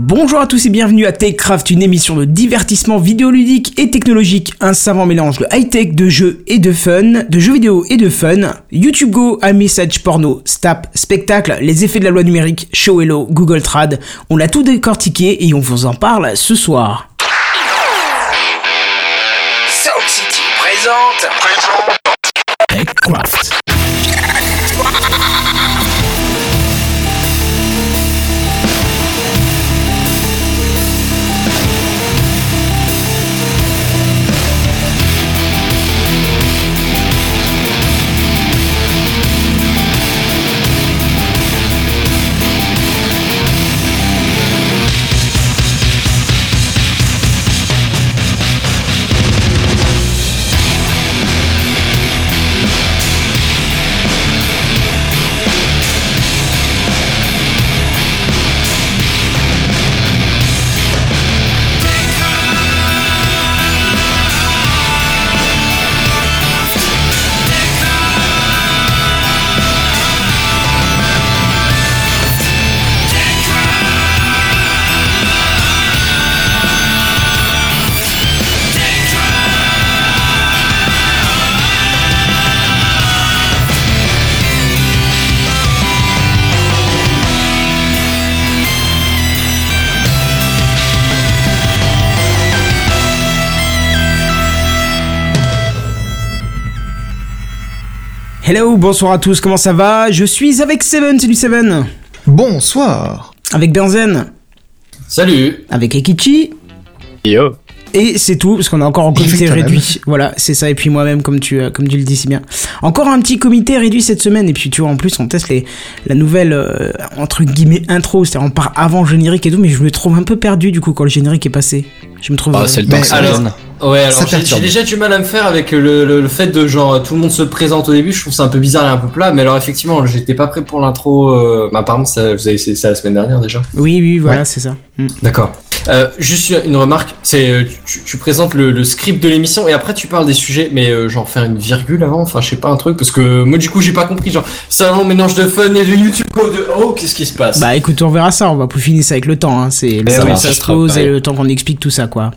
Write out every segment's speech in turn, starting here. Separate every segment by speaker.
Speaker 1: Bonjour à tous et bienvenue à TechCraft, une émission de divertissement vidéoludique et technologique, un savant mélange de high-tech, de jeux et de fun, de jeux vidéo et de fun, YouTube Go, un message porno, Stap, spectacle, les effets de la loi numérique, Show Hello, Google Trad, on l'a tout décortiqué et on vous en parle ce soir.
Speaker 2: Sound City présente.
Speaker 1: TechCraft. Hello, bonsoir à tous, comment ça va? Je suis avec Seven, salut Seven
Speaker 3: Bonsoir
Speaker 1: Avec Benzen
Speaker 4: Salut
Speaker 1: Avec Ekichi
Speaker 5: Yo.
Speaker 1: Et c'est tout, parce qu'on a encore un comité réduit. Voilà, c'est ça. Et puis moi-même, comme tu, euh, comme tu le dis si bien. Encore un petit comité réduit cette semaine. Et puis tu vois, en plus, on teste les, la nouvelle, euh, entre guillemets, intro. C'est-à-dire, on part avant le générique et tout. Mais je me trouve un peu perdu, du coup, quand le générique est passé. Je me trouve.
Speaker 5: Ah, c'est le
Speaker 3: Mais
Speaker 5: temps que ça
Speaker 4: alors-. Ouais, j'ai déjà du mal à me faire avec le, le, le fait de genre tout le monde se présente au début, je trouve ça un peu bizarre et un peu plat, mais alors effectivement, j'étais pas prêt pour l'intro. Euh... Bah, apparemment, ça, vous avez essayé ça la semaine dernière déjà.
Speaker 1: Oui, oui, voilà, c'est ça. Mm.
Speaker 4: D'accord. Euh, juste une remarque, c'est euh, tu, tu présentes le, le script de l'émission et après tu parles des sujets, mais euh, genre faire une virgule avant, enfin je sais pas un truc parce que moi du coup j'ai pas compris genre c'est un mélange de fun et de YouTube de oh qu'est-ce qui se passe?
Speaker 1: Bah écoute, on verra ça. On va peaufiner ça avec le temps. Hein. C'est le
Speaker 4: Eh
Speaker 1: temps
Speaker 4: oui,
Speaker 1: que
Speaker 4: ça
Speaker 1: ça se
Speaker 5: sera
Speaker 1: pose et
Speaker 5: pareil.
Speaker 1: le temps qu'on explique tout ça, quoi.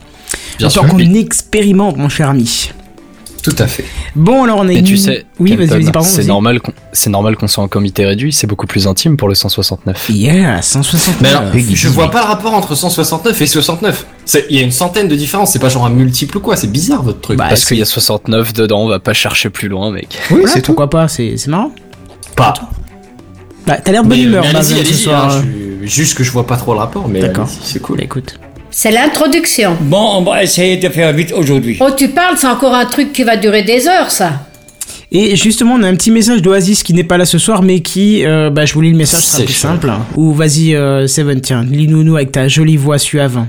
Speaker 4: Bien
Speaker 1: le temps
Speaker 4: sûr.
Speaker 1: qu'on expérimente, mon cher ami.
Speaker 4: Tout à fait.
Speaker 1: Bon, alors on
Speaker 5: Mais
Speaker 1: une-
Speaker 5: tu sais,
Speaker 1: Oui, vas-y,
Speaker 5: Kenton,
Speaker 1: vas-y, pardon.
Speaker 5: c'est
Speaker 1: vas-y.
Speaker 5: normal qu'on c'est normal qu'on soit en comité réduit, c'est beaucoup plus intime pour le 169.
Speaker 1: Yeah, 160
Speaker 4: Mais alors, je vois pas le rapport entre 169 et 69. C'est- Il y a une centaine de différences, c'est pas genre un multiple ou quoi, c'est bizarre votre truc.
Speaker 1: Bah,
Speaker 5: Parce
Speaker 1: c'est-
Speaker 5: qu'il y a 69 dedans, on va pas chercher plus loin, mec.
Speaker 3: Oui,
Speaker 1: Voilà,
Speaker 3: c'est tout.
Speaker 1: pourquoi pas, c'est c'est marrant.
Speaker 4: pas.
Speaker 1: Bah, t'as l'air de bonne humeur,
Speaker 4: mais
Speaker 1: Benzen,
Speaker 4: allez-y,
Speaker 1: ce soir.
Speaker 4: hein, je- juste que je vois pas trop le rapport, mais
Speaker 1: D'accord.
Speaker 4: c'est cool.
Speaker 1: Bah, écoute.
Speaker 6: C'est l'introduction.
Speaker 7: Bon, on va essayer de faire vite aujourd'hui.
Speaker 6: Oh, tu parles, c'est encore un truc qui va durer des heures, ça.
Speaker 1: Et justement, on a un petit message d'Oasis qui n'est pas là ce soir, mais qui, euh, bah, je vous lis le message, c'est plus simple. Ou vas-y, euh, Seven, tiens, lis-nous avec ta jolie voix suave.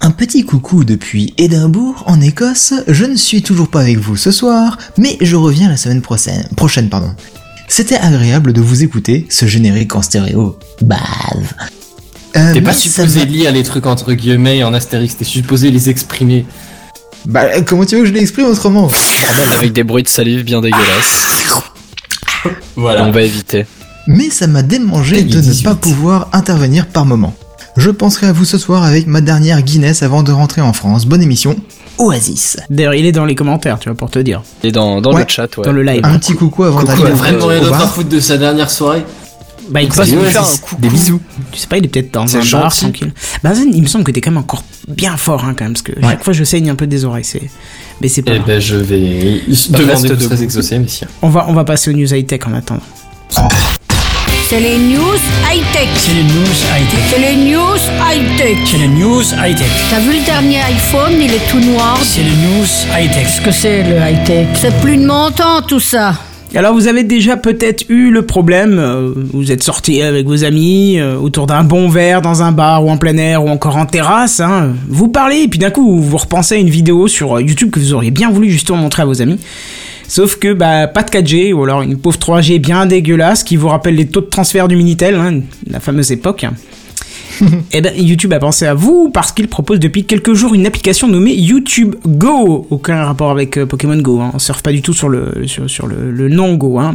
Speaker 3: Un petit coucou depuis Édimbourg, en Écosse. Je ne suis toujours pas avec vous ce soir, mais je reviens la semaine prochaine. prochaine pardon. C'était agréable de vous écouter, ce générique en stéréo. Bave. Euh,
Speaker 4: T'es pas supposé lire les trucs entre guillemets en astérix, t'es supposé les exprimer.
Speaker 3: Bah, comment tu veux que je l'exprime autrement?
Speaker 5: Avec des bruits de salive bien dégueulasses.
Speaker 4: Voilà.
Speaker 5: On va éviter.
Speaker 3: Mais ça m'a démangé de ne
Speaker 4: 18.
Speaker 3: pas pouvoir intervenir par moment. Je penserai à vous ce soir avec ma dernière Guinness avant de rentrer en France. Bonne émission. Oasis.
Speaker 1: D'ailleurs, il est dans les commentaires, tu vois, pour te dire.
Speaker 5: Et dans, dans
Speaker 3: Ouais.
Speaker 5: le chat, ouais.
Speaker 1: Dans le live.
Speaker 3: Un petit coucou avant
Speaker 4: Il a
Speaker 3: d'aller
Speaker 4: vraiment rien
Speaker 3: au
Speaker 4: d'autre à foutre de sa dernière soirée.
Speaker 1: Bah,
Speaker 5: Passe
Speaker 4: Oasis.
Speaker 5: faire un coucou.
Speaker 3: Des bisous.
Speaker 1: tu sais pas, il est peut-être dans un bar, tranquille. Benzen, il me semble que t'es quand même encore bien fort, hein, quand même, parce que chaque fois je saigne un peu des oreilles, c'est. Mais c'est pas
Speaker 4: Eh ben je vais
Speaker 5: Reste
Speaker 4: demander de très exaucé, messieurs.
Speaker 1: On va, on va passer aux news high-tech en attendant.
Speaker 6: C'est les news high-tech.
Speaker 7: C'est le news high-tech.
Speaker 6: C'est les news high-tech.
Speaker 7: C'est le news high-tech.
Speaker 6: T'as vu le dernier iPhone, il est tout noir.
Speaker 7: C'est le news high-tech. Qu'est-ce que c'est le high-tech?
Speaker 6: C'est plus de mon temps, tout ça.
Speaker 1: Alors vous avez déjà peut-être eu le problème, euh, vous êtes sorti avec vos amis euh, autour d'un bon verre dans un bar ou en plein air ou encore en terrasse, hein, vous parlez et puis d'un coup vous repensez à une vidéo sur euh, YouTube que vous auriez bien voulu justement montrer à vos amis. Sauf que bah pas de 4G ou alors une pauvre 3G bien dégueulasse qui vous rappelle les taux de transfert du Minitel, hein, la fameuse époque. Eh ben, YouTube a pensé à vous parce qu'il propose depuis quelques jours une application nommée YouTube Go. Aucun rapport avec euh, Pokémon Go. Hein. On surfe pas du tout sur le sur, sur le, le nom Go. Hein.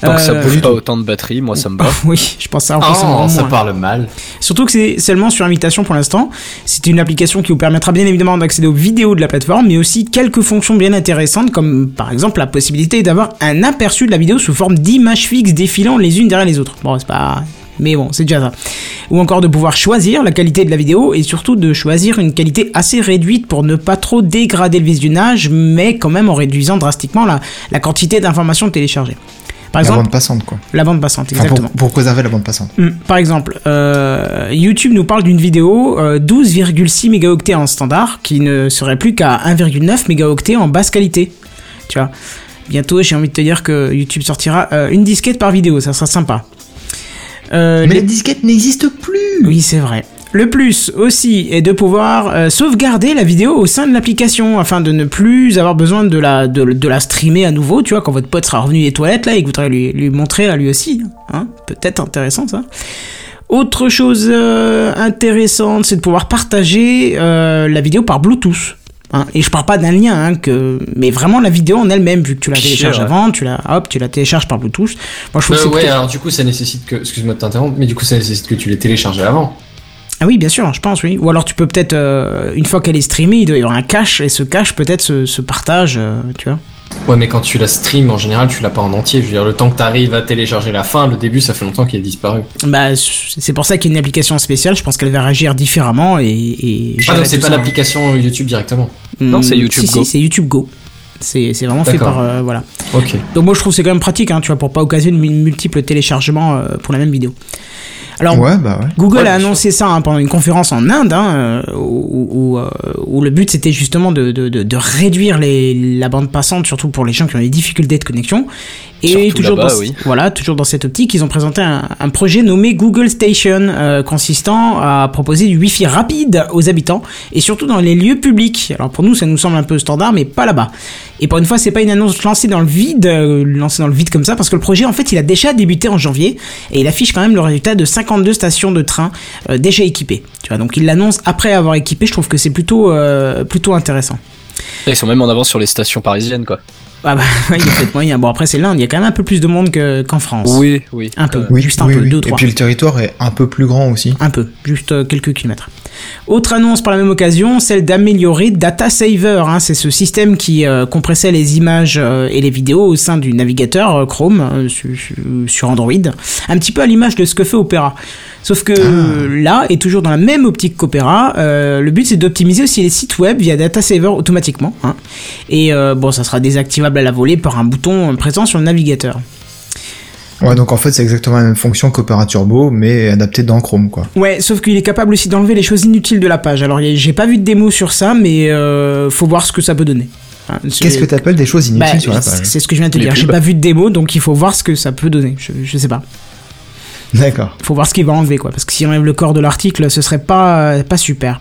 Speaker 5: Tant que ça
Speaker 1: Euh,
Speaker 5: bouffe pas autant de batterie, moi ça me va.
Speaker 1: Oui, je pense ça. En
Speaker 4: Oh, ça
Speaker 1: moins.
Speaker 4: parle mal.
Speaker 1: Surtout que c'est seulement sur invitation pour l'instant. C'est une application qui vous permettra bien évidemment d'accéder aux vidéos de la plateforme, mais aussi quelques fonctions bien intéressantes, comme par exemple la possibilité d'avoir un aperçu de la vidéo sous forme d'images fixes défilant les unes derrière les autres. Bon, c'est pas. Mais bon, c'est déjà ça. Ou encore de pouvoir choisir la qualité de la vidéo et surtout de choisir une qualité assez réduite pour ne pas trop dégrader le visionnage, mais quand même en réduisant drastiquement la, la quantité d'informations téléchargées. Par
Speaker 3: La
Speaker 1: exemple,
Speaker 3: bande passante, quoi.
Speaker 1: la bande passante,
Speaker 3: Enfin,
Speaker 1: exactement.
Speaker 3: pour, pour préserver la bande passante.
Speaker 1: Hmm, Par exemple, euh, YouTube nous parle d'une vidéo euh, 12,6 mégaoctets en standard qui ne serait plus qu'à 1,9 mégaoctets en basse qualité. Tu vois. Bientôt, j'ai envie de te dire que YouTube sortira euh, une disquette par vidéo, ça sera sympa. Euh,
Speaker 3: Mais
Speaker 1: les-
Speaker 3: la disquette n'existe plus
Speaker 1: Oui, c'est vrai. Le plus aussi est de pouvoir euh, sauvegarder la vidéo au sein de l'application afin de ne plus avoir besoin de la, de, de la streamer à nouveau, tu vois, quand votre pote sera revenu des toilettes là et que vous voudrez lui, lui montrer à lui aussi. Hein Peut-être intéressant ça. Autre chose euh, intéressante, c'est de pouvoir partager euh, la vidéo par Bluetooth. Hein, et je parle pas d'un lien, hein, que, mais vraiment la vidéo en elle-même, vu que tu la
Speaker 5: Pire,
Speaker 1: télécharges
Speaker 5: ouais.
Speaker 1: avant, tu la, hop, tu la télécharges par Bluetooth. Moi, je trouve
Speaker 4: Euh,
Speaker 1: que
Speaker 4: ouais, alors du coup, ça nécessite que. Excuse-moi de t'interrompre, mais du coup, ça nécessite que tu les télécharges avant.
Speaker 1: Ah oui, bien sûr, je pense, oui. Ou alors tu peux peut-être, euh, une fois qu'elle est streamée, il doit y avoir un cache, et ce cache peut-être se, se partage, euh, tu vois.
Speaker 4: Ouais, mais quand tu la stream, en général, tu l'as pas en entier. Je veux dire, le temps que t'arrives à télécharger la fin, le début, ça fait longtemps qu'il est disparu.
Speaker 1: Bah, c'est pour ça qu'il y a une application spéciale, je pense qu'elle va réagir différemment et... et
Speaker 4: Ah donc c'est pas
Speaker 1: ça.
Speaker 4: l'application YouTube directement.
Speaker 5: Non, c'est
Speaker 1: Hmm,
Speaker 5: YouTube
Speaker 1: si,
Speaker 5: Go.
Speaker 1: Si, c'est YouTube Go. C'est c'est vraiment fait par... euh, voilà.
Speaker 4: Ok.
Speaker 1: Donc moi je trouve que c'est quand même pratique, hein, tu vois, pour pas occasionner de multiples téléchargements euh, pour la même vidéo. Alors,
Speaker 3: Ouais, bah ouais.
Speaker 1: Google
Speaker 4: Ouais,
Speaker 1: a annoncé ça hein, pendant une conférence en Inde, hein, euh, où, où, euh, où le but c'était justement de, de, de, de réduire les, la bande passante, surtout pour les gens qui ont des difficultés de connexion. Et toujours dans,
Speaker 5: oui.
Speaker 1: voilà, toujours dans cette optique, ils ont présenté un, un projet nommé Google Station, euh, consistant à proposer du Wi-Fi rapide aux habitants et surtout dans les lieux publics. Alors pour nous, ça nous semble un peu standard, mais pas là-bas. Et pour une fois, c'est pas une annonce lancée dans le vide, euh, lancée dans le vide comme ça, parce que le projet, en fait, il a déjà débuté en janvier et il affiche quand même le résultat de 52 stations de train euh, déjà équipées. Tu vois, donc il l'annonce après avoir équipé. Je trouve que c'est plutôt plutôt intéressant.
Speaker 5: Ils sont même en avance sur les stations parisiennes, quoi.
Speaker 1: Ah bah, il y a peut-être moyen. Bon après, c'est l'Inde. Il y a quand même un peu plus de monde que- qu'en France.
Speaker 5: Oui, oui.
Speaker 1: Un peu,
Speaker 3: Oui,
Speaker 1: juste un
Speaker 3: oui,
Speaker 1: peu,
Speaker 3: oui.
Speaker 1: deux,
Speaker 3: Et
Speaker 1: trois.
Speaker 3: puis le territoire est un peu plus grand aussi.
Speaker 1: Un peu, juste euh, quelques kilomètres. Autre annonce par la même occasion, celle d'améliorer Data Saver. hein, c'est ce système qui euh, compressait les images euh, et les vidéos au sein du navigateur euh, Chrome su- su- sur Android. Un petit peu à l'image de ce que fait Opera. Sauf que euh, là, et toujours dans la même optique qu'Opera, le but c'est d'optimiser aussi les sites web via Data Saver automatiquement. hein. Et bon, ça sera désactivable à la volée par un bouton présent sur le navigateur.
Speaker 3: Ouais, donc en fait, c'est exactement la même fonction qu'Opera Turbo, mais adapté dans Chrome, quoi.
Speaker 1: Ouais, sauf qu'il est capable aussi d'enlever les choses inutiles de la page. Alors j'ai pas vu de démo sur ça, mais euh, faut voir ce que ça peut donner. Hein,
Speaker 3: Qu'est-ce que t'appelles des choses inutiles
Speaker 1: Bah,
Speaker 3: sur la
Speaker 1: c'est
Speaker 3: page
Speaker 1: c'est ce que je viens de te
Speaker 5: Les
Speaker 1: dire. J'ai pas vu de démo, donc il faut voir ce que ça peut donner. Je, je sais pas.
Speaker 3: D'accord.
Speaker 1: Faut voir ce qu'il va enlever, quoi. Parce que s'il enlève le corps de l'article, ce serait pas pas super.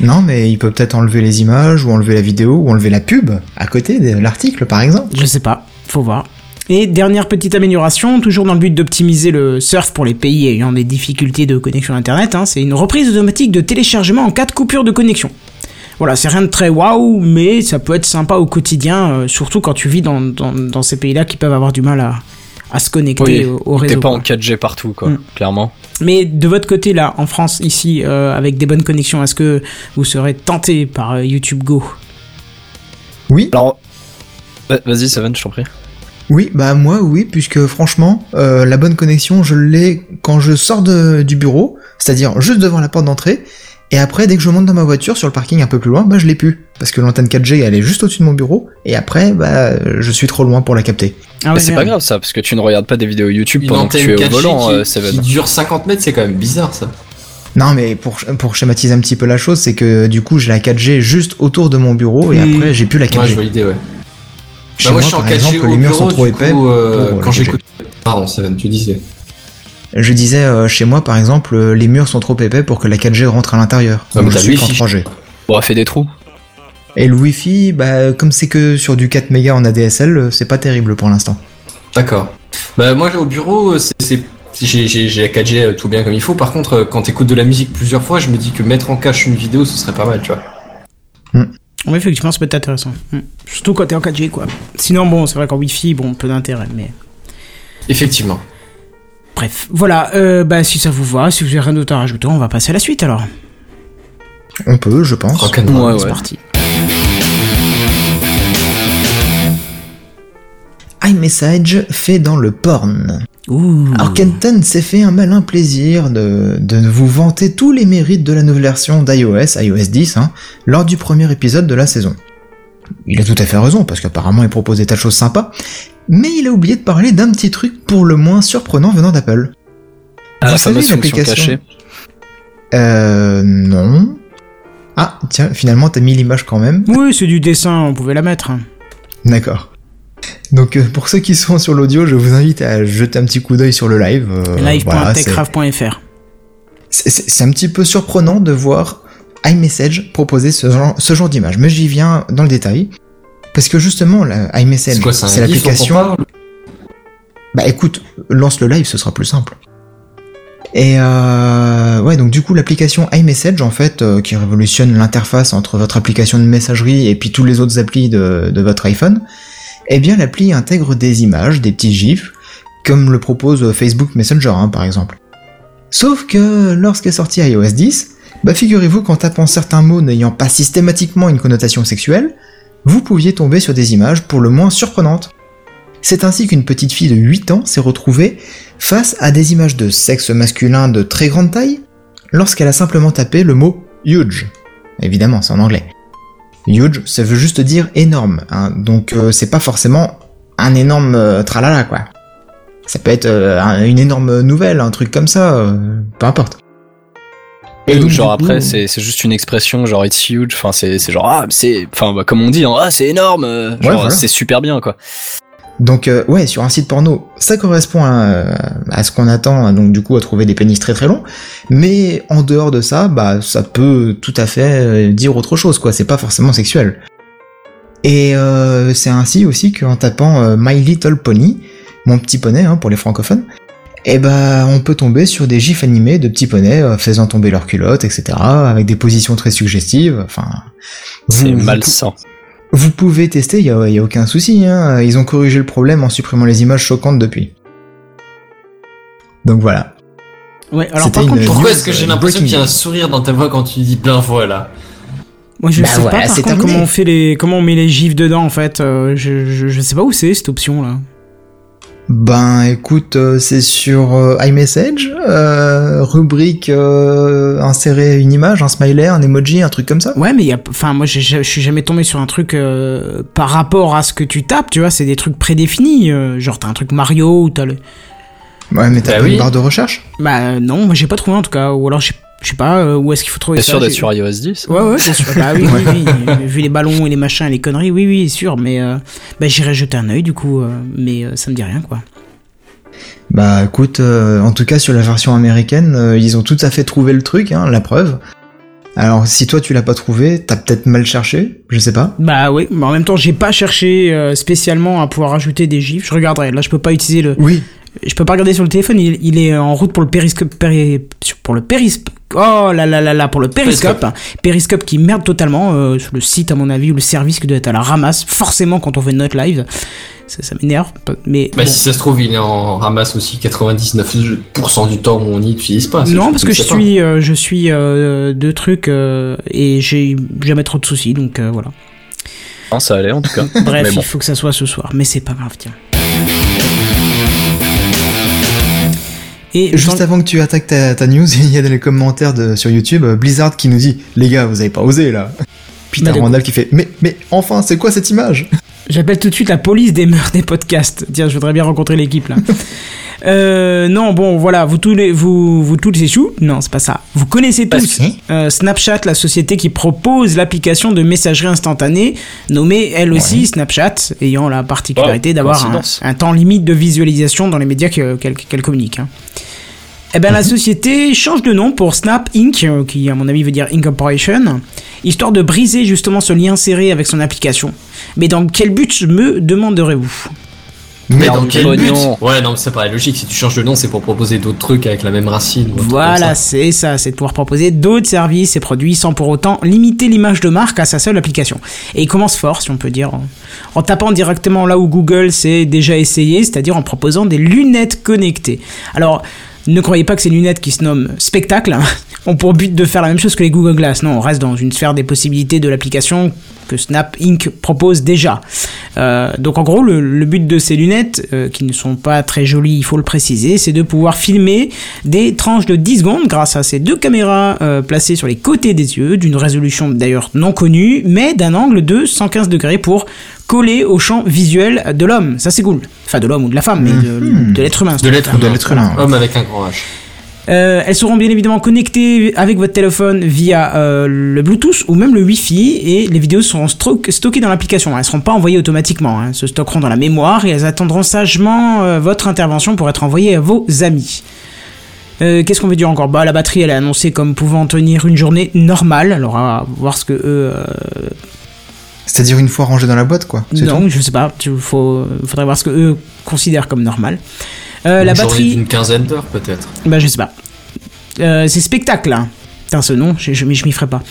Speaker 3: Non, mais il peut peut-être enlever les images, ou enlever la vidéo, ou enlever la pub à côté de l'article, par exemple.
Speaker 1: Je sais pas. Faut voir. Et dernière petite amélioration, toujours dans le but d'optimiser le surf pour les pays ayant des difficultés de connexion internet, hein, c'est une reprise automatique de téléchargement en cas de coupure de connexion. Voilà, c'est rien de très waouh, mais ça peut être sympa au quotidien, euh, surtout quand tu vis dans, dans, dans ces pays-là qui peuvent avoir du mal à, à se connecter
Speaker 5: Oui,
Speaker 1: au, au
Speaker 5: T'es
Speaker 1: réseau.
Speaker 5: pas
Speaker 1: quoi.
Speaker 5: en 4G partout, quoi,
Speaker 1: Mm.
Speaker 5: clairement.
Speaker 1: Mais de votre côté, là, en France, ici, euh, avec des bonnes connexions, est-ce que vous serez tenté par euh, YouTube Go?
Speaker 3: Oui,
Speaker 5: Alors, va- vas-y, Seven, je t'en prie.
Speaker 3: Oui, bah moi, oui, puisque franchement, euh, la bonne connexion, je l'ai quand je sors de- du bureau, c'est-à-dire juste devant la porte d'entrée, et après, dès que je monte dans ma voiture sur le parking un peu plus loin, bah je l'ai plus. Parce que l'antenne 4G, elle est juste au-dessus de mon bureau, et après, bah, je suis trop loin pour la capter.
Speaker 1: Ah
Speaker 5: Mais
Speaker 1: ouais,
Speaker 5: c'est
Speaker 1: merde.
Speaker 5: pas grave ça, parce que tu ne regardes pas des vidéos YouTube
Speaker 4: Une
Speaker 5: pendant que tu es
Speaker 4: 4G
Speaker 5: au volant,
Speaker 4: qui,
Speaker 5: euh,
Speaker 4: qui
Speaker 5: Seven.
Speaker 4: dure 50 mètres, c'est quand même bizarre ça.
Speaker 3: Non, mais pour, pour schématiser un petit peu la chose, c'est que du coup, j'ai la 4G juste autour de mon bureau, et après, j'ai plus la 4G.
Speaker 4: Ouais, je vois l'idée, ouais.
Speaker 3: Chez
Speaker 4: Bah,
Speaker 3: moi,
Speaker 4: je suis en
Speaker 3: par
Speaker 4: 4G
Speaker 3: exemple,
Speaker 4: au
Speaker 3: les murs
Speaker 4: bureau,
Speaker 3: sont trop épais.
Speaker 4: coup, euh,
Speaker 3: pour,
Speaker 4: quand
Speaker 3: la 4G.
Speaker 4: j'écoute. Pardon, Seven, tu disais.
Speaker 3: Je disais, euh, chez moi, par exemple, euh, les murs sont trop épais pour que la 4G rentre à l'intérieur.
Speaker 4: Ah, mais
Speaker 3: Donc je suis
Speaker 4: Wi-Fi.
Speaker 3: 3G.
Speaker 5: Bon, fait des trous.
Speaker 3: Et le Wi-Fi, bah, comme c'est que sur du 4 mégas en ADSL, c'est pas terrible pour l'instant.
Speaker 4: D'accord. Bah moi au bureau, c'est- c'est J'ai la 4G euh, tout bien comme il faut. Par contre, quand t'écoutes de la musique plusieurs fois, je me dis que mettre en cache une vidéo, ce serait pas mal, tu vois.
Speaker 1: Oui, effectivement, ça peut être intéressant. Mm. Surtout quand t'es en 4G, quoi. Sinon, bon, c'est vrai qu'en Wi-Fi, bon, peu d'intérêt, mais.
Speaker 4: Effectivement.
Speaker 1: Bref, voilà, euh, bah si ça vous va, si vous avez rien d'autre à rajouter, on va passer à la suite alors.
Speaker 3: On peut, je pense.
Speaker 5: Ouais,
Speaker 1: C'est
Speaker 5: ouais.
Speaker 1: parti.
Speaker 3: iMessage fait dans le porn.
Speaker 1: Ouh.
Speaker 3: Alors Kenton s'est fait un malin plaisir de, de vous vanter tous les mérites de la nouvelle version d'iOS, iOS 10, hein, lors du premier épisode de la saison. Il a tout à fait raison, parce qu'apparemment il propose des tas de choses sympas, mais il a oublié de parler d'un petit truc pour le moins surprenant venant d'Apple.
Speaker 5: Ah,
Speaker 3: Vous savez l'application
Speaker 5: cachée.
Speaker 3: Euh... non. Ah, tiens, finalement t'as mis l'image quand même.
Speaker 1: Oui, c'est du dessin, on pouvait la mettre.
Speaker 3: D'accord. Donc euh, pour ceux qui sont sur l'audio, je vous invite à jeter un petit coup d'œil sur le live. euh, voilà, c'est-
Speaker 1: Live.techcraft.fr.
Speaker 3: C'est- un petit peu surprenant de voir iMessage proposer ce genre, ce genre d'image, mais j'y viens dans le détail. Parce que justement, la iMessage,
Speaker 4: C'est
Speaker 3: l'application. Bah écoute, lance le live, ce sera plus simple. Et euh, ouais, donc du coup, l'application iMessage, en fait, euh, qui révolutionne l'interface entre votre application de messagerie et puis tous les autres applis de, de votre iPhone, eh bien l'appli intègre des images, des petits gifs, comme le propose Facebook Messenger, hein, par exemple. Sauf que lorsqu'est sorti iOS 10, bah figurez-vous qu'en tapant certains mots n'ayant pas systématiquement une connotation sexuelle, vous pouviez tomber sur des images pour le moins surprenantes. C'est ainsi qu'une petite fille de 8 ans s'est retrouvée face à des images de sexe masculin de très grande taille lorsqu'elle a simplement tapé le mot huge. Évidemment, c'est en anglais. Huge, ça veut juste dire énorme, hein, donc euh, c'est pas forcément un énorme euh, tralala quoi. Ça peut être euh, un- une énorme nouvelle, un truc comme ça, euh, peu importe.
Speaker 5: Et
Speaker 3: donc,
Speaker 5: genre après, c'est c'est juste une expression, genre it's huge. Enfin, c'est c'est genre ah, c'est, enfin, bah, comme on dit, hein, ah, c'est énorme. Genre,
Speaker 3: voilà.
Speaker 5: c'est super bien, quoi.
Speaker 3: Donc euh, ouais, sur un site porno, ça correspond à, à ce qu'on attend, donc du coup à trouver des pénis très très longs. Mais en dehors de ça, bah ça peut tout à fait euh, dire autre chose, quoi. C'est pas forcément sexuel. Et euh, c'est ainsi aussi qu'en tapant euh, My Little Pony, mon petit poney hein, pour les francophones, eh ben on peut tomber sur des gifs animés de petits poneys euh, faisant tomber leurs culottes, etc. Avec des positions très suggestives. Enfin,
Speaker 5: C'est
Speaker 3: vous-
Speaker 5: malsain.
Speaker 3: Vous pouvez tester, il y a, aucun souci. Hein. Ils ont corrigé le problème en supprimant les images choquantes depuis. Donc voilà.
Speaker 1: Ouais, alors par contre,
Speaker 4: Pourquoi est-ce que j'ai
Speaker 3: euh,
Speaker 4: l'impression qu'il y a un sourire dans ta voix quand tu dis plein voilà
Speaker 1: moi je
Speaker 3: Bah
Speaker 1: sais
Speaker 3: voilà,
Speaker 1: pas par
Speaker 3: c'est
Speaker 1: contre
Speaker 3: terminé.
Speaker 1: comment on fait les, comment on met les gifs dedans en fait. euh, je, je, je sais pas où c'est cette option là.
Speaker 3: Ben écoute, euh, c'est sur euh, iMessage, euh, rubrique euh, insérer une image, un smiley, un emoji, un truc comme ça.
Speaker 1: Ouais, mais il y a, enfin moi j'ai- je suis jamais tombé sur un truc euh, par rapport à ce que tu tapes, tu vois, c'est des trucs prédéfinis. euh, genre t'as un truc Mario ou t'as le.
Speaker 3: Ouais, mais t'as
Speaker 4: Bah
Speaker 3: pas
Speaker 4: oui.
Speaker 3: une barre de recherche?
Speaker 1: Bah non, moi j'ai pas trouvé en tout cas, ou alors je sais- je sais pas euh, où est-ce qu'il faut trouver ça?
Speaker 5: sûr d'être sur iOS 10
Speaker 1: Ouais, ouais, bien sûr. Bah oui, oui, oui. Vu les ballons et les machins et les conneries, oui, oui, sûr. Mais euh, bah, j'irai jeter un œil du coup. euh, mais euh, ça me dit rien, quoi.
Speaker 3: Bah écoute, euh, en tout cas sur la version américaine, euh, ils ont tout à fait trouvé le truc, hein, la preuve. Alors si toi tu l'as pas trouvé, t'as peut-être mal cherché, je sais pas.
Speaker 1: Bah oui, mais en même temps, j'ai pas cherché euh, spécialement à pouvoir ajouter des gifs. Je regarderai. Là, je peux pas utiliser le.
Speaker 3: Oui,
Speaker 1: Je peux pas regarder sur le téléphone. Il, il est en route pour le périscope. péri- Pour le périscope. Oh là là là là, pour le périscope.
Speaker 4: Périscope.
Speaker 1: Périscope qui merde totalement euh, sur le site, à mon avis, ou le service qui doit être à la ramasse. Forcément, quand on fait notre live. Ça, ça m'énerve. Mais.
Speaker 4: Bah
Speaker 1: bon.
Speaker 4: si ça se trouve il est en ramasse aussi 99% du temps où on n'y utilise pas.
Speaker 1: Non, parce que je
Speaker 4: sais pas.
Speaker 1: suis, euh, je suis euh, deux trucs euh, et j'ai jamais trop de soucis, donc euh, voilà.
Speaker 5: Non, ça allait en tout cas.
Speaker 1: Bref,
Speaker 5: Mais bon.
Speaker 1: il faut que ça soit ce soir, mais c'est pas grave, tiens. Et
Speaker 3: Juste
Speaker 1: dans-
Speaker 3: avant que tu attaques ta, ta news, il y a dans les commentaires de, sur YouTube euh, Blizzard qui nous dit Les gars, vous avez pas osé là. Peter Randall qui fait Mais, mais enfin, c'est quoi cette image?
Speaker 1: J'appelle tout de suite la police des mœurs des podcasts. Tiens, je voudrais bien rencontrer l'équipe là. Euh, non, bon, voilà, vous tous les, vous, vous tous les choux? Non, c'est pas ça. Vous connaissez tous euh, Snapchat, la société qui propose l'application de messagerie instantanée, nommée elle aussi Snapchat, ayant la particularité
Speaker 5: Oh,
Speaker 1: d'avoir un, temps limite de visualisation dans les médias que- qu'elle qu'elle communique. hein. Eh ben, la société change de nom pour Snap Inc., euh, qui à mon avis veut dire Incorporation, histoire de briser justement ce lien serré avec son application. Mais dans quel but me demanderez-vous?
Speaker 3: Mais
Speaker 4: dans
Speaker 5: dans
Speaker 4: quel but? Ouais, non, mais ça paraît logique. Si tu changes de nom, c'est pour proposer d'autres trucs avec la même racine.
Speaker 1: Voilà, c'est ça, c'est de pouvoir proposer d'autres services et produits sans pour autant limiter l'image de marque à sa seule application. Et il commence fort, si on peut dire, en, en tapant directement là où Google s'est déjà essayé, c'est-à-dire en proposant des lunettes connectées. Alors, ne croyez pas que ces lunettes qui se nomment spectacle ont pour but de faire la même chose que les Google Glass. Non, on reste dans une sphère des possibilités de l'application que Snap Inc. propose déjà. Euh, donc en gros, le, le but de ces lunettes, euh, qui ne sont pas très jolies, il faut le préciser, c'est de pouvoir filmer des tranches de 10 secondes grâce à ces deux caméras euh, placées sur les côtés des yeux, d'une résolution d'ailleurs non connue, mais d'un angle de 115 degrés pour coller au champ visuel de l'homme. Ça c'est cool. Enfin de l'homme ou de la femme, mais de, de l'être humain.
Speaker 4: De l'être
Speaker 3: De
Speaker 4: humain.
Speaker 3: l'être humain, ouais.
Speaker 4: Homme avec un grand H.
Speaker 1: Euh, elles seront bien évidemment connectées avec votre téléphone via euh, le Bluetooth ou même le Wi-Fi et les vidéos seront stockées dans l'application. Elles seront pas envoyées automatiquement, hein. elles se stockeront dans la mémoire et elles attendront sagement euh, votre intervention pour être envoyées à vos amis. Euh, Qu'est-ce qu'on veut dire encore? Bah la batterie elle est annoncée comme pouvant tenir une journée normale. Alors on va voir ce que eux euh,
Speaker 3: C'est-à-dire une fois rangé dans la boîte, quoi.
Speaker 1: non,
Speaker 3: tout
Speaker 1: je sais pas. Il faut, faudrait voir ce que eux considèrent comme normal. Euh, la batterie.
Speaker 4: d'une quinzaine d'heures, peut-être.
Speaker 1: Bah, je sais pas. Euh, c'est spectacle, hein. Putain, ce nom, je, je, je m'y ferai pas.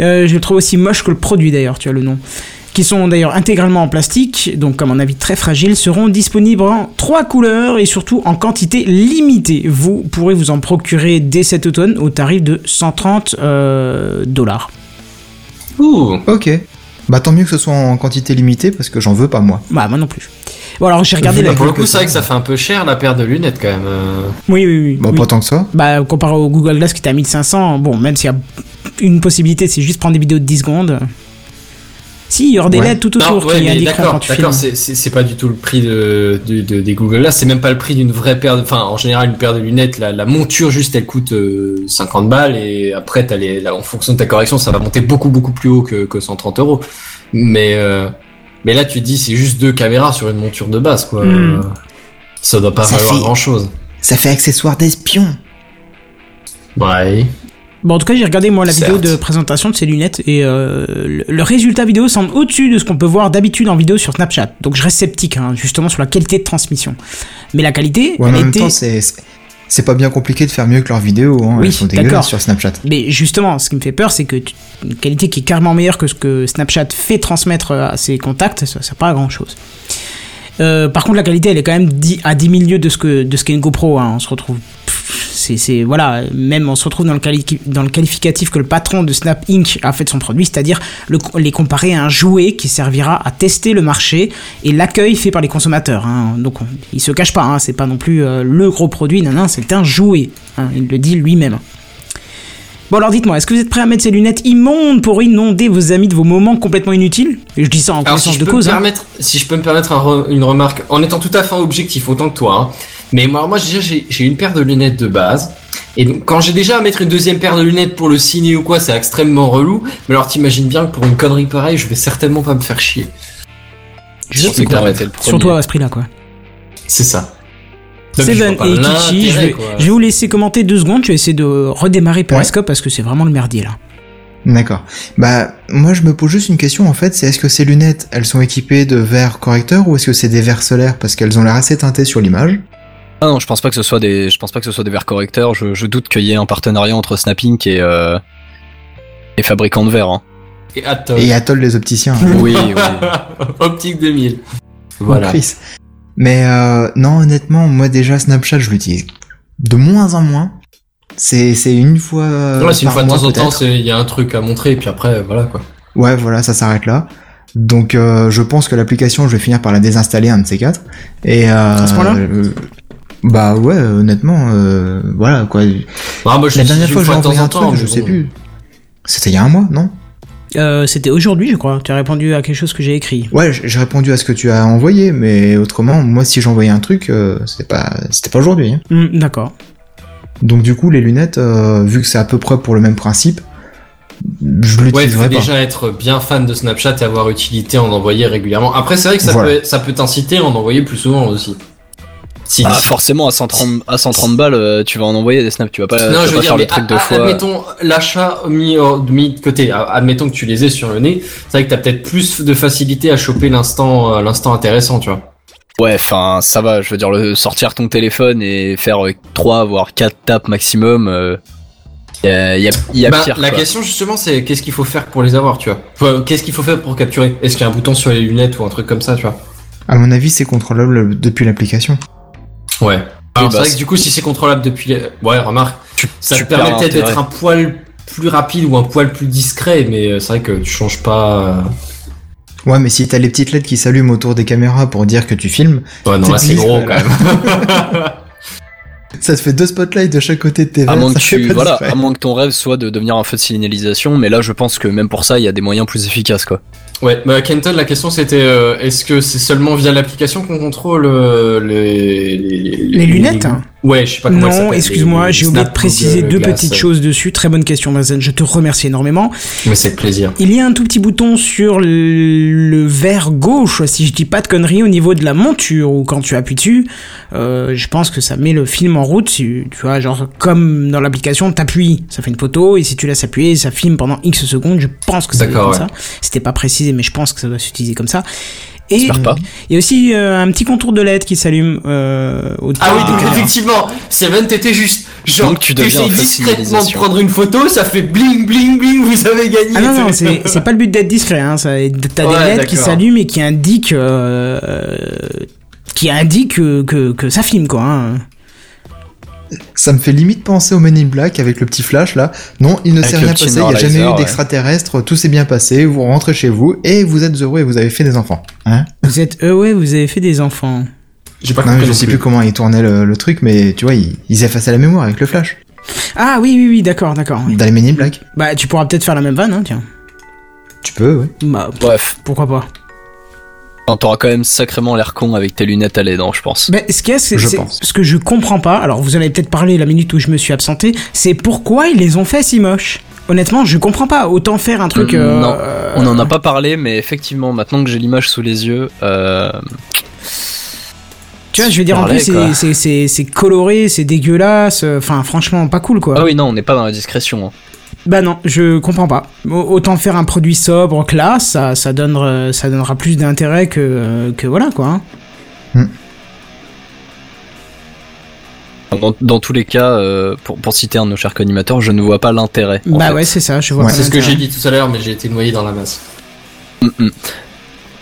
Speaker 1: Euh, je le trouve aussi moche que le produit d'ailleurs, tu as le nom. Qui sont d'ailleurs intégralement en plastique, donc comme mon avis très fragile, seront disponibles en trois couleurs et surtout en quantité limitée. Vous pourrez vous en procurer dès cet automne au tarif de 130 euh, dollars.
Speaker 4: Ouh.
Speaker 3: Ok. Bah tant mieux que ce soit en quantité limitée parce que j'en veux pas moi.
Speaker 1: Bah, moi non plus. Bon, alors j'ai regardé
Speaker 4: Bah,
Speaker 1: la.
Speaker 4: pour le coup, c'est vrai que ça fait un peu cher la paire de lunettes quand même. euh.
Speaker 1: Oui, oui, oui.
Speaker 3: Bon,
Speaker 1: oui.
Speaker 3: pas tant que ça.
Speaker 1: Bah, comparé au Google Glass qui était à 1500, bon, même s'il y a une possibilité, c'est juste prendre des vidéos de 10 secondes. Si, il y aura des
Speaker 3: Ouais.
Speaker 1: LED tout autour
Speaker 4: ouais,
Speaker 1: qui
Speaker 4: mais
Speaker 1: indiqueront quand
Speaker 4: d'accord,
Speaker 1: tu filmes.
Speaker 4: d'accord, c'est- pas du tout le prix de, de- de- des Google là, c'est même pas le prix d'une vraie paire de, enfin, en général, une paire de lunettes, la, la monture juste, elle coûte euh, 50 balles et après, t'as les, là, en fonction de ta correction, ça va monter beaucoup, beaucoup plus haut que, que 130 euros. Mais, euh, mais là, tu te dis, c'est juste deux caméras sur une monture de base, quoi.
Speaker 1: Mm.
Speaker 4: Euh, Ça doit pas
Speaker 3: Ça
Speaker 4: valoir
Speaker 3: fait-
Speaker 4: grand chose.
Speaker 3: Ça fait accessoire d'espion.
Speaker 4: Ouais.
Speaker 1: Bon, en tout cas, j'ai regardé moi la vidéo de présentation de ces lunettes et euh, le, le résultat vidéo semble au-dessus de ce qu'on peut voir d'habitude en vidéo sur Snapchat. Donc je reste sceptique, hein, justement, sur la qualité de transmission. Mais la qualité,
Speaker 3: Ouais,
Speaker 1: elle
Speaker 3: en même
Speaker 1: était...
Speaker 3: temps, c'est pas bien compliqué de faire mieux que leurs vidéos. Hein.
Speaker 1: Oui,
Speaker 3: Elles sont dégueulasses sur Snapchat.
Speaker 1: Mais justement, ce qui me fait peur, c'est que tu- une qualité qui est carrément meilleure que ce que Snapchat fait transmettre à ses contacts, ça sert pas à grand chose. Euh, par contre, la qualité, elle est quand même à 10 000 lieues de ce qu'est une GoPro. hein. On se retrouve, c'est voilà, même on se retrouve dans le quali- dans le qualificatif que le patron de Snap Inc a fait de son produit, c'est-à-dire le- les comparer à un jouet qui servira à tester le marché et l'accueil fait par les consommateurs. hein. Donc, on- il se cache pas, hein, c'est pas non plus euh, le gros produit, non, non, c'est un jouet. hein, il le dit lui-même. Bon alors dites-moi, est-ce que vous êtes prêt à mettre ces lunettes immondes pour inonder vos amis de vos moments complètement inutiles? Et je dis ça en
Speaker 4: Alors, si
Speaker 1: connaissance de
Speaker 4: peux
Speaker 1: cause.
Speaker 4: me
Speaker 1: hein.
Speaker 4: permettre, si je peux me permettre un re- une remarque, en étant tout à fait objectif autant que toi, hein, mais moi, moi déjà j'ai j'ai une paire de lunettes de base, et donc quand j'ai déjà à mettre une deuxième paire de lunettes pour le ciné ou quoi, c'est extrêmement relou. Mais alors t'imagines bien que pour une connerie pareille, je vais certainement pas me faire chier. Peux
Speaker 1: quoi. Surtout à ce prix-là, quoi.
Speaker 4: C'est ça.
Speaker 1: Seven et Kichi, vais, je vais vous laisser commenter deux secondes. Je vais essayer de redémarrer Periscope parce que c'est vraiment le merdier là.
Speaker 3: D'accord. Bah, moi je me pose juste une question en fait, c'est est-ce que ces lunettes, elles sont équipées de verres correcteurs ou est-ce que c'est des verres solaires? Parce qu'elles ont l'air assez teintées sur l'image
Speaker 5: Ah non, je pense pas que ce soit des, je pense pas que ce soit des verres correcteurs. Je, je doute qu'il y ait un partenariat entre Snapping et euh, et fabricants de verres. Hein.
Speaker 4: Et attends.
Speaker 3: Et Atoll les opticiens.
Speaker 5: Oui, oui.
Speaker 4: Optique 2000.
Speaker 3: Voilà.
Speaker 4: Voilà.
Speaker 3: Chris. Mais euh, non, honnêtement, moi déjà Snapchat, je l'utilise de moins en moins. C'est c'est une fois.
Speaker 4: Ouais, c'est une fois de temps en temps, il y a un truc à montrer, et puis après, voilà quoi.
Speaker 3: Ouais, voilà, ça s'arrête là. Donc, euh, je pense que l'application, je vais finir par la désinstaller un de ces quatre. Et euh,
Speaker 1: À ce point-là?
Speaker 3: euh, Bah ouais, honnêtement, euh, voilà quoi.
Speaker 4: Ah, moi, je
Speaker 3: La dernière fois que j'ai envoyé
Speaker 4: en
Speaker 3: un truc, je sais
Speaker 4: bon.
Speaker 3: plus. C'était il y a un mois, non?
Speaker 1: Euh, C'était aujourd'hui, je crois. Tu as répondu à quelque chose que j'ai écrit.
Speaker 3: Ouais, j'ai répondu à ce que tu as envoyé, mais autrement, moi, si j'envoyais un truc, euh, c'était pas, c'était pas aujourd'hui. hein.
Speaker 1: Hmm, D'accord.
Speaker 3: Donc du coup, les lunettes, euh, vu que c'est à peu près pour le même principe, je
Speaker 4: Ouais, faut déjà être bien fan de Snapchat et avoir utilité en envoyer régulièrement. Après, c'est vrai que ça
Speaker 3: Voilà.
Speaker 4: peut, ça peut t'inciter à en envoyer plus souvent aussi. Si,
Speaker 5: Ah, forcément, à 130, à 130 balles, euh, tu vas en envoyer des snaps. Tu vas pas, tu
Speaker 4: non,
Speaker 5: vas
Speaker 4: je veux
Speaker 5: pas
Speaker 4: dire,
Speaker 5: faire le truc fois.
Speaker 4: admettons l'achat mis, de côté. Admettons que tu les aies sur le nez. C'est vrai que t'as peut-être plus de facilité à choper l'instant, euh, l'instant intéressant, tu vois.
Speaker 5: Ouais, enfin, ça va. Je veux dire, le, sortir ton téléphone et faire 3 voire 4 tapes maximum. euh, y a, y a, y a
Speaker 4: Bah,
Speaker 5: pire.
Speaker 4: la
Speaker 5: quoi.
Speaker 4: question justement c'est qu'est-ce qu'il faut faire pour les avoir, tu vois? Enfin, qu'est-ce qu'il faut faire pour capturer? Est-ce qu'il y a un bouton sur les lunettes ou un truc comme ça, tu vois?
Speaker 3: À mon avis, c'est contrôlable depuis l'application.
Speaker 4: Ouais. Alors
Speaker 5: bah,
Speaker 4: c'est vrai que du coup si c'est contrôlable depuis les... Ouais, remarque, ça
Speaker 5: tu
Speaker 4: te permet peut-être d'être un poil plus rapide ou un poil plus discret, mais euh, c'est vrai que tu changes pas... euh,
Speaker 3: Ouais, mais si t'as les petites LED qui s'allument autour des caméras pour dire que tu filmes,
Speaker 4: Ouais, non,
Speaker 3: C'est
Speaker 4: là c'est gros quand même.
Speaker 3: ça te fait deux spotlights de chaque côté de tes
Speaker 5: À moins, que tu, voilà, à moins que ton rêve soit de devenir un feu de signalisation, mais là je pense que même pour ça il y a des moyens plus efficaces quoi.
Speaker 4: Ouais, bah Kenton, la question c'était euh, est-ce que c'est seulement via l'application qu'on contrôle euh, les, les...
Speaker 1: Les lunettes
Speaker 4: Ouais, je sais pas comment
Speaker 1: Non, excuse-moi, j'ai oublié de préciser deux petites choses dessus. Très bonne question, Mazen. Je te remercie énormément.
Speaker 4: Mais c'est plaisir.
Speaker 1: Il y a un tout petit bouton sur le le verre gauche, si je dis pas de conneries, au niveau de la monture, où quand tu appuies dessus, euh, je pense que ça met le film en route. Tu, tu vois, genre comme dans l'application, t'appuies, ça fait une photo, et si tu laisses appuyer, ça filme pendant X secondes. Je pense que c'est comme
Speaker 4: D'accord,
Speaker 1: ça. C'était pas précisé, mais je pense que ça doit s'utiliser comme ça. Et
Speaker 5: J'espère pas.
Speaker 1: il y a aussi euh, un petit contour de LED qui s'allume euh, au
Speaker 4: Ah oui, donc effectivement, Seven, t'étais juste. Genre,
Speaker 5: Donc, tu deviens
Speaker 4: discrètement de prendre une photo, ça fait bling bling bling, vous avez gagné.
Speaker 1: Ah non, non, c'est c'est pas le but d'être discret, hein. ça- T'as
Speaker 4: Ouais,
Speaker 1: des LED qui s'allument et qui indiquent, euh, qui indiquent que, que, que ça filme, quoi. Hein.
Speaker 3: Ça me fait limite penser au Men in Black avec le petit flash là. Non, il ne s'est rien passé, il n'y a jamais eu
Speaker 5: ouais.
Speaker 3: d'extraterrestre, tout s'est bien passé, vous rentrez chez vous et vous êtes heureux et vous avez fait des enfants. Hein
Speaker 1: Vous êtes, ouais, vous avez fait des enfants.
Speaker 4: J'ai pas
Speaker 3: non, mais
Speaker 4: compris.
Speaker 3: je sais
Speaker 4: plus.
Speaker 3: plus comment ils tournaient le, le truc, mais tu vois, ils, ils effaçaient la mémoire avec le flash.
Speaker 1: Ah oui, oui, oui, d'accord, d'accord. oui.
Speaker 3: Dans les Men in Black.
Speaker 1: Bah, tu pourras peut-être faire la même vanne, hein, tiens.
Speaker 3: Tu peux, ouais.
Speaker 1: Bah,
Speaker 5: Bref,
Speaker 1: pourquoi pas.
Speaker 5: T'auras quand même sacrément l'air con avec tes lunettes à LED, hein, je pense.
Speaker 1: Bah, ce qu'il y a, c'est,
Speaker 3: Je pense.
Speaker 1: ce que je comprends pas, alors vous en avez peut-être parlé la minute où je me suis absenté, c'est pourquoi ils les ont fait si moches? Honnêtement, je comprends pas. Autant faire un truc. Euh,
Speaker 5: non,
Speaker 1: euh,
Speaker 5: On en a pas parlé, mais effectivement, maintenant que j'ai l'image sous les yeux, euh,
Speaker 1: Tu vois, je veux dire, en plus, c'est coloré, c'est dégueulasse. euh, Enfin, franchement, pas cool, quoi.
Speaker 5: ah oui, non, on n'est pas dans la discrétion. hein.
Speaker 1: Bah non, je comprends pas. Au- Autant faire un produit sobre, classe, ça, ça, donnera, ça donnera plus d'intérêt que, euh, que voilà quoi. hein.
Speaker 5: Dans, dans tous les cas, euh, pour, pour citer un de nos chers co-animateurs, je ne vois pas l'intérêt.
Speaker 1: Bah
Speaker 5: fait.
Speaker 1: ouais, c'est ça, je vois
Speaker 3: Ouais.
Speaker 1: pas
Speaker 4: C'est ce que j'ai dit tout à l'heure, mais j'ai été noyé dans la masse.
Speaker 5: Mm, mm.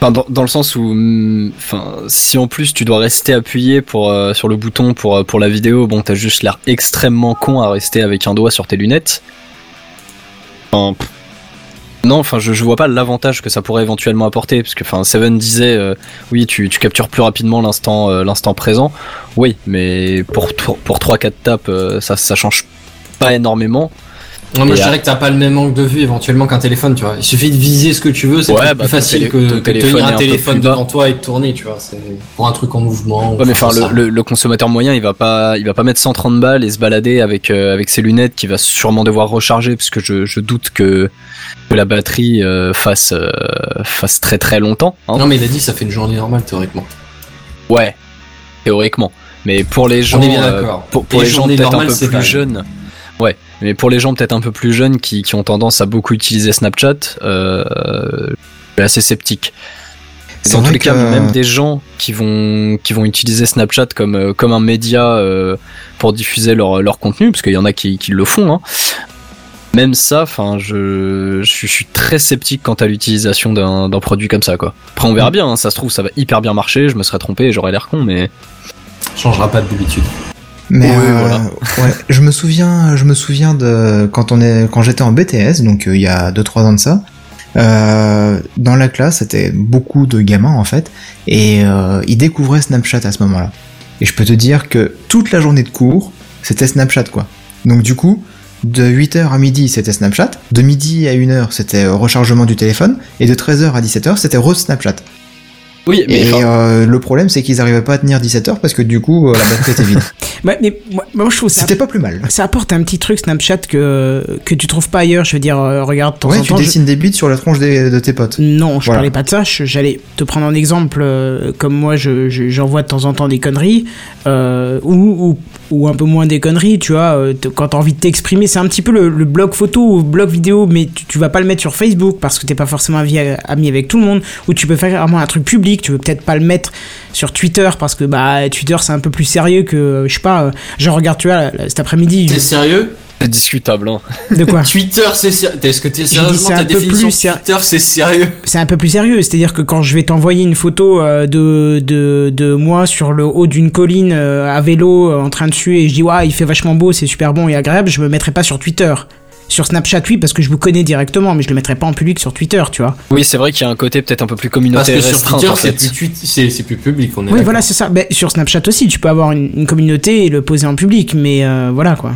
Speaker 5: Enfin, dans, dans le sens où, mm, enfin, si en plus tu dois rester appuyé pour euh, sur le bouton pour euh, pour la vidéo, bon, t'as juste l'air extrêmement con à rester avec un doigt sur tes lunettes. Non, enfin, je, vois pas l'avantage que ça pourrait éventuellement apporter, parce que, enfin, Seven disait, euh, oui, tu, tu captures plus rapidement l'instant euh, l'instant présent. Oui, mais pour pour, pour 3-4 tapes, euh, ça ça change pas énormément.
Speaker 4: Non, moi
Speaker 5: Et
Speaker 4: je dirais que t'as pas le même angle de vue éventuellement qu'un téléphone, tu vois. Il suffit de viser ce que tu veux, c'est
Speaker 5: Ouais, bah,
Speaker 4: plus
Speaker 5: ton
Speaker 4: facile que,
Speaker 5: téléphone
Speaker 4: tenir un téléphone
Speaker 5: bas.
Speaker 4: devant toi et de tourner, tu vois. C'est pour un truc en mouvement.
Speaker 5: Ouais, mais enfin, le, le, le consommateur moyen, il va pas, il va pas mettre 130 balles et se balader avec euh, avec ses lunettes, qui va sûrement devoir recharger, puisque je, je doute que que la batterie euh, fasse euh, fasse très très longtemps. hein.
Speaker 4: Non, mais il a dit ça fait une journée normale théoriquement.
Speaker 5: Ouais, théoriquement. Mais pour les gens,
Speaker 4: On est bien
Speaker 5: pour, pour
Speaker 4: Les
Speaker 5: les gens
Speaker 4: journées
Speaker 5: peut-être un
Speaker 4: normales,
Speaker 5: peu
Speaker 4: c'est
Speaker 5: plus jeunes. Mais pour les gens peut-être un peu plus jeunes qui, qui ont tendance à beaucoup utiliser Snapchat, euh, je suis assez sceptique. Dans tous les cas,
Speaker 3: que-
Speaker 5: même des gens qui vont qui vont utiliser Snapchat comme euh, comme un média euh, pour diffuser leur leur contenu, parce qu'il y en a qui, qui le font. Hein. Même ça, enfin, je, je suis- je suis très sceptique quant à l'utilisation d'un d'un produit comme ça, quoi. Après, on verra bien. hein, ça se trouve, ça va hyper bien marcher. Je me serais trompé, et j'aurais l'air con, mais
Speaker 4: Changera pas d'habitude.
Speaker 3: Mais
Speaker 5: Oui,
Speaker 3: euh,
Speaker 5: voilà.
Speaker 3: ouais, je me souviens, je me souviens de quand on est, quand j'étais en BTS, donc euh, il y a 2-3 ans de ça. Euh, dans la classe, c'était beaucoup de gamins en fait, et euh, ils découvraient Snapchat à ce moment-là. Et je peux te dire que toute la journée de cours, c'était Snapchat quoi. Donc du coup, de 8h à midi, c'était Snapchat, de midi à 1h, c'était rechargement du téléphone, et de 13h à 17h, c'était re-Snapchat.
Speaker 5: Oui, mais
Speaker 3: Et
Speaker 5: enfin,
Speaker 3: euh, le problème, c'est qu'ils arrivaient pas à tenir 17h parce que du coup, euh, la batterie était vide.
Speaker 1: Ouais, mais moi, moi, je trouve ça.
Speaker 3: C'était pas plus mal.
Speaker 1: Ça apporte un petit truc Snapchat que, que tu trouves pas ailleurs. Je veux dire, euh, regarde, de temps
Speaker 3: Ouais,
Speaker 1: en
Speaker 3: tu
Speaker 1: temps, je-
Speaker 3: dessines des bits sur la tronche des- de tes potes.
Speaker 1: Non, je
Speaker 3: Voilà.
Speaker 1: parlais pas de ça. J'allais te prendre un exemple, euh, comme moi, je, je- j'envoie de temps en temps des conneries, euh, ou, ou, un peu moins des conneries, tu vois, euh, quand t'as envie de t'exprimer, c'est un petit peu le, le blog photo ou blog vidéo, mais tu, tu vas pas le mettre sur Facebook parce que t'es pas forcément ami, ami avec tout le monde, ou tu peux faire vraiment un truc public, tu veux peut-être pas le mettre sur Twitter parce que bah Twitter c'est un peu plus sérieux que, euh, je sais pas, euh, je regarde, tu vois, là, là, cet après-midi,
Speaker 4: T'es sérieux?
Speaker 5: C'est discutable, hein.
Speaker 1: de quoi?
Speaker 4: Twitter, c'est sérieux. Est-ce que t'es sérieusement
Speaker 1: c'est un
Speaker 4: ta
Speaker 1: peu
Speaker 4: définition
Speaker 1: plus
Speaker 4: Twitter, c'est sérieux?
Speaker 1: c'est un peu plus sérieux. C'est-à-dire que quand je vais t'envoyer une photo euh, de, de, de moi sur le haut d'une colline euh, à vélo euh, en train de et je dis ouais il fait vachement beau, c'est super bon et agréable, je me mettrai pas sur Twitter. Sur Snapchat oui parce que je vous connais directement mais je le mettrai pas en public sur Twitter tu vois.
Speaker 5: Oui, c'est vrai qu'il y a un côté peut-être un peu plus
Speaker 4: Parce
Speaker 5: communautaire
Speaker 4: que sur Twitter,
Speaker 5: en
Speaker 4: c'est plus, c'est plus public, on est
Speaker 1: Oui voilà c'est ça. Sur Snapchat aussi tu peux avoir une, une communauté et le poser en public mais euh, voilà quoi.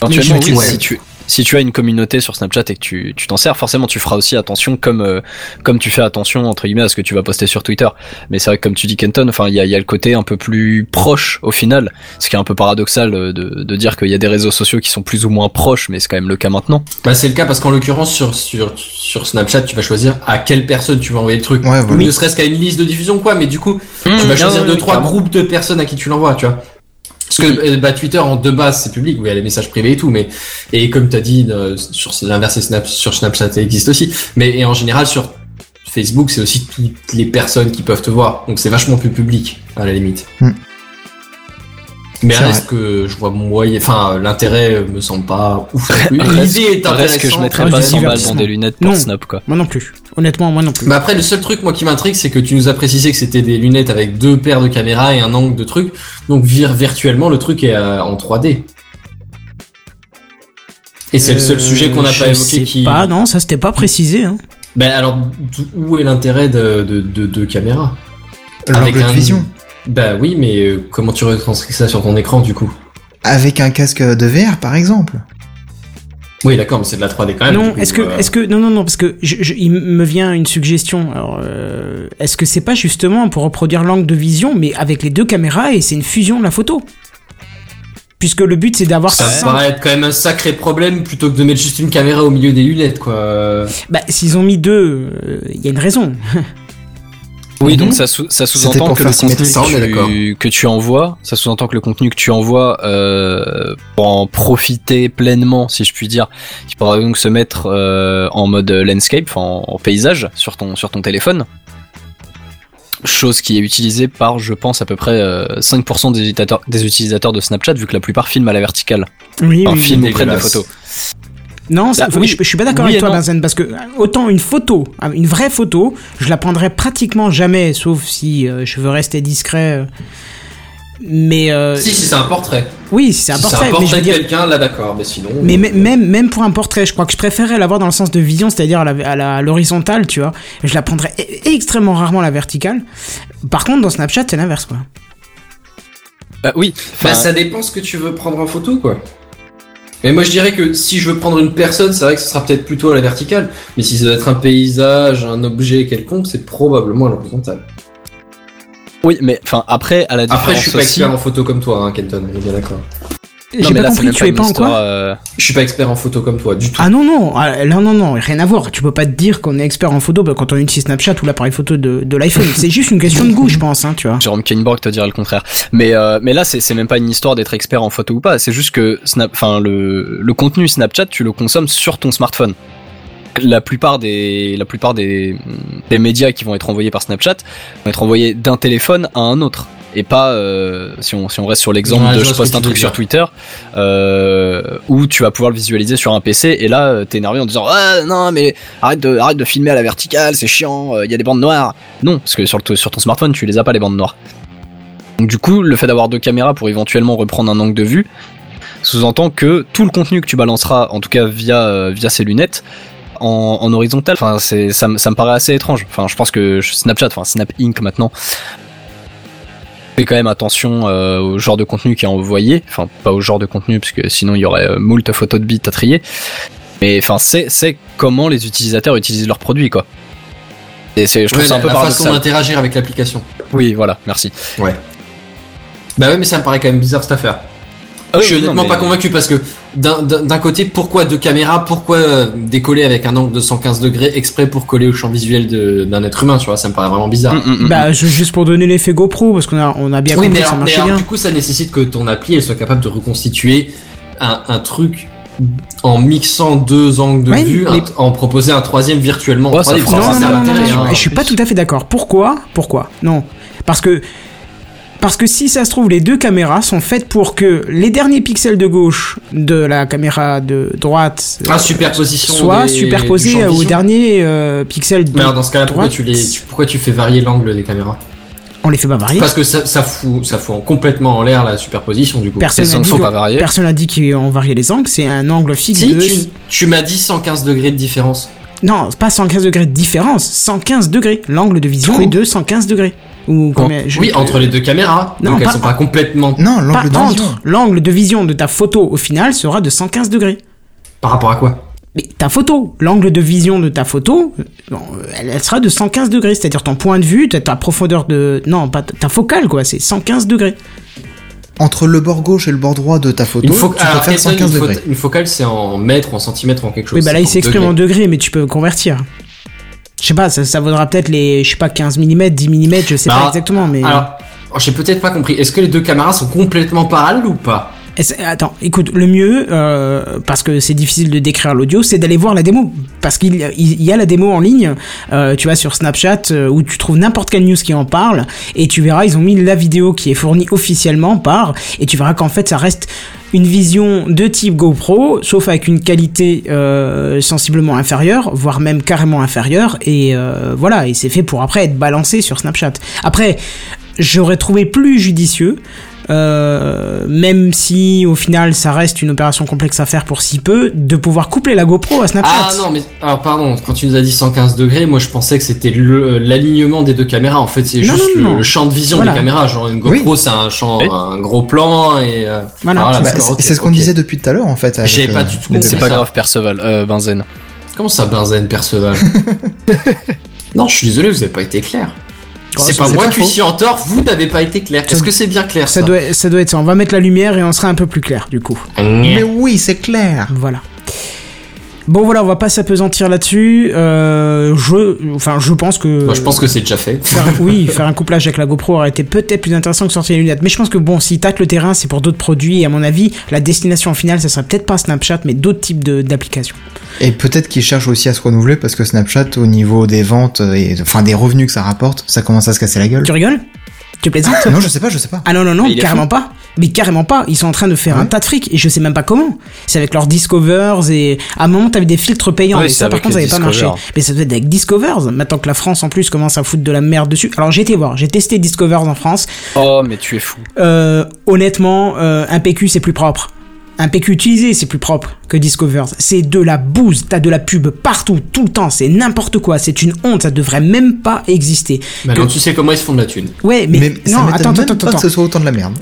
Speaker 5: Éventuellement,
Speaker 1: Mais je-
Speaker 5: oui,
Speaker 4: ouais.
Speaker 5: si tu si tu as une communauté sur Snapchat et que tu tu t'en sers, forcément tu feras aussi attention comme euh, comme tu fais attention entre guillemets à ce que tu vas poster sur Twitter. Mais c'est vrai que comme tu dis Kenton, enfin il y a, il y a le côté un peu plus proche au final, ce qui est un peu paradoxal euh, de, de dire qu'il y a des réseaux sociaux qui sont plus ou moins proches, mais c'est quand même le cas maintenant.
Speaker 4: Bah, c'est le cas parce qu'en l'occurrence, sur, sur, sur Snapchat, tu vas choisir à quelle personne tu vas envoyer le truc.
Speaker 3: Ouais, voilà.
Speaker 4: Ne serait-ce qu'à une liste de diffusion, quoi, mais du coup, tu
Speaker 5: Mmh,
Speaker 4: vas choisir deux, trois
Speaker 5: clairement.
Speaker 4: groupes de personnes à qui tu l'envoies, tu vois. Parce que euh, bah, Twitter en de base c'est public, oui, il y a les messages privés et tout, mais et comme t'as dit euh, l'inverse Snap, sur Snapchat existe aussi, mais et en général sur Facebook c'est aussi toutes les personnes qui peuvent te voir, donc c'est vachement plus public à la limite.
Speaker 3: Hmm.
Speaker 4: Mais reste que je vois moyen, enfin l'intérêt me semble pas ouf. non plus.
Speaker 5: Reste-
Speaker 4: L'idée est
Speaker 5: Reste que je
Speaker 4: intéressante.
Speaker 5: mettrais pas
Speaker 1: du
Speaker 5: 100 balles dans des lunettes pour
Speaker 1: Non.
Speaker 5: Snap quoi.
Speaker 1: Moi non plus. Honnêtement moi non plus.
Speaker 4: Mais après, le seul truc, moi, qui m'intrigue, c'est que tu nous as précisé que c'était des lunettes avec deux paires de caméras et un angle de truc. Donc, vir virtuellement, le truc est euh, en 3D. Et c'est le seul
Speaker 1: Euh,
Speaker 4: sujet qu'on n'a pas évoqué qui.
Speaker 1: Pas non ça c'était pas précisé hein.
Speaker 4: Ben alors, où est l'intérêt de, de, de, de caméras?
Speaker 3: L'angle de
Speaker 4: un-
Speaker 3: vision.
Speaker 4: Bah oui, mais euh, comment tu retranscris ça sur ton écran du coup?
Speaker 3: Avec un casque de VR, par exemple.
Speaker 4: Oui, d'accord, mais c'est de la 3D quand même.
Speaker 1: Non, est-ce que,
Speaker 4: euh,
Speaker 1: est-ce que, non, non, non, parce que je, je- il me vient une suggestion. Alors, euh, est-ce que c'est pas justement pour reproduire l'angle de vision, mais avec les deux caméras et c'est une fusion de la photo? Puisque le but c'est d'avoir
Speaker 4: Ça
Speaker 1: ça.
Speaker 4: paraît être quand même un sacré problème plutôt que de mettre juste une caméra au milieu des lunettes, quoi.
Speaker 1: Bah, s'ils ont mis deux, il y a une raison.
Speaker 5: Oui, donc ça, sous-entend que le contenu.
Speaker 4: Ça, d'accord.
Speaker 5: que tu, que tu envoies, ça sous-entend que le contenu que tu envoies, euh, pour en profiter pleinement, si je puis dire, il faudra donc se mettre euh, en mode landscape, en, en paysage sur ton sur ton téléphone. Chose qui est utilisée par, je pense, à peu près euh, 5% des utilisateurs, des utilisateurs de Snapchat, vu que la plupart filment à la verticale,
Speaker 1: Oui,
Speaker 5: enfin,
Speaker 1: oui,
Speaker 5: filment
Speaker 1: oui.
Speaker 5: ou prennent des
Speaker 4: dégueulasse.
Speaker 5: photos.
Speaker 1: Non,
Speaker 5: Bah, oui.
Speaker 1: je, je suis pas d'accord
Speaker 5: Oui
Speaker 1: avec toi. Benzen, parce que euh, autant une photo, euh, une vraie photo, je la prendrais pratiquement jamais, sauf si euh, je veux rester discret. Mais euh,
Speaker 4: Si, si, c'est un portrait.
Speaker 1: oui, si c'est un
Speaker 4: si
Speaker 1: portrait,
Speaker 4: c'est un
Speaker 1: mais je
Speaker 4: portrait
Speaker 1: veux
Speaker 4: de
Speaker 1: dire,
Speaker 4: quelqu'un, là, d'accord, mais sinon.
Speaker 1: Mais
Speaker 4: euh,
Speaker 1: mê- même, même pour un portrait, je crois que je préférerais l'avoir dans le sens de vision, c'est-à-dire à l'horizontale, tu vois. Je la prendrais e- extrêmement rarement à la verticale. Par contre, dans Snapchat, c'est l'inverse, quoi.
Speaker 5: Bah oui,
Speaker 4: Bah, ça dépend ce que tu veux prendre en photo, quoi. Mais moi, je dirais que si je veux prendre une personne, c'est vrai que ce sera peut-être plutôt à la verticale. Mais si ça doit être un paysage, un objet quelconque, c'est probablement à l'horizontale.
Speaker 5: oui, mais enfin après, à la différence
Speaker 4: Après, je suis pas
Speaker 5: aussi,
Speaker 4: expert en photo comme toi, hein, Kenton, on est bien d'accord.
Speaker 1: J'ai pas
Speaker 5: là,
Speaker 1: compris, tu es
Speaker 5: une
Speaker 1: pas en quoi
Speaker 5: euh,
Speaker 4: Je suis pas expert en photo comme toi, du tout.
Speaker 1: Ah non, non, ah, là, non, non, rien à voir. Tu peux pas te dire qu'on est expert en photo bah, quand on utilise Snapchat ou l'appareil photo de, de l'iPhone. c'est juste une question de goût, je pense, hein, tu vois.
Speaker 5: Jérôme Kainborg te dirait le contraire. Mais euh, mais là c'est c'est même pas une histoire d'être expert en photo ou pas, c'est juste que Snap enfin le le contenu Snapchat, tu le consommes sur ton smartphone. La plupart des la plupart des des médias qui vont être envoyés par Snapchat vont être envoyés d'un téléphone à un autre et pas euh, si on si on reste sur l'exemple
Speaker 4: Ouais, je
Speaker 5: de je
Speaker 4: ce
Speaker 5: poste un truc sur. Twitter euh, où tu vas pouvoir le visualiser sur un PC et là euh, t'es énervé en disant ah non mais arrête de arrête de filmer à la verticale c'est chiant il y a des bandes noires non parce que sur le sur ton smartphone tu les as pas les bandes noires donc du coup, le fait d'avoir deux caméras pour éventuellement reprendre un angle de vue sous-entend que tout le contenu que tu balanceras, en tout cas via via ces lunettes, en, en horizontal, enfin ça, me- ça me paraît assez étrange. Enfin, je pense que Snapchat, enfin Snap Inc maintenant fait quand même attention euh, au genre de contenu qui est envoyé, enfin pas au genre de contenu parce que sinon il y aurait euh, moult photos de bits à trier. Mais enfin c'est c'est comment les utilisateurs utilisent leurs produits quoi. Et c'est je trouve
Speaker 4: Ouais,
Speaker 5: ça un
Speaker 4: la,
Speaker 5: peu
Speaker 4: la façon d'interagir avec l'application.
Speaker 5: Oui, voilà, merci.
Speaker 4: Bah ouais, mais ça me paraît quand même bizarre cette affaire.
Speaker 5: Ah
Speaker 4: je suis honnêtement
Speaker 5: mais-
Speaker 4: pas convaincu parce que d'un- côté, pourquoi deux caméras? Pourquoi euh, décoller avec un angle de 115 degrés exprès pour coller au champ visuel d'un être humain Tu vois, ça me paraît vraiment bizarre.
Speaker 5: Mm, mm, mm.
Speaker 1: Bah, juste pour donner l'effet GoPro, parce qu'on a, on a bien
Speaker 4: oui,
Speaker 1: compris
Speaker 4: mais,
Speaker 1: que ça
Speaker 4: alors, mais
Speaker 1: marchait
Speaker 4: alors,
Speaker 1: bien.
Speaker 4: du coup, ça nécessite que ton appli elle soit capable de reconstituer un, un truc en mixant deux angles de
Speaker 1: Ouais,
Speaker 4: vue,
Speaker 1: mais-
Speaker 4: un- en proposer un troisième virtuellement. en
Speaker 5: Ouais, ça
Speaker 4: 3D,
Speaker 5: fera
Speaker 4: ça
Speaker 1: Non, non, non, non, je suis pas tout à fait d'accord. Pourquoi? Pourquoi? Non. Parce que parce que si ça se trouve, les deux caméras sont faites pour que les derniers pixels de gauche de la caméra de droite euh,
Speaker 4: Ah, superposition.
Speaker 1: soient
Speaker 4: des-
Speaker 1: superposés aux derniers euh, pixels de
Speaker 4: Mais alors, dans ce cas-là, pourquoi tu, les, pourquoi tu fais varier l'angle des caméras
Speaker 1: On les fait pas varier.
Speaker 4: Parce que ça, ça fout, ça fout en- complètement en l'air la superposition du coup.
Speaker 1: Personne n'a dit
Speaker 5: pas
Speaker 1: personne n'a dit qu'on variait les angles. C'est un angle fixe
Speaker 4: Si
Speaker 1: de.
Speaker 4: tu, tu m'as dit 115 degrés de différence.
Speaker 1: Non, pas 115 degrés de différence. 115 degrés. L'angle de vision
Speaker 4: Trop.
Speaker 1: est de 115 degrés. Ou combien je-
Speaker 4: Oui, entre les deux caméras.
Speaker 1: Non,
Speaker 4: donc
Speaker 1: pas-
Speaker 4: elles sont pas complètement.
Speaker 3: Non, l'angle de
Speaker 1: entre.
Speaker 3: vision.
Speaker 1: L'angle de vision de ta photo au final sera de 115 degrés.
Speaker 4: Par rapport à quoi?
Speaker 1: Mais ta photo, l'angle de vision de ta photo, euh, bon, elle, sera de 115 degrés, c'est-à-dire ton point de vue, ta, ta profondeur de... Non, pas ta focale, quoi, c'est 115 degrés.
Speaker 3: Entre le bord gauche et le bord droit de ta photo,
Speaker 4: Une, fo-
Speaker 3: tu peux
Speaker 4: alors,
Speaker 3: faire
Speaker 4: Kenton,
Speaker 3: 115
Speaker 4: une, fo-
Speaker 3: degrés.
Speaker 4: une focale, c'est en mètres, en centimètres, en quelque chose.
Speaker 1: Oui, bah là, il
Speaker 4: en
Speaker 1: s'exprime en
Speaker 4: degrés.
Speaker 1: degrés, mais tu peux convertir. Je sais pas, ça, ça vaudra peut-être les, je sais pas, 15 mm, 10 mm, je sais
Speaker 4: Bah,
Speaker 1: pas exactement, mais...
Speaker 4: Alors, j'ai peut-être pas compris. Est-ce que les deux caméras sont complètement parallèles ou pas?
Speaker 1: Attends, écoute, le mieux, euh, parce que c'est difficile de décrire l'audio, c'est d'aller voir la démo. Parce qu'il y a- la démo en ligne, euh, tu vas sur Snapchat, euh, où tu trouves n'importe quelle news qui en parle, et tu verras, ils ont mis la vidéo qui est fournie officiellement par, et tu verras qu'en fait, ça reste une vision de type GoPro, sauf avec une qualité sensiblement inférieure, voire même carrément inférieure, et voilà, et c'est fait pour après être balancé sur Snapchat. Après, j'aurais trouvé plus judicieux, euh, même si au final ça reste une opération complexe à faire pour si peu, de pouvoir coupler la GoPro à Snapchat.
Speaker 4: Ah non, mais alors pardon, quand tu nous as dit 115 degrés, moi je pensais que c'était l'alignement des deux caméras. En fait, c'est juste
Speaker 1: non,
Speaker 4: le,
Speaker 1: non.
Speaker 4: le champ de vision
Speaker 1: Voilà.
Speaker 4: des caméras. Genre une GoPro, c'est un champ,
Speaker 5: Oui.
Speaker 4: un gros plan et. euh,
Speaker 1: Voilà.
Speaker 4: voilà,
Speaker 3: Bah, c'est ce qu'on disait depuis tout à l'heure en fait.
Speaker 4: J'avais pas
Speaker 3: euh,
Speaker 4: du tout.
Speaker 5: C'est pas
Speaker 4: ça.
Speaker 5: grave, Perceval, euh, Benzen.
Speaker 4: Comment ça, Benzen Perceval? Non, je suis désolé, vous avez pas été clair. C'est pas
Speaker 1: c'est
Speaker 4: moi qui suis en tort, vous n'avez pas été clair. Est-ce que c'est bien clair ça,
Speaker 1: ça doit, ça doit être ça. On va mettre la lumière et on sera un peu plus clair du coup.
Speaker 3: Mais oui, c'est clair.
Speaker 1: Voilà. Bon voilà, on va pas s'apesantir là-dessus. Euh, je, enfin, je pense que.
Speaker 4: Moi, je pense que c'est déjà fait.
Speaker 1: Faire, oui, faire un couplage avec la GoPro aurait été peut-être plus intéressant que sortir les lunettes. Mais je pense que bon, si tâte le terrain, c'est pour d'autres produits. Et à mon avis, la destination finale, ça serait peut-être pas Snapchat, mais d'autres types de- d'applications.
Speaker 3: Et peut-être qu'ils cherchent aussi à se renouveler parce que Snapchat, au niveau des ventes et enfin des revenus que ça rapporte, ça commence à se casser la gueule.
Speaker 1: Tu rigoles? Tu plaisantes
Speaker 3: non, je sais pas, je sais pas.
Speaker 1: Ah non, non, non, carrément pas. Mais carrément pas. Ils sont en train de faire
Speaker 3: Ouais.
Speaker 1: un tas de fric et je sais même pas comment. C'est avec leurs Discovers et à un moment t'avais des filtres payants.
Speaker 5: Oui,
Speaker 1: mais
Speaker 5: c'est
Speaker 1: ça par
Speaker 5: avec
Speaker 1: contre ça avait pas marché. Mais ça doit être avec Discovers. Maintenant que la France en plus commence à foutre de la merde dessus. Alors j'ai été voir, j'ai testé Discovers en France.
Speaker 5: Oh, mais tu es fou.
Speaker 1: Euh, honnêtement, euh, un PQ c'est plus propre. Un PQ utilisé c'est plus propre que Discovers. C'est de la bouse, t'as de la pub partout, tout le temps, c'est n'importe quoi, c'est une honte, ça devrait même pas exister.
Speaker 4: Maintenant,
Speaker 1: Que-
Speaker 4: tu sais comment ils se font de la thune.
Speaker 1: Ouais, mais,
Speaker 3: Mais,
Speaker 1: non, attends,
Speaker 3: même
Speaker 1: attends,
Speaker 3: pas
Speaker 1: attends.
Speaker 3: que ce soit autant de la merde.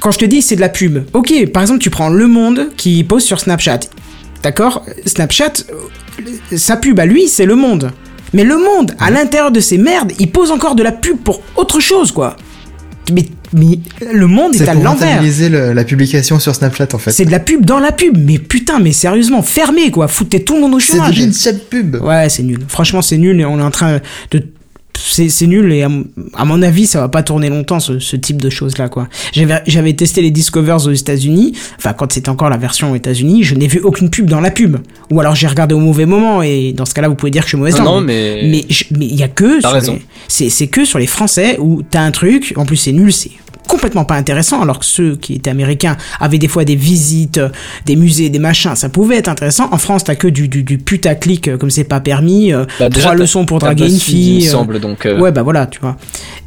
Speaker 1: Quand je te dis c'est de la pub, ok, par exemple tu prends Le Monde qui pose sur Snapchat, d'accord? Snapchat, euh, sa pub à lui c'est Le Monde. Mais Le Monde, à l'intérieur de ces merdes, il pose encore de la pub pour autre chose quoi. Mais, mais Le Monde est,
Speaker 3: C'est
Speaker 1: à l'envers.
Speaker 3: le- la publication sur Snapchat en fait.
Speaker 1: C'est de la pub dans la pub, mais putain, mais sérieusement, fermez quoi, foutez tout le monde au
Speaker 3: C'est de
Speaker 1: chômage.
Speaker 3: pub.
Speaker 1: Ouais, c'est nul. Franchement, c'est nul et on est en train de. C'est nul et à, mon avis, ça va pas tourner longtemps ce, ce type de choses là quoi. J'avais testé les Discovers aux États-Unis, enfin quand c'était encore la version aux États-Unis, je n'ai vu aucune pub dans la pub. Ou alors j'ai regardé au mauvais moment et dans ce cas-là, vous pouvez dire que je suis mauvaise
Speaker 5: Non,
Speaker 1: langue.
Speaker 5: non, mais.
Speaker 1: Mais il y a que c'est que sur les Français où t'as un truc, en plus c'est nul, c'est complètement pas intéressant alors que ceux qui étaient américains avaient des fois des visites, euh, des musées, des machins, ça pouvait être intéressant. En France, t'as que du, du, du putaclic euh, comme c'est pas permis, euh,
Speaker 5: Bah, déjà,
Speaker 1: trois leçons pour draguer une
Speaker 5: il
Speaker 1: fille. euh,
Speaker 5: semble, donc. euh,
Speaker 1: Ouais, bah voilà, tu vois.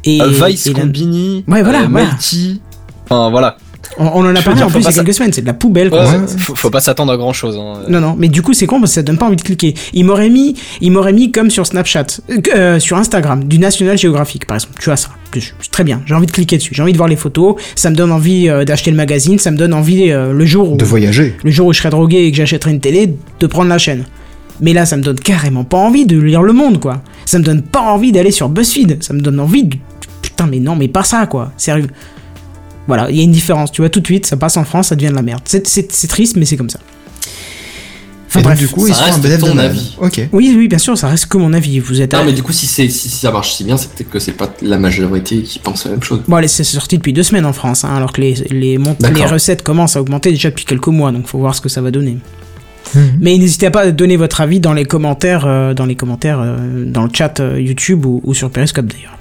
Speaker 1: Et,
Speaker 5: Vice
Speaker 1: et
Speaker 5: Combini.
Speaker 1: Ouais, voilà,
Speaker 5: euh,
Speaker 1: voilà.
Speaker 5: Mighty. Enfin, voilà.
Speaker 1: On, on en a
Speaker 5: Je
Speaker 1: parlé
Speaker 5: dire,
Speaker 1: en plus il y
Speaker 5: pas
Speaker 1: a quelques semaines, c'est de la poubelle. quoi.
Speaker 5: Ouais,
Speaker 3: Ouais.
Speaker 5: faut, faut pas s'attendre à grand chose. Hein.
Speaker 1: Non, non, mais du coup, c'est con parce que ça donne pas envie de cliquer. Il m'aurait mis, il m'aurait mis comme sur Snapchat, euh, euh, sur Instagram, du National Geographic, par exemple. Tu vois ça. C'est très bien. J'ai envie de cliquer dessus. J'ai envie de voir les photos. Ça me donne envie euh, d'acheter le magazine. Ça me donne envie, euh, le jour où,
Speaker 3: De voyager.
Speaker 1: le jour où je serai drogué et que j'achèterai une télé, de prendre la chaîne. Mais là, ça me donne carrément pas envie de lire Le Monde, quoi. Ça me donne pas envie d'aller sur BuzzFeed. Ça me donne envie de... Putain, mais non, mais pas ça, quoi. Sérieux. Voilà, il y a une différence. Tu vois, tout de suite, ça passe en France, ça devient de la merde. C'est- triste, mais c'est comme ça. Enfin
Speaker 3: Et donc,
Speaker 1: bref.
Speaker 3: du coup,
Speaker 4: ça
Speaker 3: ils sont un
Speaker 4: reste
Speaker 3: de
Speaker 4: ton avis.
Speaker 3: Ok.
Speaker 1: Oui, oui, bien sûr, ça reste que mon avis. Vous êtes.
Speaker 4: Non, mais du coup, si, ça marche si bien, c'est peut-être que c'est pas la majorité qui pense la même chose.
Speaker 1: Bon, allez, c'est sorti depuis deux semaines en France, hein, alors que les, recettes commencent à augmenter déjà depuis quelques mois, donc faut voir ce que ça va donner.
Speaker 3: Mhm.
Speaker 1: Mais n'hésitez pas à donner votre avis dans les commentaires, euh, dans les commentaires, euh, dans le chat euh, YouTube ou, ou sur Periscope d'ailleurs.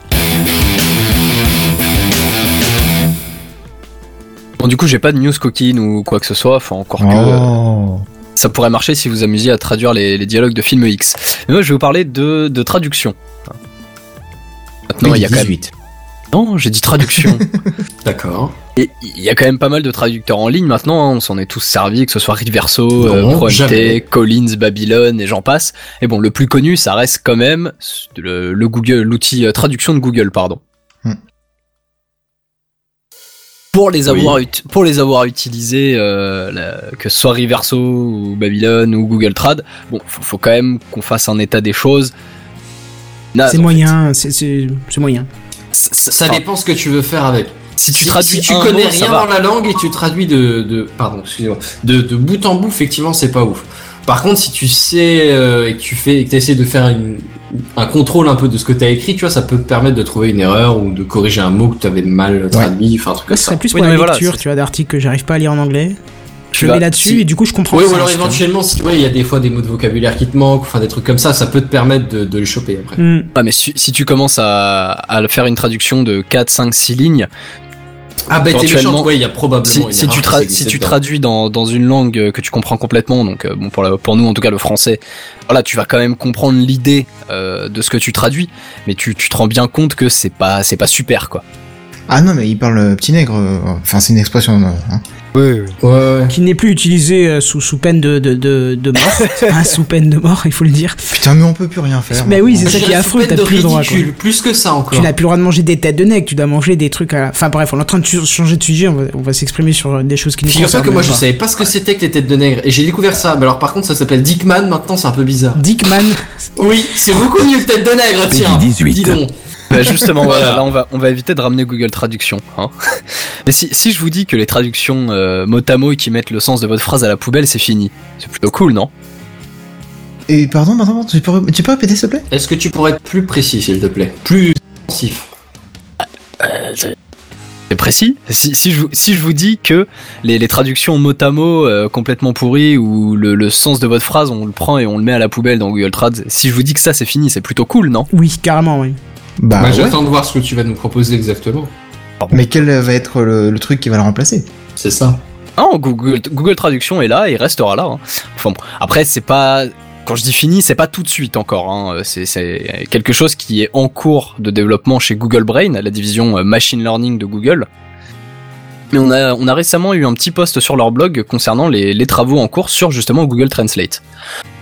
Speaker 5: Bon, du coup, j'ai pas de news coquine ou quoi que ce soit, enfin, encore que. euh,
Speaker 3: Oh.
Speaker 5: Ça pourrait marcher si vous amusiez à traduire les, les dialogues de films X. Mais moi, je vais vous parler de, de traduction. Maintenant,
Speaker 3: Oui,
Speaker 5: il y a quand même.
Speaker 3: 18.
Speaker 5: Non, j'ai dit traduction.
Speaker 4: D'accord.
Speaker 5: Et il y a quand même pas mal de traducteurs en ligne maintenant, hein, on s'en est tous servi, que ce soit Reverso, euh. Collins, Babylon et j'en passe. Et bon, le plus connu, ça reste quand même le, le Google, l'outil euh, traduction de Google, pardon.
Speaker 3: Hmm.
Speaker 5: Pour les avoir, pour les avoir utilisés, euh, la- que ce soit Reverso ou Babylon ou Google Trad, bon, faut, faut quand même qu'on fasse un état des choses.
Speaker 1: C'est moyen, c'est- moyen.
Speaker 5: Ça- ça-
Speaker 4: Ça
Speaker 5: enfin,
Speaker 4: dépend ce que tu veux faire avec.
Speaker 5: Si tu traduis
Speaker 4: si tu connais
Speaker 5: mot,
Speaker 4: rien dans la langue et tu traduis de, de pardon, excusez-moi, de, de bout en bout, effectivement, c'est pas ouf. Par contre, si tu sais euh, et que tu fais, et que essaies de faire une, un contrôle un peu de ce que tu as écrit, tu vois, ça peut te permettre de trouver une erreur ou de corriger un mot que tu avais mal traduit, enfin un truc comme
Speaker 1: ce
Speaker 4: ça.
Speaker 1: serait plus
Speaker 5: Oui,
Speaker 1: pour
Speaker 5: non,
Speaker 1: la
Speaker 5: voilà,
Speaker 1: lecture, tu vois, d'articles que j'arrive pas à lire en anglais. Je
Speaker 5: vas-
Speaker 1: mets là-dessus
Speaker 5: si-
Speaker 1: et du coup je comprends.
Speaker 4: Oui, ou alors
Speaker 1: sens, tu vois.
Speaker 4: éventuellement, si ouais, il y a des fois des mots de vocabulaire qui te manquent, enfin des trucs comme ça, ça peut te permettre de, de les choper après.
Speaker 1: Hmm.
Speaker 5: Ah mais si, si tu commences à, à faire une traduction de 4, 5, 6 lignes,
Speaker 4: Ah bah t'es
Speaker 5: Éventuellement,
Speaker 4: méchant, ouais, il y a probablement
Speaker 5: si,
Speaker 4: une
Speaker 5: si
Speaker 4: erreur
Speaker 5: tu, tra- si tu traduis dans, dans une langue que tu comprends complètement, donc euh, bon pour, la- pour nous en tout cas le français, voilà tu vas quand même comprendre l'idée euh, de ce que tu traduis, mais tu, tu te rends bien compte que c'est pas c'est pas super quoi.
Speaker 3: Ah non, mais il parle euh, petit nègre. Enfin, c'est une expression. euh, hein.
Speaker 4: Ouais, ouais.
Speaker 1: Qui n'est plus utilisé euh, sous, sous peine de, de, de, de mort. Hein, sous peine de mort, il faut le dire.
Speaker 3: Putain, mais on peut plus rien faire.
Speaker 1: Mais oui, c'est ça qui est affreux, t'as
Speaker 4: de
Speaker 1: plus le droit,
Speaker 4: ridicule, Plus que ça encore.
Speaker 1: Tu n'as plus le droit de manger des têtes de nègre, tu dois manger des trucs à la... Enfin bref, on est en train de ch- changer de sujet, on va, s'exprimer sur euh, des choses qui nous concernent.
Speaker 4: que moi je savais pas ce que c'était que les têtes de nègre et j'ai découvert ça. Mais alors par contre ça s'appelle Dickman, maintenant c'est un peu bizarre.
Speaker 1: Dickman,
Speaker 4: Oui, c'est beaucoup mieux que tête de nègre, tiens.
Speaker 2: 18.
Speaker 4: Dis donc.
Speaker 5: Bah justement
Speaker 4: Voilà.
Speaker 5: voilà, là on va on va éviter de ramener Google Traduction. Hein. Mais si, si je vous dis que les traductions euh, mot à mot qui mettent le sens de votre phrase à la poubelle, c'est fini. C'est plutôt cool, non?
Speaker 3: Et pardon, pardon, pardon, tu peux, tu peux répéter s'il te plaît?
Speaker 4: Est-ce que tu pourrais être plus précis s'il te plaît? Plus intensif.
Speaker 5: C'est précis? Si, si, je, vous- si je vous dis que les, les traductions mot à mot euh, complètement pourries ou le, le sens de votre phrase, on le prend et on le met à la poubelle dans Google Trad, si je vous dis que ça c'est fini, c'est plutôt cool, non?
Speaker 1: Oui, carrément, oui.
Speaker 3: Bah
Speaker 4: Bah,
Speaker 3: ouais.
Speaker 4: J'attends de voir ce que tu vas nous proposer exactement.
Speaker 3: Mais quel va être le, le truc qui va le remplacer
Speaker 4: C'est ça.
Speaker 5: Non, Google, Google Traduction est là et restera là. hein. Enfin bon, après c'est pas... Quand je dis fini, c'est pas tout de suite encore. Hein. C'est, c'est quelque chose qui est en cours de développement chez Google Brain, la division euh, machine learning de Google. Mais on a, on a récemment eu un petit post sur leur blog concernant les, les travaux en cours sur justement Google Translate.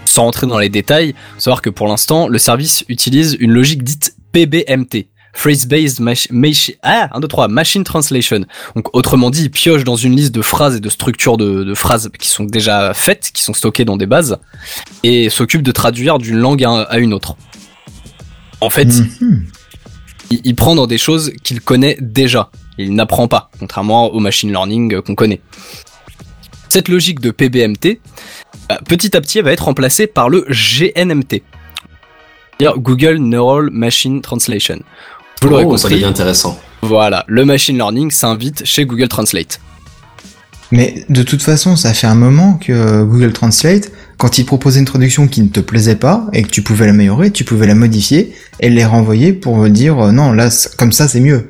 Speaker 5: Sans rentrer dans les détails, faut savoir que pour l'instant, le service utilise une logique dite PBMT. Phrase-based mach- mach- ah, 1, 2, 3, Machine Translation. Donc, autrement dit, il pioche dans une liste de phrases et de structures de, de phrases qui sont déjà faites, qui sont stockées dans des bases, et s'occupe de traduire d'une langue à, à une autre. En fait,
Speaker 3: Mhm.
Speaker 5: il, il prend dans des choses qu'il connaît déjà. Il n'apprend pas, contrairement au machine learning euh, qu'on connaît. Cette logique de PBMT, euh, petit à petit, elle va être remplacée par le GNMT. Google Neural Machine Translation. Vous l'aurez
Speaker 4: Oh, ça
Speaker 5: compris,
Speaker 4: devient intéressant.
Speaker 5: voilà, le machine learning s'invite chez Google Translate.
Speaker 3: Mais de toute façon, ça fait un moment que euh, Google Translate, quand il proposait une traduction qui ne te plaisait pas et que tu pouvais l'améliorer, tu pouvais la modifier et les renvoyer pour dire euh, non, là, comme ça, c'est mieux.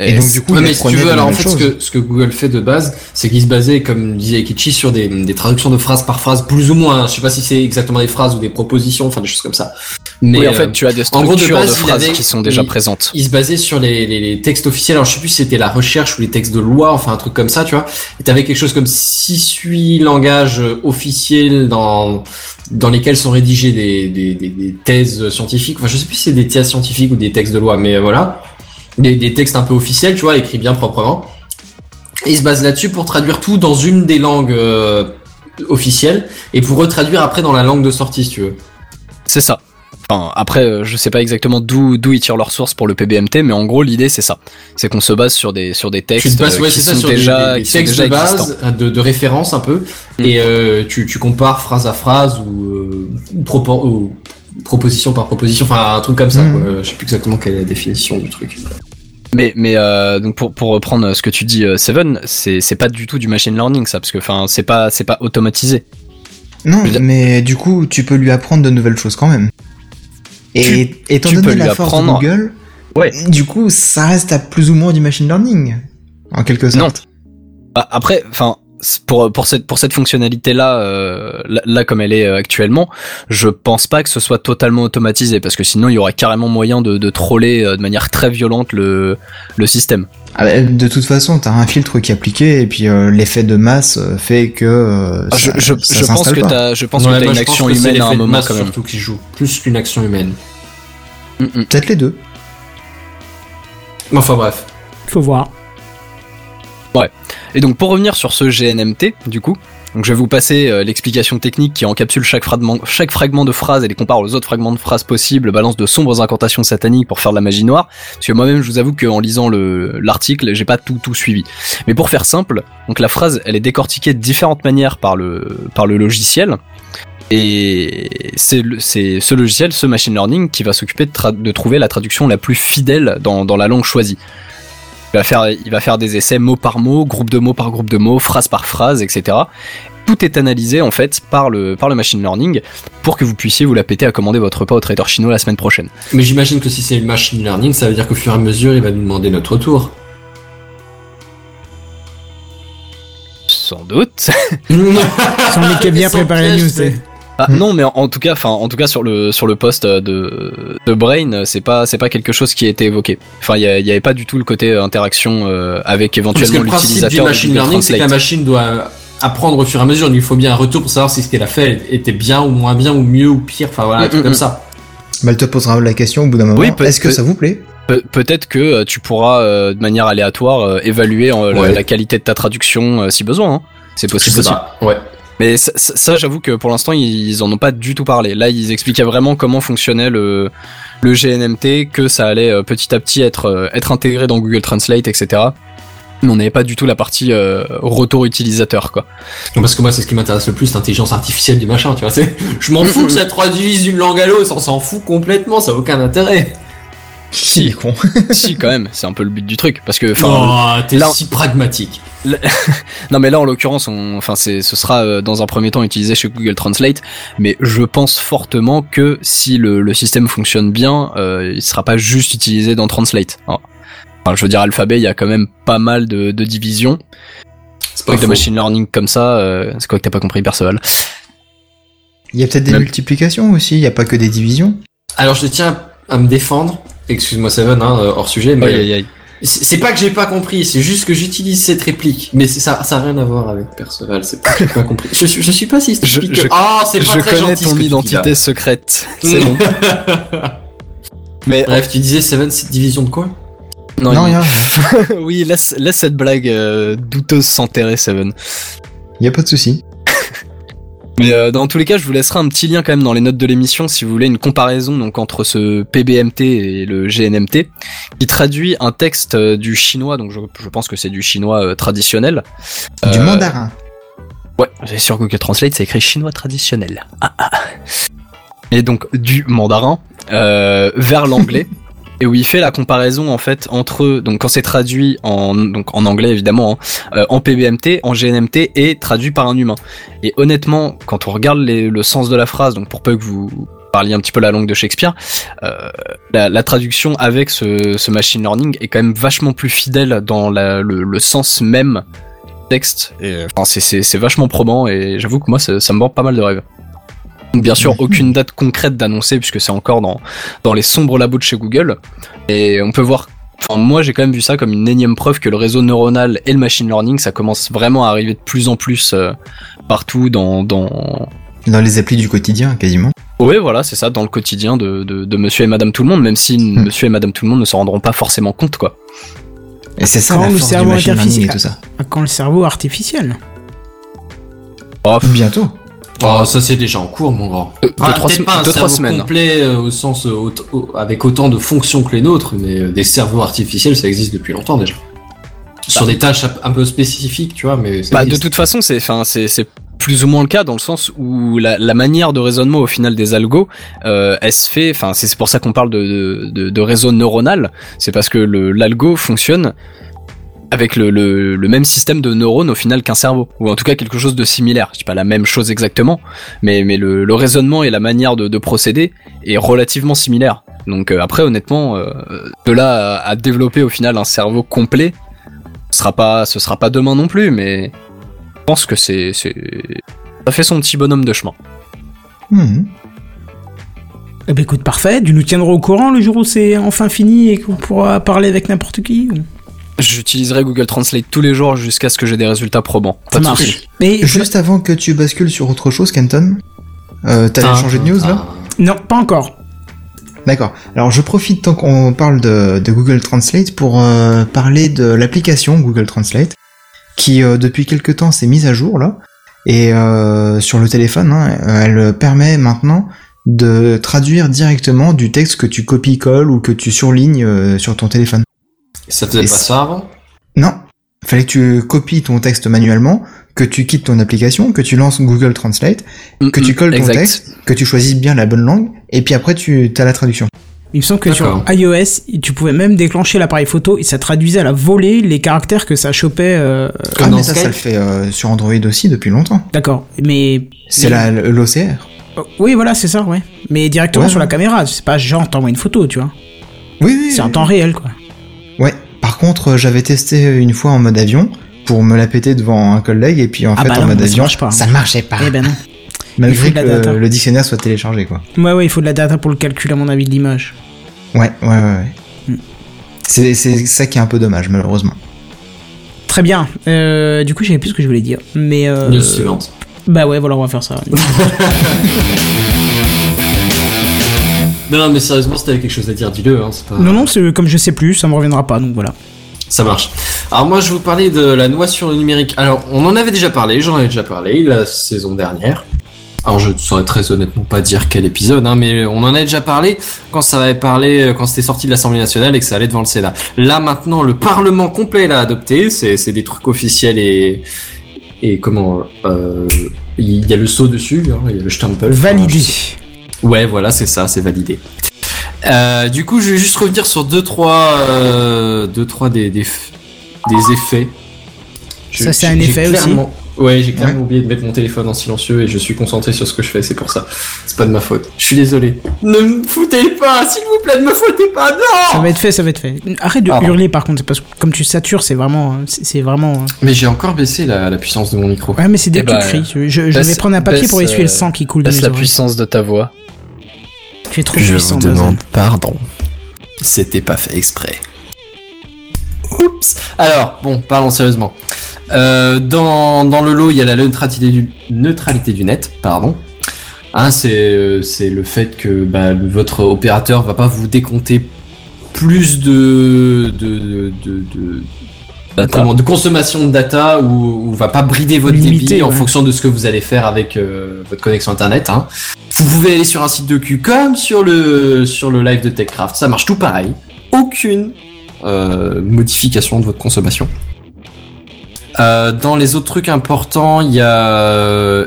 Speaker 3: Et, donc, du coup,
Speaker 4: Ouais, mais si tu veux, alors en fait, ce que, ce que Google fait de base, c'est qu'il se basait, comme disait Kichi, sur des, des traductions de phrase par phrase, plus ou moins. hein. Je sais pas si c'est exactement des phrases ou des propositions, enfin des choses comme ça. Mais
Speaker 5: oui, en
Speaker 4: euh,
Speaker 5: fait, tu as des
Speaker 4: en gros, de
Speaker 5: structures de,
Speaker 4: base,
Speaker 5: phrases
Speaker 4: avait-
Speaker 5: qui sont déjà
Speaker 4: il-
Speaker 5: présentes.
Speaker 4: il se basait sur les, les, les textes officiels. Alors je sais plus si c'était la recherche ou les textes de loi, enfin un truc comme ça, tu vois. Et t'avais quelque chose comme 6-8 langages euh, officiels dans dans lesquels sont rédigées des, des, des, des thèses scientifiques. Enfin je sais plus si c'est des thèses scientifiques ou des textes de loi, mais euh, voilà. Des, des textes un peu officiels, tu vois, écrits bien proprement. Et il se base là-dessus pour traduire tout dans une des langues euh, officielles et pour retraduire après dans la langue de sortie, si tu veux.
Speaker 5: C'est ça. Enfin, après, euh, je sais pas exactement d'où d'où ils tirent leurs sources pour le PBMT, mais en gros, l'idée c'est ça. C'est qu'on se base sur des sur des textes
Speaker 4: Tu te bases, ouais,
Speaker 5: qui
Speaker 4: c'est ça,
Speaker 5: sont
Speaker 4: sur des-
Speaker 5: déjà
Speaker 4: des, des
Speaker 5: qui sont
Speaker 4: textes
Speaker 5: déjà
Speaker 4: de base, euh, de, de référence un peu,
Speaker 5: Mm.
Speaker 4: et euh, tu, tu compares phrase à phrase ou, euh, ou propo- ou proposition par proposition, enfin un truc comme ça.
Speaker 3: Mm.
Speaker 4: quoi. Je sais plus exactement quelle est la définition du truc.
Speaker 5: Mais mais euh, donc pour pour reprendre ce que tu dis, euh, Seven, c'est pas du tout du machine learning ça, parce que c'est pas pas automatisé.
Speaker 3: Non, mais du coup, tu peux lui apprendre de nouvelles choses quand même. Et étant
Speaker 5: tu
Speaker 3: donné la force
Speaker 5: apprendre-
Speaker 3: de Google,
Speaker 5: Ouais.
Speaker 3: du coup, ça reste à plus ou moins du machine learning, en quelque sorte.
Speaker 5: Ah, Après, enfin, pour pour cette pour cette fonctionnalité là, là, là, comme elle est euh, actuellement, je pense pas que ce soit totalement automatisé parce que sinon il y aurait carrément moyen de, de troller euh, de manière très violente le le système.
Speaker 3: Ah bah, de toute façon, t'as un filtre qui est appliqué et puis euh, l'effet de masse euh, fait que euh,
Speaker 5: Ah, je
Speaker 3: ça,
Speaker 5: je,
Speaker 3: ça
Speaker 5: je pense que t'as je pense que t'as une
Speaker 4: je pense
Speaker 5: action humaine à un moment quand même.
Speaker 4: Surtout qui joue plus qu'une action humaine.
Speaker 5: Mm, mm.
Speaker 3: Peut-être les deux.
Speaker 4: Enfin bref.
Speaker 1: Faut voir.
Speaker 5: Et donc pour revenir sur ce GNMT, du coup, donc je vais vous passer euh, l'explication technique qui encapsule chaque fragment, de phrase et les compare aux autres fragments de phrases possibles, balance de sombres incantations sataniques pour faire de la magie noire. Parce que moi-même, je vous avoue qu'en lisant le l'article, j'ai pas tout tout suivi. Mais pour faire simple, donc la phrase, elle est décortiquée de différentes manières par le logiciel. Et c'est ce logiciel, ce machine learning, qui va s'occuper de, trouver la traduction la plus fidèle dans la langue choisie. Il va faire, il va faire des essais mot par mot, groupe de mots par groupe de mots, phrase par phrase, etc. Tout est analysé en fait par le, par le machine learning pour que vous puissiez vous la péter à commander votre repas au trader chinois la semaine prochaine.
Speaker 4: Mais j'imagine que si c'est le machine learning, ça veut dire qu'au fur et à mesure, il va nous demander notre retour.
Speaker 5: Sans doute.
Speaker 1: Qui a bien préparé la news.
Speaker 5: Ah,
Speaker 3: Mm.
Speaker 5: Non, mais en, en tout cas, enfin, en tout cas sur le sur le poste de de Brain, c'est pas c'est pas quelque chose qui a été évoqué. Enfin, il y, avait pas du tout le côté euh, interaction euh, avec
Speaker 4: Parce que
Speaker 5: éventuellement
Speaker 4: le principe du
Speaker 5: l'utilisateur
Speaker 4: machine learning, c'est que la machine doit apprendre au fur et à mesure. Il lui faut bien un retour pour savoir si ce qu'elle a fait était bien ou moins bien ou mieux ou pire. Enfin voilà, un
Speaker 5: Mm,
Speaker 4: truc
Speaker 5: mm,
Speaker 4: comme
Speaker 5: mm.
Speaker 4: ça.
Speaker 3: Bah, elle te posera la question au bout d'un moment.
Speaker 5: Oui,
Speaker 3: Est-ce que ça vous plaît?
Speaker 5: Pe- Peut-être que euh, tu pourras euh, de manière aléatoire euh, évaluer euh, la-
Speaker 4: Ouais.
Speaker 5: la, qualité de ta traduction euh, si besoin. hein. C'est
Speaker 4: Je
Speaker 5: possible
Speaker 4: sais
Speaker 5: aussi.
Speaker 4: pas. Ouais.
Speaker 5: Mais ça, ça- j'avoue que pour l'instant, ils en ont pas du tout parlé. Là, ils expliquaient vraiment comment fonctionnait le, le GNMT, que ça allait euh, petit à petit être, euh, être intégré dans Google Translate, etc. Mais on n'avait pas du tout la partie euh, retour utilisateur, quoi.
Speaker 4: Parce que moi, c'est ce qui m'intéresse le plus, l'intelligence artificielle du machin, tu vois. c'est- Je m'en fous que ça traduise d'une langue à l'autre, on s'en fout complètement, ça a aucun intérêt.
Speaker 3: Si, con.
Speaker 5: si, quand même, c'est un peu le but du truc. Parce que, enfin,
Speaker 4: Oh, t'es
Speaker 5: là-
Speaker 4: si pragmatique.
Speaker 5: Non mais là en l'occurrence, on, enfin c'est, ce sera euh, dans un premier temps utilisé chez Google Translate, mais je pense fortement que si le, le système fonctionne bien, euh, il sera pas juste utilisé dans Translate. Alors, Enfin, je veux dire, Alphabet, il y a quand même pas mal de, de divisions.
Speaker 4: C'est pas
Speaker 5: Avec de machine learning comme ça, euh, c'est quoi que t'as pas compris, Perceval
Speaker 3: Il y a peut-être des
Speaker 5: Même-
Speaker 3: multiplications aussi, il n'y a pas que des divisions.
Speaker 4: Alors, je tiens à me défendre. Excuse-moi, Seven, hein, euh, hors sujet, mais
Speaker 5: Aïe, aïe, aïe.
Speaker 4: C'est pas que j'ai pas compris, c'est juste que j'utilise cette réplique. Mais ça, ça a rien à voir avec Perceval, c'est pas que j'ai pas compris. Je, suis- je suis pas si
Speaker 5: Je-
Speaker 4: stupide
Speaker 5: je-
Speaker 4: que... Ah, c'est pas
Speaker 5: Je
Speaker 4: très
Speaker 5: connais
Speaker 4: gentil
Speaker 5: ton identité secrète. C'est bon. mais
Speaker 4: Bref, tu disais Seven, c'est division de quoi?
Speaker 5: Non,
Speaker 3: Non,
Speaker 5: il-
Speaker 3: rien.
Speaker 5: oui, laisse, laisse cette blague euh, douteuse s'enterrer, Seven.
Speaker 3: Il n'y a pas de souci.
Speaker 5: Mais euh, dans tous les cas, je vous laisserai un petit lien quand même dans les notes de l'émission si vous voulez une comparaison donc entre ce PBMT et le GNMT qui traduit un texte euh, du chinois donc je, je pense que c'est du chinois euh, traditionnel.
Speaker 3: Du
Speaker 5: Euh,
Speaker 3: mandarin.
Speaker 5: Ouais, sur Google Translate, c'est écrit chinois traditionnel. Ah, ah. Et donc du mandarin vers l'anglais. Et où il fait la comparaison en fait entre donc quand c'est traduit en donc en anglais évidemment hein, euh, en PBMT, en GNMT et traduit par un humain. Et honnêtement, quand on regarde le sens de la phrase, donc pour peu que vous parliez un petit peu la langue de Shakespeare, euh, la, traduction avec ce, machine learning est quand même vachement plus fidèle dans le, sens même texte. Enfin, c'est- vachement probant et j'avoue que moi ça, me vend pas mal de rêves. Donc, bien sûr, aucune date concrète d'annoncer puisque c'est encore dans, dans les sombres labos de chez Google. Et on peut voir, enfin moi j'ai quand même vu ça comme une énième preuve que le réseau neuronal et le machine learning ça commence vraiment à arriver de plus en plus euh, partout dans, dans...
Speaker 3: Dans les applis du quotidien, quasiment.
Speaker 5: Ouais voilà c'est ça dans le quotidien de, de, de monsieur et madame tout le monde même si monsieur et madame tout le monde ne s'en rendront pas forcément compte quoi.
Speaker 3: Et c'est ça
Speaker 1: Quand
Speaker 3: la
Speaker 1: le
Speaker 3: force du
Speaker 1: cerveau
Speaker 3: machine learning et
Speaker 1: artificiel-
Speaker 3: tout ça.
Speaker 1: Quand le cerveau artificiel.
Speaker 5: Oh,
Speaker 3: Bientôt.
Speaker 4: Oh, ça c'est déjà en cours, mon grand.
Speaker 5: Deux,
Speaker 4: Ah,
Speaker 5: trois
Speaker 4: pas un
Speaker 5: deux, trois
Speaker 4: cerveau
Speaker 5: semaines.
Speaker 4: complet euh, au sens euh, au- au- avec autant de fonctions que les nôtres, mais euh, des cerveaux artificiels, ça existe depuis longtemps déjà. Sur des tâches un- peu spécifiques, tu vois, mais
Speaker 5: Bah, de toute façon, c'est, enfin, c'est, c'est plus ou moins le cas dans le sens où la, la manière de raisonnement au final des algos, euh, elle se fait, enfin, c'est c'est pour ça qu'on parle de, de, de réseau neuronal. C'est parce que le, l'algo fonctionne avec le, le, même système de neurones au final qu'un cerveau, ou en tout cas quelque chose de similaire. Je dis pas la même chose exactement, mais, mais le, raisonnement et la manière de, de procéder est relativement similaire. Donc euh, après, honnêtement, euh, de là à, développer au final un cerveau complet, ce sera pas, ce sera pas demain non plus, mais je pense que c'est, ça fait son petit bonhomme de chemin.
Speaker 3: Mhm.
Speaker 1: Eh ben écoute, parfait. Tu nous tiendras au courant le jour où c'est enfin fini et qu'on pourra parler avec n'importe qui.
Speaker 5: J'utiliserai Google Translate tous les jours jusqu'à ce que j'ai des résultats probants. Pas
Speaker 1: marche. Mais
Speaker 3: Juste avant que tu bascules sur autre chose, Kenton, euh, t'allais
Speaker 4: Ah,
Speaker 3: changer de news là
Speaker 1: non, pas encore.
Speaker 3: D'accord. Alors je profite tant qu'on parle de, de Google Translate pour euh, parler de l'application Google Translate qui euh, depuis quelque temps s'est mise à jour là et euh, sur le téléphone hein, elle permet maintenant de traduire directement du texte que tu copies-colles ou que tu surlignes euh, sur ton téléphone.
Speaker 4: Ça faisait
Speaker 3: Et
Speaker 4: pas ça avant
Speaker 3: Non, fallait que tu copies ton texte manuellement, que tu quittes ton application, que tu lances Google Translate, que tu colles ton
Speaker 5: Exact.
Speaker 3: texte, que tu choisisses bien la bonne langue et puis après tu as la traduction.
Speaker 1: Il me semble que sur iOS, tu pouvais même déclencher l'appareil photo et ça traduisait à la volée les caractères que ça chopait. euh,
Speaker 4: Comme
Speaker 3: ah mais ça,
Speaker 4: Skype.
Speaker 3: ça le fait euh, sur Android aussi depuis longtemps.
Speaker 1: D'accord, mais
Speaker 3: C'est
Speaker 1: mais-
Speaker 3: la l'OCR.
Speaker 1: Oh, Oui, voilà, c'est ça, ouais. Mais directement
Speaker 3: Ouais,
Speaker 1: sur la caméra. C'est pas genre t'envoies une photo, tu vois.
Speaker 3: Oui, oui.
Speaker 1: C'est en
Speaker 3: oui.
Speaker 1: temps réel, quoi.
Speaker 3: Par contre, euh, j'avais testé une fois en mode avion pour me la péter devant un collègue et puis en
Speaker 1: Ah
Speaker 3: fait
Speaker 1: bah
Speaker 3: en mode
Speaker 1: ça
Speaker 3: avion,
Speaker 1: marche pas.
Speaker 3: ça marchait pas.
Speaker 1: Eh ben non. il
Speaker 3: Malgré que
Speaker 1: data.
Speaker 3: le, dictionnaire soit téléchargé quoi.
Speaker 1: Ouais, ouais, il faut de la data pour le calcul, à mon avis, de l'image.
Speaker 3: Ouais, ouais, ouais. ouais.
Speaker 1: Hmm.
Speaker 3: C'est c'est ça qui est un peu dommage malheureusement.
Speaker 1: Très bien. Euh, du coup, j'avais plus ce que je voulais dire. Mais. Euh,
Speaker 4: News suivante.
Speaker 1: Bah ouais, voilà, on va faire ça.
Speaker 4: Non, non, mais sérieusement, si t'avais quelque chose à dire, dis-le. Hein, pas...
Speaker 1: non, non, c'est comme je sais plus, ça me reviendra pas, donc voilà.
Speaker 4: Ça marche. Alors moi, je vais vous parler de la noix sur le numérique. Alors, on en avait déjà parlé, j'en avais déjà parlé la saison dernière. Alors, je ne saurais très honnêtement pas dire quel épisode, hein, mais on en a déjà parlé quand ça avait parlé, quand c'était sorti de l'Assemblée nationale et que ça allait devant le Sénat. Là, maintenant, le Parlement complet l'a adopté. C'est, c'est des trucs officiels et et comment euh, il y a le saut dessus, hein, il y a le stempel.
Speaker 1: Validé.
Speaker 4: Ouais, voilà, c'est ça, c'est validé. Euh, du coup, je vais juste revenir sur deux trois, euh, deux trois des des, des effets. Je-
Speaker 1: Ça, c'est un effet aussi
Speaker 4: Ouais, j'ai clairement oublié de mettre mon téléphone en silencieux et je suis concentré sur ce que je fais, c'est pour ça. C'est pas de ma faute. Je suis désolé. Ne me foutez pas, s'il vous plaît, ne me foutez pas,
Speaker 1: Ça
Speaker 4: non
Speaker 1: va être fait, ça va être fait. Arrête de hurler par contre, parce que comme tu satures, c'est vraiment. hein, C'est vraiment. hein.
Speaker 4: Mais j'ai encore baissé la, la puissance de mon micro.
Speaker 1: Ouais, mais c'est dès
Speaker 5: Eh
Speaker 1: que
Speaker 5: bah,
Speaker 1: tu cries. Je, je
Speaker 5: baisse-
Speaker 1: vais prendre un papier pour essuyer le
Speaker 5: euh,
Speaker 1: sang qui coule de
Speaker 5: Laisse
Speaker 1: mes
Speaker 5: la
Speaker 1: oreilles.
Speaker 5: puissance de ta voix.
Speaker 1: Tu es trop puissant, Dazen.
Speaker 4: pardon. C'était pas fait exprès. Oups. Alors, bon, parlons sérieusement. Euh, dans, dans le lot, il y a la neutralité du, neutralité du net, pardon. Hein, c'est euh, c'est le fait que bah, votre opérateur va pas vous décompter plus de, de, de-
Speaker 5: Data.
Speaker 4: comment, de consommation de data ou, ou va pas brider votre débit en
Speaker 1: ouais.
Speaker 4: fonction de ce que vous allez faire avec euh, votre connexion internet. Hein. Vous pouvez aller sur un site de cul comme sur le sur le live de TechCraft, ça marche tout pareil. Aucune euh, modification de votre consommation. Euh, dans les autres trucs importants, il y a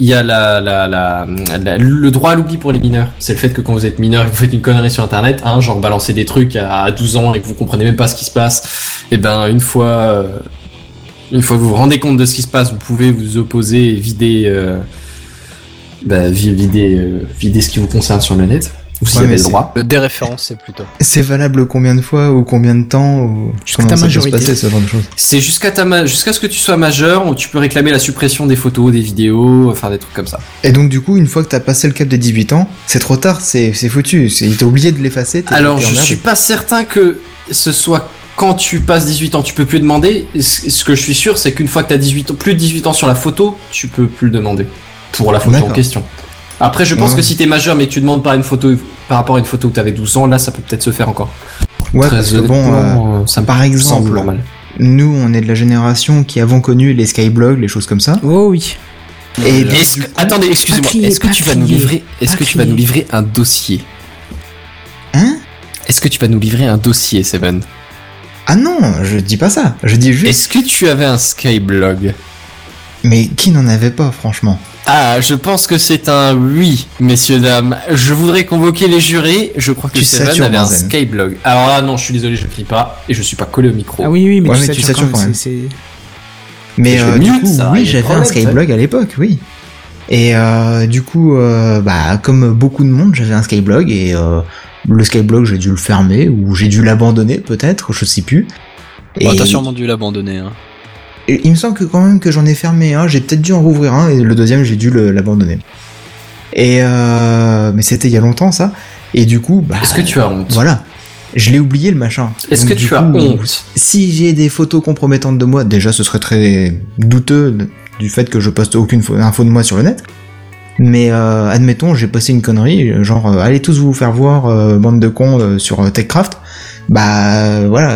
Speaker 4: il y a la, la, la, la- le droit à l'oubli pour les mineurs. C'est le fait que quand vous êtes mineur et que vous faites une connerie sur internet, hein, genre balancer des trucs à 12 ans et que vous comprenez même pas ce qui se passe, et ben une fois euh, une fois que vous vous rendez compte de ce qui se passe, vous pouvez vous opposer et vider euh, bah, vi- vider euh, vider ce qui vous concerne sur le net. Vous y
Speaker 3: Ouais,
Speaker 4: avez
Speaker 3: mais
Speaker 4: le
Speaker 3: c'est-
Speaker 4: droit.
Speaker 5: Le déréférencé plutôt.
Speaker 3: C'est valable combien de fois ou combien de temps ou
Speaker 1: Jusqu'à ta
Speaker 3: peut se
Speaker 1: majorité.
Speaker 3: passer ce genre de choses?
Speaker 4: C'est jusqu'à ta ma- jusqu'à ce que tu sois majeur où tu peux réclamer la suppression des photos, des vidéos, enfin des trucs comme ça.
Speaker 3: Et donc du coup, une fois que t'as passé le cap des 18 ans, c'est trop tard, c'est c'est foutu. C'est- T'as oublié de l'effacer.
Speaker 4: Alors, je suis pas certain que ce soit quand tu passes 18 ans, tu peux plus demander. Ce que je suis sûr, c'est qu'une fois que tu as 18 ans, plus de 18 ans sur la photo, tu peux plus le demander pour la photo en question. Après, je pense
Speaker 3: Ouais.
Speaker 4: que si t'es majeur mais que tu demandes par une photo par rapport à une photo où t'avais 12 ans, là, ça peut peut-être se faire encore.
Speaker 3: Ouais,
Speaker 4: Très
Speaker 3: parce que bon, euh,
Speaker 4: euh, ça me
Speaker 3: par exemple,
Speaker 4: normal.
Speaker 3: nous, on est de la génération qui avons connu les skyblogs, les choses comme ça.
Speaker 1: Oh oui.
Speaker 3: Et
Speaker 4: Est-ce que- attendez, excusez-moi.
Speaker 1: crier,
Speaker 4: Est-ce que tu vas nous livrer Est-ce que tu vas nous livrer un dossier
Speaker 3: Hein?
Speaker 4: Est-ce que tu vas nous livrer un dossier, Seven?
Speaker 3: Ah non, je dis pas ça. Je dis juste.
Speaker 4: Est-ce que tu avais un Skyblog?
Speaker 3: Mais qui n'en avait pas, franchement?
Speaker 4: Ah, je pense que c'est un oui, messieurs dames. Je voudrais convoquer les jurés. Je crois que
Speaker 3: Tu
Speaker 4: Seven avait un. Skyblog. Alors là, non, je suis désolé, je crie pas et je suis pas collé au micro.
Speaker 1: Ah oui, oui, mais
Speaker 3: Ouais,
Speaker 1: tu
Speaker 3: mais tu satures
Speaker 1: quand
Speaker 3: Mais euh, du coup,
Speaker 4: ça,
Speaker 3: oui, j'avais un Skyblog à l'époque, oui. Et euh, du coup, euh, bah, comme beaucoup de monde, j'avais un Skyblog et euh, le Skyblog, j'ai dû le fermer ou j'ai dû l'abandonner peut-être, je sais plus. Et
Speaker 5: T'as sûrement dû l'abandonner. Hein.
Speaker 3: Et il me semble que quand même que j'en ai fermé un, j'ai peut-être dû en rouvrir un et le deuxième, j'ai dû l'abandonner. Et euh, mais c'était il y a longtemps ça. Et du coup, bah,
Speaker 4: Est-ce que tu as honte?
Speaker 3: voilà, je l'ai oublié le machin.
Speaker 4: Est-ce que tu as honte?
Speaker 3: Si j'ai des photos compromettantes de moi, déjà ce serait très douteux du fait que je poste aucune fo- info de moi sur le net. Mais euh, admettons, j'ai posté une connerie, genre euh, allez tous vous faire voir euh, bande de cons euh, sur euh, Techcraft. Bah euh, voilà,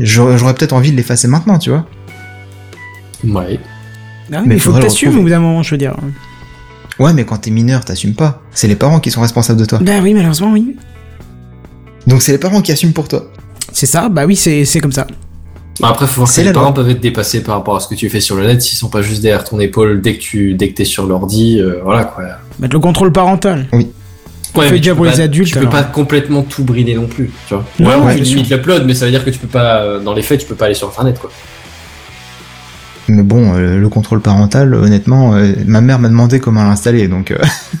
Speaker 3: j'aurais peut-être envie de l'effacer maintenant, tu vois.
Speaker 4: Ouais.
Speaker 1: Ah oui,
Speaker 3: Mais
Speaker 1: mais il faut que t'assumes au bout d'un moment, je veux dire.
Speaker 3: Ouais, mais quand t'es mineur, t'assumes pas. C'est les parents qui sont responsables de toi.
Speaker 1: Bah oui, malheureusement, oui.
Speaker 3: Donc c'est les parents qui assument pour toi.
Speaker 1: C'est ça, bah oui, c'est c'est comme ça.
Speaker 4: Bon, Après, faut voir que les parents peuvent être dépassés par rapport à ce que tu fais sur le net s'ils sont pas juste derrière ton épaule dès que tu dès que t'es sur l'ordi. euh, voilà quoi.
Speaker 1: Mettre le contrôle parental.
Speaker 4: Ouais,
Speaker 1: fait
Speaker 4: mais
Speaker 1: déjà
Speaker 4: tu
Speaker 1: pour
Speaker 4: peux
Speaker 1: les
Speaker 4: pas-
Speaker 1: adultes,
Speaker 4: Tu peux
Speaker 1: alors.
Speaker 4: pas complètement tout brider non plus, tu vois.
Speaker 1: Non,
Speaker 4: ouais,
Speaker 1: ouais,
Speaker 4: tu limites l'upload, mais ça veut dire que tu peux pas, euh, dans les faits, tu peux pas aller sur internet quoi.
Speaker 3: Mais bon, euh, le contrôle parental, honnêtement, euh, ma mère m'a demandé comment l'installer, donc euh,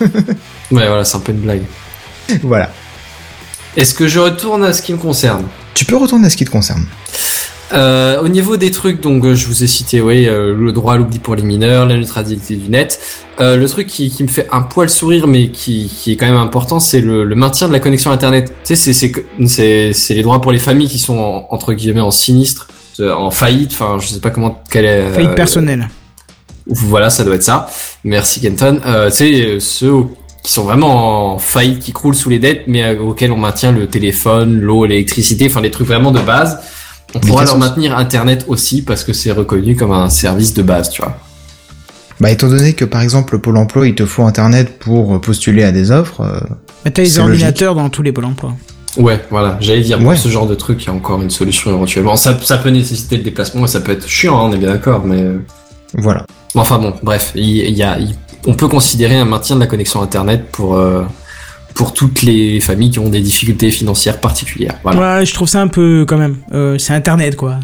Speaker 4: Ouais, voilà, c'est un peu une blague.
Speaker 3: voilà.
Speaker 4: Est-ce que je retourne à ce qui me concerne?
Speaker 3: Tu peux retourner à ce qui te concerne.
Speaker 4: Euh, au niveau des trucs, donc euh, je vous ai cité, oui, euh, le droit à l'oubli pour les mineurs, la neutralité du net. Le truc qui, qui me fait un poil sourire, mais qui, qui est quand même important, c'est le, le maintien de la connexion internet. Tu sais, c'est les droits pour les familles qui sont en- entre guillemets en sinistre, en faillite. Enfin, je sais pas comment quelle est.
Speaker 1: Faillite
Speaker 4: euh,
Speaker 1: personnelle.
Speaker 4: Voilà, ça doit être ça. Merci Kenton. Euh, tu sais, euh, ceux qui sont vraiment en faillite, qui croulent sous les dettes, mais euh, auxquels on maintient le téléphone, l'eau, l'électricité, enfin des trucs vraiment de base. On
Speaker 3: Mais
Speaker 4: pourra leur maintenir Internet aussi parce que c'est reconnu comme un service de base, tu vois.
Speaker 3: Bah, étant donné que par exemple Pôle emploi il te faut internet pour postuler à des offres, euh,
Speaker 1: Mais t'as les
Speaker 3: c'est
Speaker 1: ordinateurs dans tous les pôles emploi.
Speaker 4: Ouais, voilà, j'allais dire, pour
Speaker 3: Ouais.
Speaker 4: ce genre de truc, il y a encore une solution éventuellement. Ça, ça peut nécessiter le déplacement et ça peut être chiant, hein, on est bien d'accord, mais... euh,
Speaker 3: voilà.
Speaker 4: bon, Enfin bon, bref, il, y a, on peut considérer un maintien de la connexion Internet pour, euh, pour toutes les familles qui ont des difficultés financières particulières. Voilà.
Speaker 1: Ouais, je trouve ça un peu quand même. Euh, c'est internet quoi.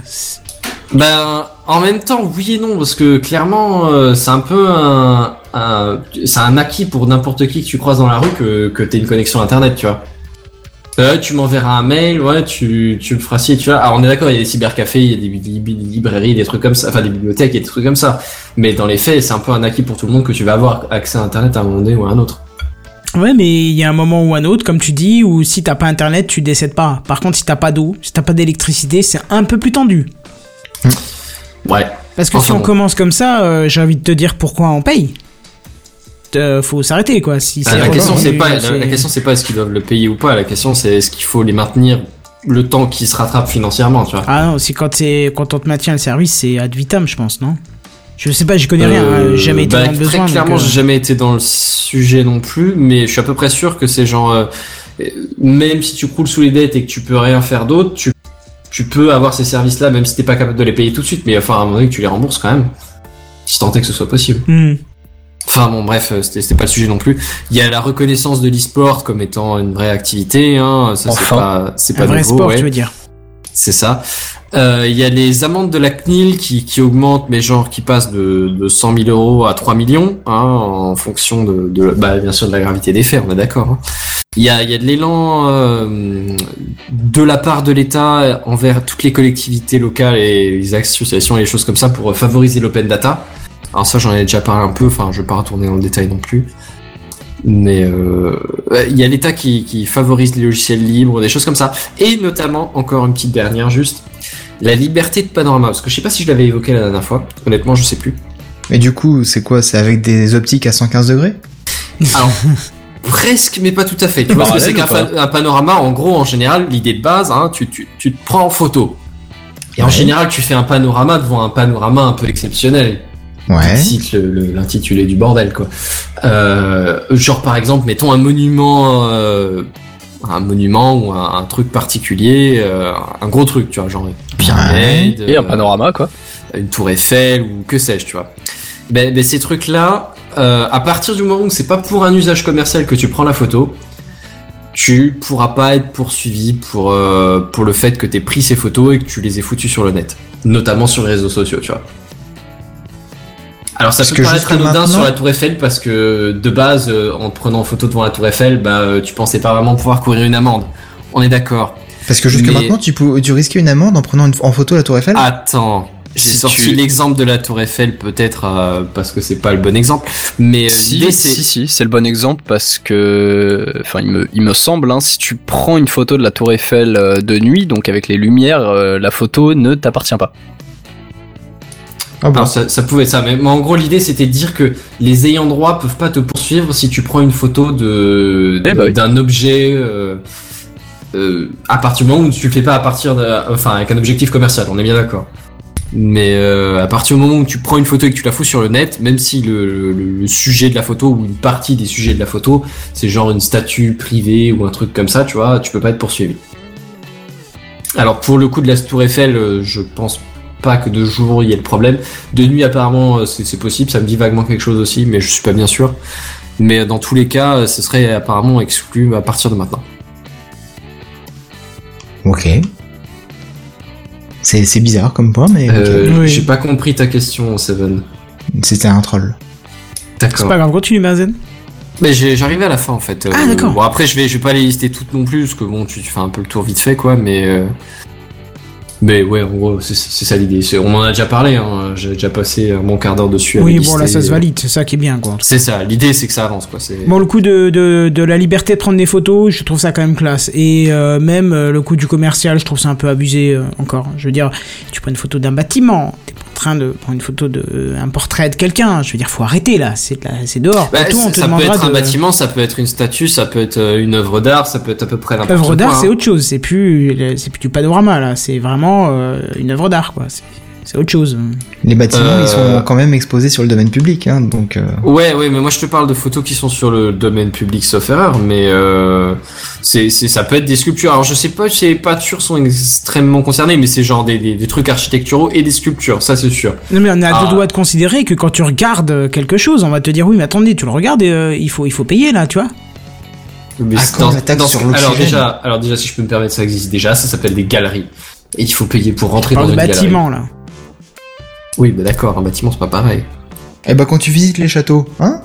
Speaker 4: Ben, en même temps, oui et non, parce que clairement, euh, c'est un peu un, un- c'est un acquis pour n'importe qui que tu croises dans la rue que, que t'aies une connexion internet, tu vois. Euh, tu m'enverras un mail, ouais, tu, tu me feras ci, tu vois. Alors, on est d'accord, il y a des cybercafés, il y a des, librairies, des trucs comme ça, enfin, des bibliothèques et des trucs comme ça. Mais dans les faits, c'est un peu un acquis pour tout le monde que tu vas avoir accès à internet à un moment donné ou à un autre.
Speaker 1: Ouais, mais il y a un moment ou un autre, comme tu dis, où si t'as pas internet, tu décèdes pas. Par contre, si t'as pas d'eau, si t'as pas d'électricité, c'est un peu plus tendu.
Speaker 4: Ouais.
Speaker 1: Parce que si on
Speaker 4: bon.
Speaker 1: commence comme ça, euh, j'ai envie de te dire pourquoi on paye. Euh, faut s'arrêter quoi. Si
Speaker 4: Ah, la question c'est pas la, question c'est pas est-ce qu'ils doivent le payer ou pas. La question c'est est-ce qu'il faut les maintenir le temps qu'ils se rattrapent financièrement, tu vois.
Speaker 1: Ah non, c'est quand c'est quand on te maintient le service, c'est ad vitam, je pense, non? Je sais pas, j'y connais rien,
Speaker 4: Euh,
Speaker 1: hein, jamais été
Speaker 4: bah,
Speaker 1: dans le besoin.
Speaker 4: Très clairement,
Speaker 1: euh,
Speaker 4: j'ai jamais été dans le sujet non plus, mais je suis à peu près sûr que c'est genre, euh, euh, même si tu croules sous les dettes et que tu peux rien faire d'autre, tu, tu peux avoir ces services-là, même si t'es pas capable de les payer tout de suite, mais enfin, à un moment donné, que tu les rembourses quand même. Si tant est que ce soit possible.
Speaker 1: hmm.
Speaker 4: Enfin bon, bref, euh, c'était pas le sujet non plus. Il y a la reconnaissance de l'e-sport comme étant une vraie activité, hein. Ça, c'est
Speaker 5: Enfin.
Speaker 4: pas, c'est pas
Speaker 1: vrai
Speaker 4: nouveau,
Speaker 1: sport,
Speaker 4: ouais.
Speaker 1: tu veux dire.
Speaker 4: C'est ça. Euh, Il y a les amendes de la CNIL qui, qui augmentent, mais genre qui passent de, de 100 000 euros à 3 millions, hein, en fonction de, de bah, bien sûr de la gravité des faits, on est d'accord. hein. Il y a, il y a de l'élan euh, de la part de l'État envers toutes les collectivités locales et les associations et les choses comme ça pour favoriser l'open data. Alors ça, j'en ai déjà parlé un peu. Enfin, je vais pas retourner dans le détail non plus. Mais euh, il y a l'État qui, qui favorise les logiciels libres, des choses comme ça. Et notamment, encore une petite dernière juste, la liberté de panorama. Parce que je sais pas si je l'avais évoqué la dernière fois. Honnêtement, je sais plus.
Speaker 3: Mais du coup, c'est quoi? C'est avec des optiques à 115 degrés?
Speaker 4: Alors, presque, mais pas tout à fait. Tu vois ce que c'est qu'un panorama, en gros, en général, l'idée de base, hein, tu, tu, tu te prends en photo. Et en
Speaker 3: Ouais.
Speaker 4: général, tu fais un panorama devant un panorama un peu exceptionnel.
Speaker 3: Ouais.
Speaker 4: cite l'intitulé du bordel quoi. Euh, genre par exemple, mettons un monument, euh, un monument ou un, un truc particulier, euh, un gros truc, tu vois, genre une pyramide,
Speaker 5: Et un panorama, quoi.
Speaker 4: une tour Eiffel ou que sais-je, tu vois. Ben, ben ces trucs-là, euh, à partir du moment où c'est pas pour un usage commercial que tu prends la photo, tu pourras pas être poursuivi pour euh, pour le fait que t'aies pris ces photos et que tu les aies foutues sur le net, notamment sur les réseaux sociaux, tu vois. Alors ça
Speaker 3: Parce
Speaker 4: peut
Speaker 3: que
Speaker 4: paraître anodin
Speaker 3: maintenant-
Speaker 4: sur la Tour Eiffel parce que de base, euh, en te prenant en photo devant la Tour Eiffel, bah euh, tu pensais pas vraiment pouvoir courir une amende. On est d'accord.
Speaker 3: Parce que jusque
Speaker 4: Mais-
Speaker 3: maintenant, tu, peux, tu risquais une amende en prenant une- en photo la Tour Eiffel?
Speaker 4: Attends, j'ai
Speaker 5: Si
Speaker 4: sorti
Speaker 5: tu-
Speaker 4: l'exemple de la Tour Eiffel peut-être euh, parce que c'est pas le bon exemple, mais euh,
Speaker 5: Si,
Speaker 4: l'idée c'est
Speaker 5: si, si, c'est le bon exemple parce que, enfin, il me, il me semble, hein, si tu prends une photo de la Tour Eiffel euh, de nuit, donc avec les lumières, euh, la photo ne t'appartient pas.
Speaker 3: Ah bon
Speaker 4: Alors ça, ça pouvait être ça, mais, mais en gros l'idée c'était de dire que les ayants droit peuvent pas te poursuivre si tu prends une photo de
Speaker 5: Eh bah oui.
Speaker 4: d'un objet euh, euh, à partir du moment où tu le fais pas à partir de, enfin avec un objectif commercial, on est bien d'accord. Mais euh, à partir du moment où tu prends une photo et que tu la fous sur le net, même si le, le- le sujet de la photo ou une partie des sujets de la photo, c'est genre une statue privée ou un truc comme ça, tu vois, tu peux pas être poursuivi. Alors pour le coup de la Tour Eiffel, je pense pas que de jour il y ait le problème. De nuit apparemment euh, c'est c'est possible, ça me dit vaguement quelque chose aussi, mais je suis pas bien sûr. Mais dans tous les cas, euh, ce serait apparemment exclu à partir de maintenant.
Speaker 3: Ok. C'est c'est bizarre comme point, mais.
Speaker 4: Euh,
Speaker 1: Oui.
Speaker 4: J'ai pas compris ta question, Seven.
Speaker 3: c'était un troll.
Speaker 1: C'est
Speaker 4: D'accord.
Speaker 1: pas grave, continue, Mazen.
Speaker 4: Mais j'arrivais à la fin en fait. Euh,
Speaker 1: Ah, d'accord.
Speaker 4: Bon après je vais je vais pas les lister toutes non plus parce que bon tu, tu fais un peu le tour vite fait quoi, mais euh, mais ouais en gros c'est ça l'idée. On en a déjà parlé, hein. j'ai déjà passé un bon quart d'heure dessus.
Speaker 1: Oui, bon, là, ça se valide, c'est ça qui est bien, quoi.
Speaker 4: C'est ça. L'idée c'est que ça avance quoi. C'est
Speaker 1: Bon, le coup de, de, de la liberté de prendre des photos, je trouve ça quand même classe. Et euh, même euh, le coup du commercial, je trouve ça un peu abusé euh, encore. Je veux dire, tu prends une photo d'un bâtiment, train de prendre une photo de euh, un portrait de quelqu'un. Je veux dire, faut arrêter là, c'est c'est dehors.
Speaker 4: Bah,
Speaker 1: on
Speaker 4: ça
Speaker 1: te
Speaker 4: ça peut être un bâtiment, ça peut être une statue, ça peut être euh, une œuvre d'art, ça peut être à peu près n'importe quoi.
Speaker 1: Œuvre d'art,
Speaker 4: hein.
Speaker 1: c'est autre chose. C'est plus, c'est plus du panorama là. C'est vraiment euh, une œuvre d'art, quoi. C'est- C'est autre chose.
Speaker 3: Les bâtiments,
Speaker 4: Euh,
Speaker 3: ils sont quand même exposés sur le domaine public, hein, donc. euh,
Speaker 4: Ouais, ouais, mais moi je te parle de photos qui sont sur le domaine public sauf erreur, mais euh, c'est, c'est, ça peut être des sculptures. Alors je sais pas, je sais pas sûr sont extrêmement concernés, mais c'est genre des, des, des trucs architecturaux et des sculptures, ça c'est sûr.
Speaker 1: Non mais on a
Speaker 4: Ah.
Speaker 1: deux doigts de considérer que quand tu regardes quelque chose, on va te dire oui mais attendez, tu le regardes et euh, il faut il faut payer là, tu vois.
Speaker 4: Mais
Speaker 3: Ah, taxe sur
Speaker 4: alors déjà, alors déjà si je peux me permettre, ça existe déjà, ça s'appelle des galeries. Et il faut payer pour rentrer dans une galerie.
Speaker 1: bâtiment là.
Speaker 4: Oui, mais d'accord, un bâtiment c'est pas pareil.
Speaker 3: Eh ben, quand tu visites les châteaux, hein?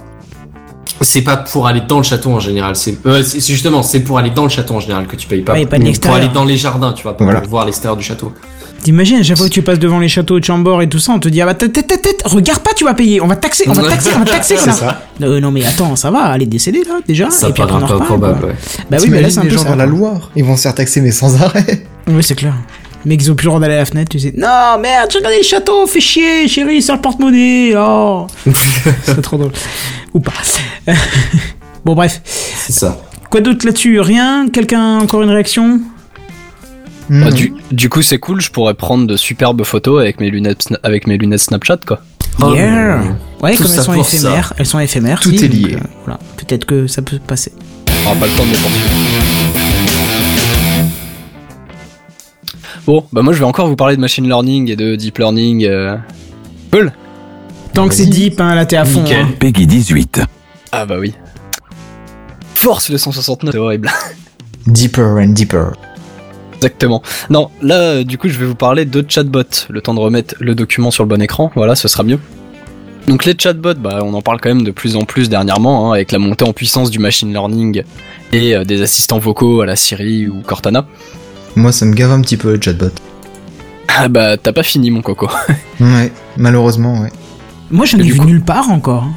Speaker 4: C'est pas pour aller dans le château en général, c'est euh, c'est justement c'est pour aller dans le château en général que tu payes pas.
Speaker 1: Ouais, pas de
Speaker 4: pour aller dans les jardins, tu vois, pour
Speaker 3: Voilà.
Speaker 4: voir l'extérieur du château.
Speaker 1: T'imagines à chaque fois que tu passes devant les châteaux de Chambord et tout ça, on te dit ah bah tête tête tête tête, regarde pas, tu vas payer, on va taxer, on va taxer, on va taxer.
Speaker 3: C'est
Speaker 1: voilà.
Speaker 3: ça.
Speaker 1: Euh, non mais attends, ça va, elle est décédée là déjà.
Speaker 4: Ça
Speaker 1: et puis on
Speaker 4: pas probable. ouais.
Speaker 1: Bah oui mais là c'est un
Speaker 3: les
Speaker 1: peu
Speaker 3: gens
Speaker 1: ça.
Speaker 3: dans la. Loire, ils vont se faire taxer mais sans arrêt.
Speaker 1: Oui c'est clair. Mais ils ont plus le droit d'aller à la fenêtre, tu sais. Non merde, j'ai regardé le château, fais chier, chérie, sors le porte-monnaie. Oh, c'est trop drôle. Ou pas. bon bref.
Speaker 4: C'est ça.
Speaker 1: Quoi d'autre là-dessus? Rien? Quelqu'un encore une réaction?
Speaker 3: Hmm.
Speaker 5: Bah, du, du coup, c'est cool, je pourrais prendre de superbes photos avec mes lunettes, avec mes lunettes Snapchat, quoi.
Speaker 4: Oh,
Speaker 1: Yeah. Ouais,
Speaker 4: Tout
Speaker 1: comme elles sont
Speaker 4: ça.
Speaker 1: éphémères, elles sont éphémères.
Speaker 3: Tout
Speaker 1: si,
Speaker 3: est
Speaker 1: donc,
Speaker 3: lié.
Speaker 1: euh, voilà, peut-être que ça peut passer.
Speaker 5: On aura pas le temps de les poursuivre. Bon, bah moi je vais encore vous parler de machine learning et de deep learning. euh. Cool.
Speaker 1: Tant que c'est deep, hein, là t'es à fond.
Speaker 4: Nickel.
Speaker 1: hein.
Speaker 2: Peggy 18.
Speaker 5: Ah bah oui. Force le 169, c'est horrible.
Speaker 3: Deeper and deeper.
Speaker 5: Exactement. Non, là, euh, du coup, je vais vous parler de chatbot. Le temps de remettre le document sur le bon écran, voilà, ce sera mieux. Donc les chatbots, bah, on en parle quand même de plus en plus dernièrement, hein, avec la montée en puissance du machine learning et euh, des assistants vocaux à la Siri ou Cortana.
Speaker 3: Moi, ça me gave un petit peu le chatbot.
Speaker 5: Ah bah, t'as pas fini, mon coco.
Speaker 3: Ouais, malheureusement, ouais.
Speaker 1: Moi j'en ai vu
Speaker 5: coup-
Speaker 1: nulle part encore.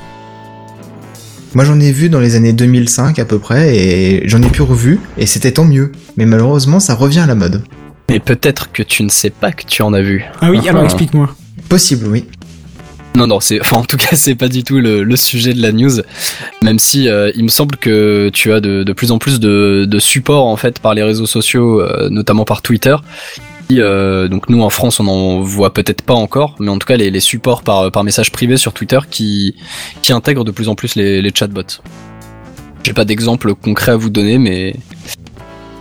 Speaker 3: Moi, j'en ai vu dans les années 2005 à peu près, et j'en ai plus revu, et c'était tant mieux. Mais malheureusement, ça revient à la mode.
Speaker 5: Mais peut-être que tu ne sais pas que tu en as vu.
Speaker 1: Ah oui, alors explique-moi.
Speaker 3: Possible, oui.
Speaker 5: Non, non, c'est, enfin, en tout cas, c'est pas du tout le, sujet de la news. Même si euh, il me semble que tu as de, plus en plus de, de support en fait par les réseaux sociaux, euh, notamment par Twitter, qui, euh, donc nous en France on en voit peut-être pas encore, mais en tout cas les, supports par, par message privé sur Twitter qui, intègrent de plus en plus les, les chatbots. J'ai pas d'exemple concret à vous donner, mais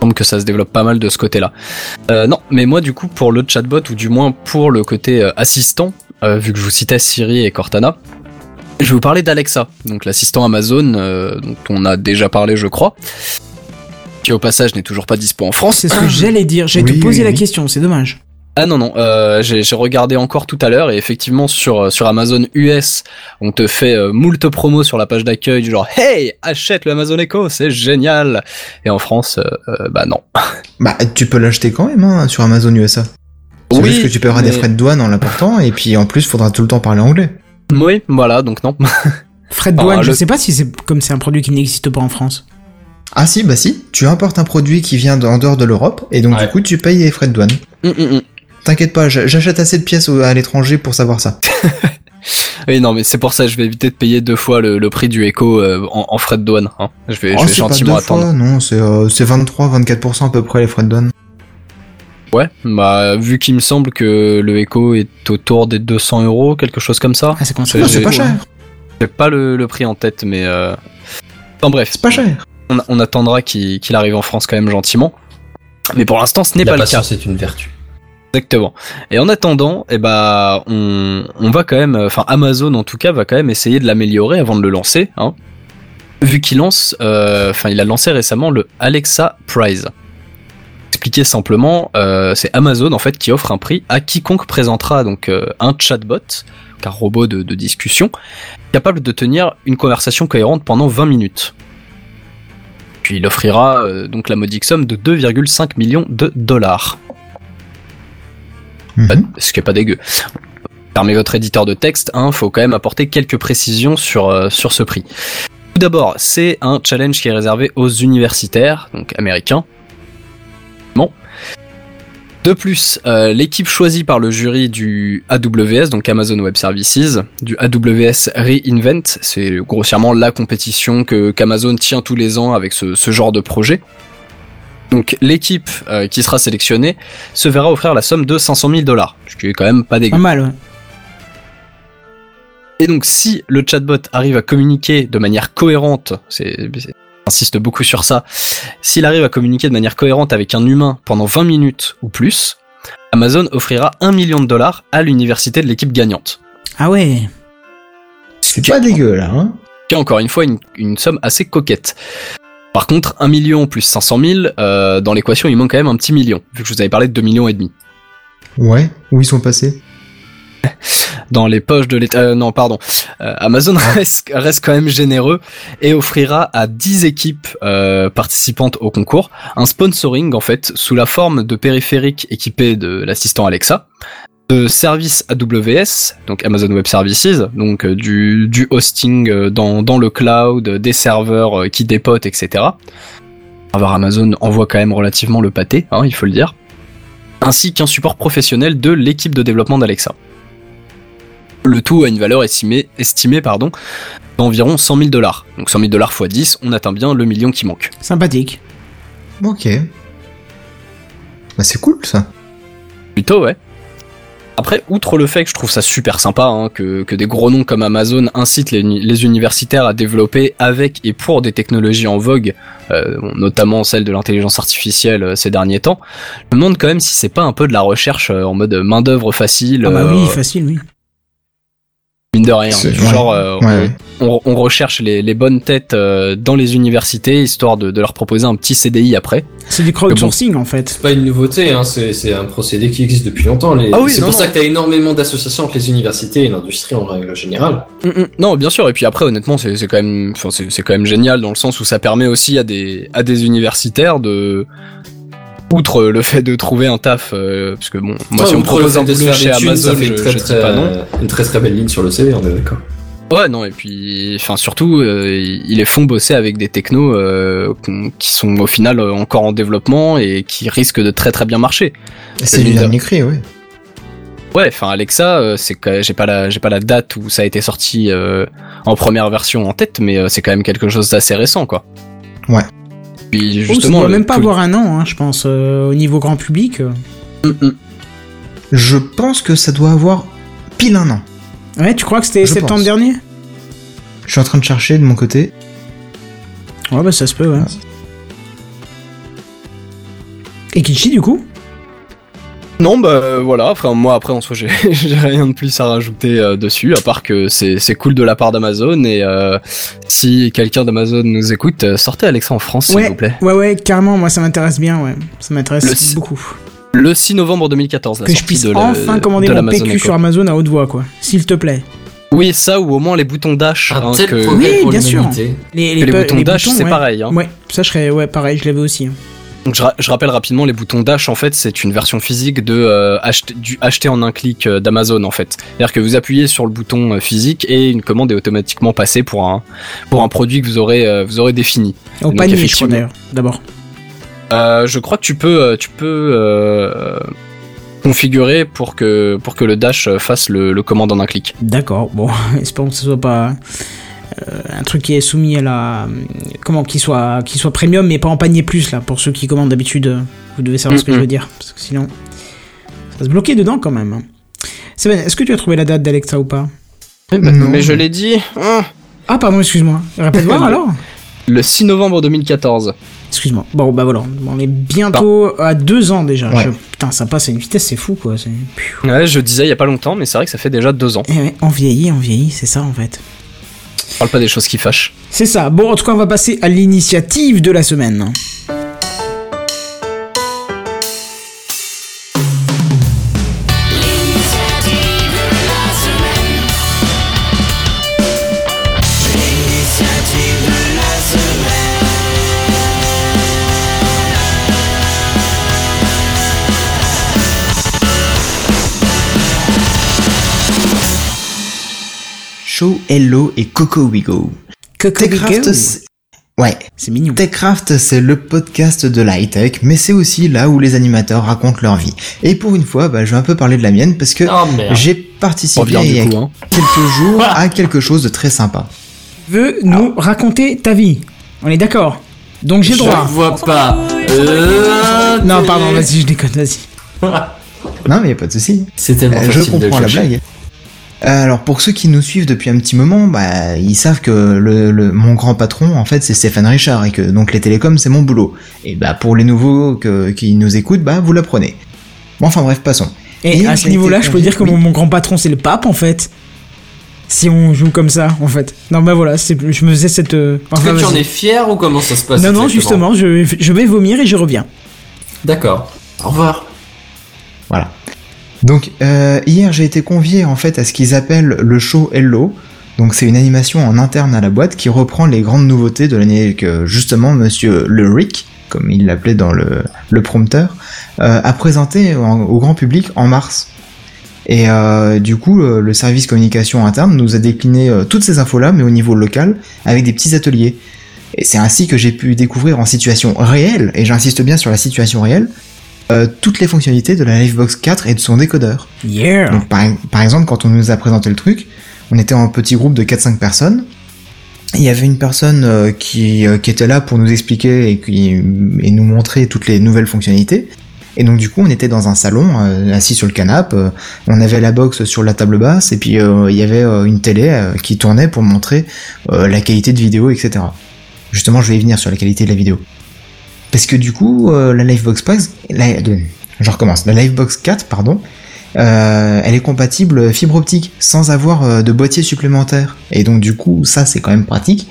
Speaker 5: semble que ça se développe pas mal de ce côté-là. Non, mais moi du coup pour le chatbot ou du moins pour le côté assistant, euh, vu que je vous citais Siri et Cortana, je vais vous parler d'Alexa, donc l'assistant Amazon euh, dont on a déjà parlé je crois, qui au passage n'est toujours pas dispo en France.
Speaker 1: C'est ce que j'allais dire. J'allais
Speaker 3: Oui,
Speaker 1: te poser
Speaker 3: oui,
Speaker 1: la
Speaker 3: oui.
Speaker 1: question, c'est dommage.
Speaker 5: Ah non non, euh, j'ai j'ai regardé encore tout à l'heure et effectivement sur sur Amazon US, on te fait euh, moult promos sur la page d'accueil du genre Hey, achète le Amazon Echo, c'est génial. Et en France, euh, bah non.
Speaker 3: Bah, tu peux l'acheter quand même hein, sur Amazon USA. C'est
Speaker 5: Oui,
Speaker 3: juste que tu paieras des frais de douane en l'important, et puis en plus, faudra tout le temps parler anglais.
Speaker 5: Oui, voilà, donc non.
Speaker 1: Frais de
Speaker 5: Ah,
Speaker 1: douane, je
Speaker 5: le-
Speaker 1: sais pas si c'est comme c'est un produit qui n'existe pas en France.
Speaker 3: Ah si, bah si, tu importes un produit qui vient en dehors de l'Europe, et donc
Speaker 4: Ouais.
Speaker 3: du coup, tu payes les frais de douane.
Speaker 5: Hum, hum, hum.
Speaker 3: T'inquiète pas, j'achète assez de pièces à l'étranger pour savoir ça.
Speaker 5: Oui, non, mais c'est pour ça, je vais éviter de payer deux fois le, le prix du Echo euh, en, en frais de douane. Hein. Je vais,
Speaker 3: Oh,
Speaker 5: je vais
Speaker 3: c'est pas
Speaker 5: gentiment
Speaker 3: deux
Speaker 5: attendre.
Speaker 3: fois, non, c'est euh, c'est 23-24% à peu près les frais de douane.
Speaker 5: Ouais, bah vu qu'il me semble que le Echo est autour des 200 euros, quelque chose comme ça.
Speaker 1: Ah, c'est comme ça.
Speaker 3: Non, c'est
Speaker 5: j'ai-
Speaker 3: pas cher,
Speaker 5: J'ai pas le, le prix en tête, mais euh... enfin bref,
Speaker 3: c'est pas cher.
Speaker 5: on, on attendra qu'il qu'il arrive en France quand même gentiment. Mais pour l'instant, ce n'est
Speaker 4: La
Speaker 5: pas le cas.
Speaker 4: patience est une vertu.
Speaker 5: Exactement. Et en attendant, eh ben, on, on va quand même, enfin Amazon en tout cas va quand même essayer de l'améliorer avant de le lancer. Hein. Vu qu'il lance, euh, enfin il a lancé récemment le Alexa Prize. Expliquer simplement, euh, c'est Amazon en fait qui offre un prix à quiconque présentera donc euh, un chatbot, un robot de, de discussion, capable de tenir une conversation cohérente pendant 20 minutes. Puis il offrira euh, donc la modique somme de 2,5 millions de dollars.
Speaker 3: Mhm.
Speaker 5: Bah, ce qui est pas dégueu. Permet votre éditeur de texte, hein, faut quand même apporter quelques précisions sur, sur ce prix. Tout d'abord, c'est un challenge qui est réservé aux universitaires, donc américains. De plus, euh, l'équipe choisie par le jury du AWS, donc Amazon Web Services, du AWS Reinvent, c'est grossièrement la compétition que qu'Amazon tient tous les ans avec ce, ce genre de projet. Donc l'équipe euh, qui sera sélectionnée se verra offrir la somme de 500 000 dollars, ce qui est quand même pas dégueu.
Speaker 1: Pas mal, ouais.
Speaker 5: Et donc si le chatbot arrive à communiquer de manière cohérente, c'est j'insiste beaucoup sur ça, s'il arrive à communiquer de manière cohérente avec un humain pendant 20 minutes ou plus, Amazon offrira 1 million de dollars à l'université de l'équipe gagnante.
Speaker 1: Ah ouais.
Speaker 3: C'est pas dégueu là, hein.
Speaker 5: Qui est encore une fois une, une somme assez coquette. Par contre, 1 million plus 500 000, euh, dans l'équation il manque quand même un petit million, vu que je vous avais parlé de 2 millions et demi.
Speaker 3: Ouais, où ils sont passés?
Speaker 5: Dans les poches de l'État. euh, non, pardon. Euh, Amazon reste, quand même généreux et offrira à 10 équipes euh, participantes au concours un sponsoring en fait sous la forme de périphériques équipés de l'assistant Alexa, de services AWS, donc Amazon Web Services, donc euh, du, du hosting euh, dans, dans le cloud, des serveurs qui dépotent, etc. Amazon envoie quand même relativement le pâté, hein, il faut le dire ainsi qu'un support professionnel de l'équipe de développement d'Alexa. Le tout a une valeur estimée, estimée pardon, d'environ 100 000 dollars. Donc 100 000 dollars x 10, on atteint bien le million qui manque.
Speaker 1: Sympathique.
Speaker 3: Ok. Bah c'est cool ça.
Speaker 5: Plutôt, ouais. Après, outre le fait que je trouve ça super sympa, hein, que, que des gros noms comme Amazon incitent les, uni- les universitaires à développer avec et pour des technologies en vogue, euh, notamment celle de l'intelligence artificielle euh, ces derniers temps, je me demande quand même si c'est pas un peu de la recherche euh, en mode main d'œuvre facile,
Speaker 1: Ah bah
Speaker 5: euh,
Speaker 1: oui, facile, oui.
Speaker 5: Mine de rien.
Speaker 3: C'est-
Speaker 5: Du
Speaker 3: ouais.
Speaker 5: genre, euh,
Speaker 3: Ouais,
Speaker 5: on, on- on recherche les, les bonnes têtes euh, dans les universités histoire de, de leur proposer un petit CDI après.
Speaker 1: C'est du crowdsourcing en fait.
Speaker 4: C'est pas une nouveauté, hein, c'est un procédé qui existe depuis longtemps. Les...
Speaker 5: Ah oui,
Speaker 4: c'est
Speaker 5: non,
Speaker 4: pour ça que t'as énormément d'associations entre les universités et l'industrie en règle générale.
Speaker 5: Mm, mm. Non, bien sûr. Et puis après, honnêtement, c'est quand même, enfin, c'est c'est quand même génial dans le sens où ça permet aussi à des à des universitaires de outre le fait de trouver un taf, euh, parce que bon, moi
Speaker 4: Ouais,
Speaker 5: si on me propose un boulot chez
Speaker 4: thunes,
Speaker 5: Amazon,
Speaker 4: ça fait
Speaker 5: je,
Speaker 4: une très,
Speaker 5: je dis
Speaker 4: très,
Speaker 5: pas non.
Speaker 4: euh, une très très belle ligne sur le CV, on est d'accord.
Speaker 5: Ouais, non. Et puis, enfin surtout, euh, ils les font bosser avec des technos euh, qui sont au final euh, encore en développement et qui risquent de très très bien marcher.
Speaker 3: C'est du
Speaker 5: mine de-
Speaker 3: dernier cri, ouais.
Speaker 5: Ouais, enfin Alexa, euh, c'est que j'ai pas la j'ai pas la date où ça a été sorti euh, en première version en tête, mais euh, c'est quand même quelque chose d'assez récent, quoi.
Speaker 3: Ouais.
Speaker 5: Puis
Speaker 1: Oh, ça
Speaker 5: justement,
Speaker 1: doit même pas
Speaker 5: tout-
Speaker 1: avoir un an, hein, je pense, euh, au niveau grand public.
Speaker 5: Mm, mm.
Speaker 3: Je pense que ça doit avoir pile un an.
Speaker 1: Ouais, tu crois que c'était septembre
Speaker 3: pense.
Speaker 1: dernier?
Speaker 3: Je suis en train de chercher de mon côté.
Speaker 1: Ouais, bah ça se peut, ouais. Et Kichi, du coup?
Speaker 5: Non, bah euh, voilà, après, moi après en soi j'ai j'ai rien de plus à rajouter euh, dessus, à part que c'est c'est cool de la part d'Amazon et euh, si quelqu'un d'Amazon nous écoute, sortez Alexa en France s'il vous plaît.
Speaker 1: ouais, ouais, carrément, moi ça m'intéresse bien, ouais. Ça m'intéresse
Speaker 5: Le-
Speaker 1: beaucoup.
Speaker 5: Le 6 novembre 2014, la
Speaker 1: Que je puisse
Speaker 5: de la-
Speaker 1: enfin commander
Speaker 5: de
Speaker 1: mon
Speaker 5: l'Amazon
Speaker 1: PQ
Speaker 5: Echo.
Speaker 1: sur Amazon à haute voix, quoi. S'il te plaît.
Speaker 5: Oui, ça ou au moins les boutons dash. Hein, que-
Speaker 1: Oui, bien sûr. Les,
Speaker 5: boutons dash, c'est
Speaker 1: ouais.
Speaker 5: pareil. Hein.
Speaker 1: Ouais, ça je serais, ouais, pareil, je l'avais aussi. hein.
Speaker 5: Donc je, ra- je rappelle rapidement, les boutons dash en fait, c'est une version physique de euh, acheter, du acheter en un clic euh, d'Amazon en fait. C'est-à-dire que vous appuyez sur le bouton euh, physique et une commande est automatiquement passée pour un pour un produit que vous aurez vous aurez défini.
Speaker 1: Au
Speaker 5: Donc,
Speaker 1: panier,
Speaker 5: effectivement.
Speaker 1: d'abord.
Speaker 5: Je crois que tu peux tu peux configurer pour que pour que le dash fasse le, le commande en un clic.
Speaker 1: D'accord, bon, espérons que ce soit pas un truc qui est soumis à la. Comment Qu'il soit, qu'il soit premium, mais pas en panier plus, là, pour ceux qui commandent d'habitude. euh, Vous devez savoir ce que je veux dire, parce que sinon. Ça va se bloquer dedans quand même. hein. Seven, est-ce que tu as trouvé la date d'Alexa ou pas?
Speaker 3: Non.
Speaker 5: Mais je l'ai dit. hein,
Speaker 1: Ah, pardon, excuse-moi. Répète voir alors
Speaker 5: le 6 novembre 2014.
Speaker 1: Excuse-moi. Bon, bah voilà, on est bientôt à deux ans déjà.
Speaker 3: Ouais.
Speaker 1: Je- Putain, ça passe à une vitesse, c'est fou quoi.
Speaker 5: Ouais, je disais il y a pas longtemps, mais c'est vrai que ça fait déjà deux ans.
Speaker 1: Eh ouais, on vieillit, on vieillit, c'est ça en fait.
Speaker 5: On parle pas des choses qui fâchent.
Speaker 1: C'est ça. Bon, en tout cas, on va passer à l'initiative de la semaine.
Speaker 3: Show Hello et Coco Wigo.
Speaker 1: Coco
Speaker 3: Techcraft, ouais.
Speaker 1: C'est mignon.
Speaker 3: Techcraft, c'est le podcast de la high-tech, mais c'est aussi là où les animateurs racontent leur vie. Et pour une fois, bah, je vais un peu parler de la mienne parce que
Speaker 4: Oh
Speaker 3: j'ai participé
Speaker 5: revient
Speaker 3: il y a
Speaker 5: coup. Hein.
Speaker 3: quelques jours à quelque chose de très sympa.
Speaker 1: veux nous raconter ta vie. On est d'accord Donc j'ai le
Speaker 4: Je
Speaker 1: droit.
Speaker 4: vois pas. Euh,
Speaker 1: Non, pardon, vas-y, je déconne, vas-y.
Speaker 3: Non, mais y a pas de souci.
Speaker 4: C'est tellement
Speaker 3: Euh, je comprends la blague. Euh, Alors pour ceux qui nous suivent depuis un petit moment, bah ils savent que le, le- mon grand patron en fait c'est Stéphane Richard et que donc les télécoms c'est mon boulot. Et bah pour les nouveaux que- qui nous écoutent, bah vous l'apprenez. Bon enfin bref passons.
Speaker 1: Et
Speaker 3: Et
Speaker 1: à ce niveau-là, je peux dire que
Speaker 3: oui.
Speaker 1: mon, mon grand patron, c'est le pape, en fait. Si on joue comme ça, en fait. Non, bah voilà, c'est- je me faisais cette... euh,
Speaker 4: Est-ce
Speaker 1: enfin,
Speaker 4: que tu en es fier ou comment ça se passe
Speaker 1: Non, non, justement, je, je vais vomir et je reviens.
Speaker 4: D'accord. Au revoir.
Speaker 3: Voilà. Donc euh, hier j'ai été convié en fait à ce qu'ils appellent le show Hello. Donc c'est une animation en interne à la boîte qui reprend les grandes nouveautés de l'année que justement Monsieur Le Rick, comme il l'appelait dans le, prompteur, euh, a présenté en- au grand public en mars. Et euh, du coup, le service communication interne nous a décliné toutes ces infos-là, mais au niveau local, avec des petits ateliers. Et c'est ainsi que j'ai pu découvrir en situation réelle, et j'insiste bien sur la situation réelle, euh, toutes les fonctionnalités de la Livebox 4 et de son décodeur.
Speaker 1: Yeah
Speaker 3: Donc par, par exemple, quand on nous a présenté le truc, on était en petit groupe de 4-5 personnes. Il y avait une personne euh, qui, euh, qui était là pour nous expliquer et, qui, et nous montrer toutes les nouvelles fonctionnalités. Et donc du coup, on était dans un salon, assis sur le canapé. on avait la box sur la table basse et puis il y avait une télé qui tournait pour montrer la qualité de vidéo, etc. Justement, je vais y venir sur la qualité de la vidéo. Parce que du coup, euh, la Livebox 4, la- de- je recommence, la Livebox 4, pardon, euh, elle est compatible fibre optique sans avoir euh, de boîtier supplémentaire. Et donc du coup, ça c'est quand même pratique.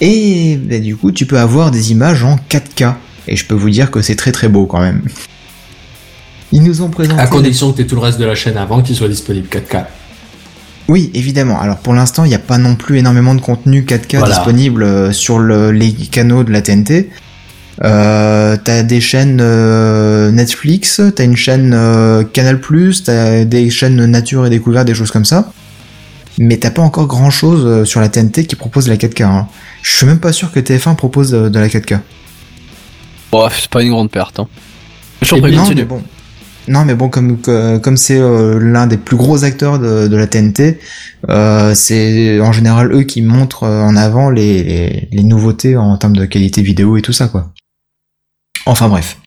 Speaker 3: Et bah, du coup, tu peux avoir des images en 4K. Et je peux vous dire que c'est très très beau quand même. Ils nous ont présenté.
Speaker 4: À condition que tu tout le reste de la chaîne avant qu'il soit disponible 4K.
Speaker 3: Oui, évidemment. Alors pour l'instant, il n'y a pas non plus énormément de contenu 4K
Speaker 4: Voilà.
Speaker 3: disponible sur le- les canaux de la TNT. Euh, t'as des chaînes euh, Netflix, t'as une chaîne euh, Canal+, t'as des chaînes Nature et Découverte, des choses comme ça. Mais t'as pas encore grand chose sur la TNT qui propose la 4K. hein. Je suis même pas sûr que TF1 propose euh, de la 4K.
Speaker 5: Bon, c'est pas une grande perte. Hein. Je
Speaker 3: non, mais bon. Non, mais bon, comme comme c'est euh, l'un des plus gros acteurs de, de la TNT, euh, c'est en général eux qui montrent euh, en avant les, les, les nouveautés en termes de qualité vidéo et tout ça, quoi. Enfin bref.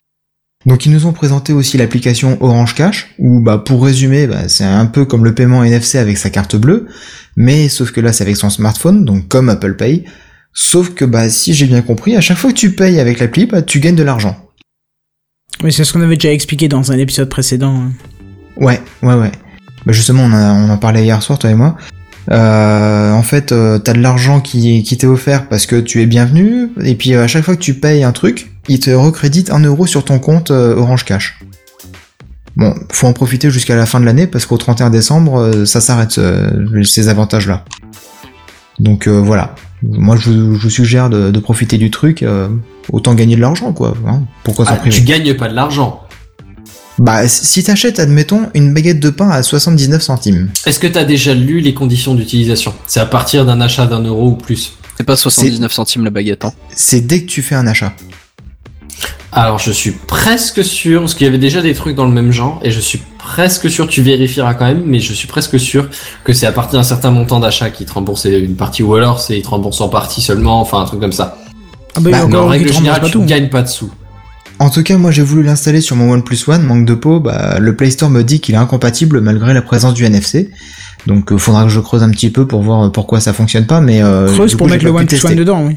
Speaker 3: Donc ils nous ont présenté aussi l'application Orange Cash, où bah, pour résumer, bah, c'est un peu comme le paiement NFC avec sa carte bleue, mais sauf que là c'est avec son smartphone, donc comme Apple Pay. Sauf que bah si j'ai bien compris, à chaque fois que tu payes avec l'appli, bah, tu gagnes de l'argent.
Speaker 1: Oui, c'est ce qu'on avait déjà expliqué dans un épisode précédent. hein.
Speaker 3: Ouais, ouais, ouais. Bah justement, on, a, on en parlait hier soir, toi et moi. Euh, en fait, euh, t'as de l'argent qui, qui t'est offert parce que tu es bienvenu, et puis euh, à chaque fois que tu payes un truc, il te recrédite un euro sur ton compte euh, Orange Cash. Bon, faut en profiter jusqu'à la fin de l'année parce qu'au 31 décembre, euh, ça s'arrête euh, ces avantages-là. Donc euh, voilà. Moi, je, vous- je vous suggère de, de profiter du truc. euh, autant gagner de l'argent, quoi. hein. Pourquoi s'en
Speaker 4: Ah,
Speaker 3: priver
Speaker 4: tu gagnes pas de l'argent.
Speaker 3: Bah, si t'achètes, admettons, une baguette de pain à 79 centimes.
Speaker 4: Est-ce que t'as déjà lu les conditions d'utilisation? C'est à partir d'un achat d'un euro ou plus.
Speaker 5: C'est pas 79 centimes la baguette, hein.
Speaker 3: C'est dès que tu fais un achat.
Speaker 4: Alors je suis presque sûr, parce qu'il y avait déjà des trucs dans le même genre, et je suis presque sûr, tu vérifieras quand même, mais je suis presque sûr que c'est à partir d'un certain montant d'achat qui te rembourse une partie, ou alors c'est il te rembourse en partie seulement, enfin un truc comme ça.
Speaker 1: Ah bah,
Speaker 3: Bah,
Speaker 4: Mais en règle
Speaker 1: remboursent
Speaker 4: générale, tu
Speaker 1: tout.
Speaker 4: ne gagnes pas de sous.
Speaker 3: En tout cas, moi j'ai voulu l'installer sur mon OnePlus One, manque de peau, bah, le Play Store me dit qu'il est incompatible malgré la présence du NFC. Donc euh, faudra que je creuse un petit peu pour voir euh, pourquoi ça fonctionne pas, mais... Euh,
Speaker 1: Creuse pour mettre le OnePlus. One dedans, oui.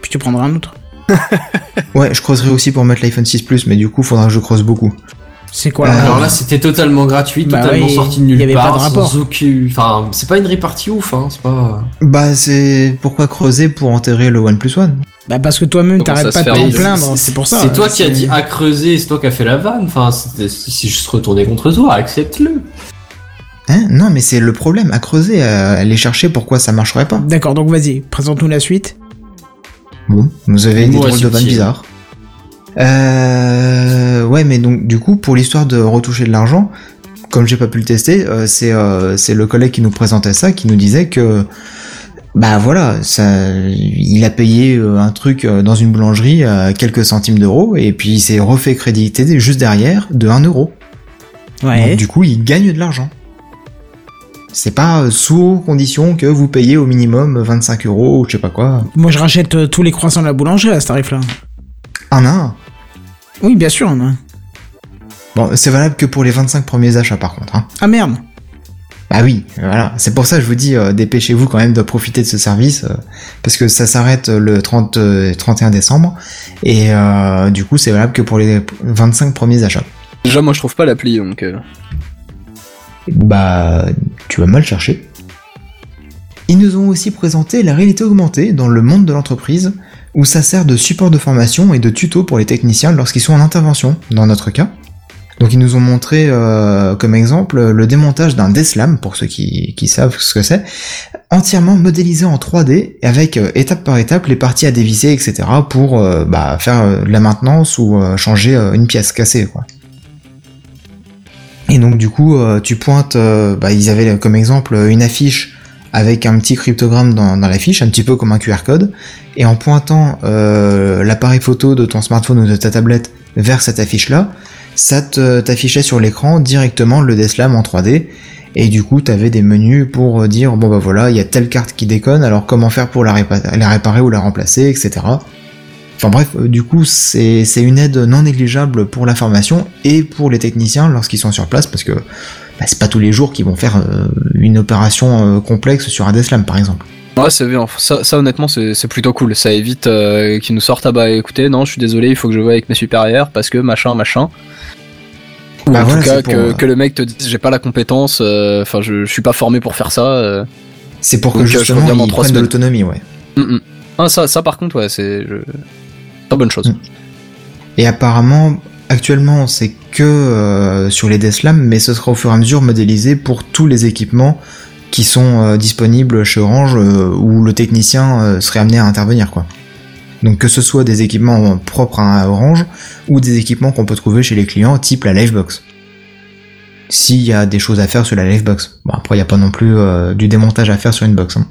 Speaker 1: Puis tu prendras un autre.
Speaker 3: Ouais, je creuserai aussi pour mettre l'iPhone 6 Plus, mais du coup faudra que je creuse beaucoup.
Speaker 1: C'est quoi
Speaker 3: Euh,
Speaker 1: alors
Speaker 4: là, c'était totalement gratuit,
Speaker 1: Bah
Speaker 4: totalement sorti de
Speaker 1: il y
Speaker 4: nulle
Speaker 1: avait pas
Speaker 4: part,
Speaker 1: de rapport.
Speaker 4: sans aucun... Enfin, c'est pas une répartie ouf, hein, c'est pas...
Speaker 3: Bah c'est... Pourquoi creuser pour enterrer le OnePlus One?
Speaker 1: Bah parce que toi-même t'arrêtes pas de t'en plaindre, c'est pour ça.
Speaker 4: C'est toi qui as dit à creuser, c'est toi qui as fait la vanne, enfin, c'est c'est juste retourné contre toi, accepte-le.
Speaker 3: Hein? Non, mais c'est le problème, à creuser, à aller chercher pourquoi ça marcherait pas.
Speaker 1: D'accord, donc vas-y, présente-nous la suite.
Speaker 3: Bon, vous avez des drôles de vannes bizarres. Euh, ouais, mais donc du coup, pour l'histoire de retoucher de l'argent, comme j'ai pas pu le tester, euh, c'est euh, c'est le collègue qui nous présentait ça, qui nous disait que bah voilà, ça, il a payé un truc dans une boulangerie à quelques centimes d'euros et puis il s'est refait créditer juste derrière de 1 euro.
Speaker 1: Ouais.
Speaker 3: Donc, du coup, il gagne de l'argent. C'est pas euh, sous condition que vous payez au minimum 25 euros ou je sais pas quoi.
Speaker 1: Moi je rachète euh, tous les croissants de la boulangerie à ce tarif-là.
Speaker 3: Un à un?
Speaker 1: Oui, bien sûr. hein.
Speaker 3: Bon, c'est valable que pour les 25 premiers achats par contre. Hein.
Speaker 1: Ah merde.
Speaker 3: Bah oui, voilà. C'est pour ça que je vous dis, euh, dépêchez-vous quand même de profiter de ce service, euh, parce que ça s'arrête le 30, euh, 31 décembre, et euh, du coup c'est valable que pour les 25 premiers achats.
Speaker 5: Déjà, moi je trouve pas l'appli, donc.
Speaker 3: Bah, tu vas mal chercher. Ils nous ont aussi présenté la réalité augmentée dans le monde de l'entreprise, où ça sert de support de formation et de tuto pour les techniciens lorsqu'ils sont en intervention, dans notre cas. Donc ils nous ont montré euh, comme exemple le démontage d'un Deslam, pour ceux qui, savent ce que c'est, entièrement modélisé en 3D, avec euh, étape par étape les parties à dévisser, etc. pour euh, bah, faire de la maintenance ou changer une pièce cassée. Quoi. Et donc du coup, euh, tu pointes, euh, bah, ils avaient comme exemple une affiche avec un petit cryptogramme dans, l'affiche, un petit peu comme un QR code, et en pointant euh, l'appareil photo de ton smartphone ou de ta tablette vers cette affiche-là, ça t'affichait sur l'écran directement le Deslam en 3D, et du coup t'avais des menus pour dire bon bah voilà, il y a telle carte qui déconne, alors comment faire pour la réparer ou la remplacer, etc. Enfin bref, euh, du coup, c'est une aide non négligeable pour la formation et pour les techniciens lorsqu'ils sont sur place, parce que bah, c'est pas tous les jours qu'ils vont faire euh, une opération euh, complexe sur un Deslam, par exemple.
Speaker 5: Ouais, c'est bien. Ça, ça, honnêtement, c'est plutôt cool. Ça évite euh, qu'ils nous sortent, ah bah écoutez, non, je suis désolé, il faut que je voie avec mes supérieurs parce que machin, machin. Ou
Speaker 3: Bah
Speaker 5: en
Speaker 3: voilà,
Speaker 5: tout cas,
Speaker 3: pour,
Speaker 5: que, que le mec te dise j'ai pas la compétence, enfin, je, je suis pas formé pour faire ça.
Speaker 3: C'est pour que
Speaker 5: Donc, je
Speaker 3: justement ils prennent de l'autonomie, ouais.
Speaker 5: Mm, mm. Ah, ça, ça, par contre, ouais, c'est. Je... Pas bonne chose.
Speaker 3: Mm. Et apparemment, actuellement, c'est que euh, sur les Deslam, mais ce sera au fur et à mesure modélisé pour tous les équipements qui sont euh, disponibles chez Orange euh, où le technicien euh, serait amené à intervenir, quoi. Donc que ce soit des équipements propres à Orange ou des équipements qu'on peut trouver chez les clients, type la Livebox. S'il y a des choses à faire sur la Livebox. Bon, après, il n'y a pas non plus du démontage à faire sur une box. hein.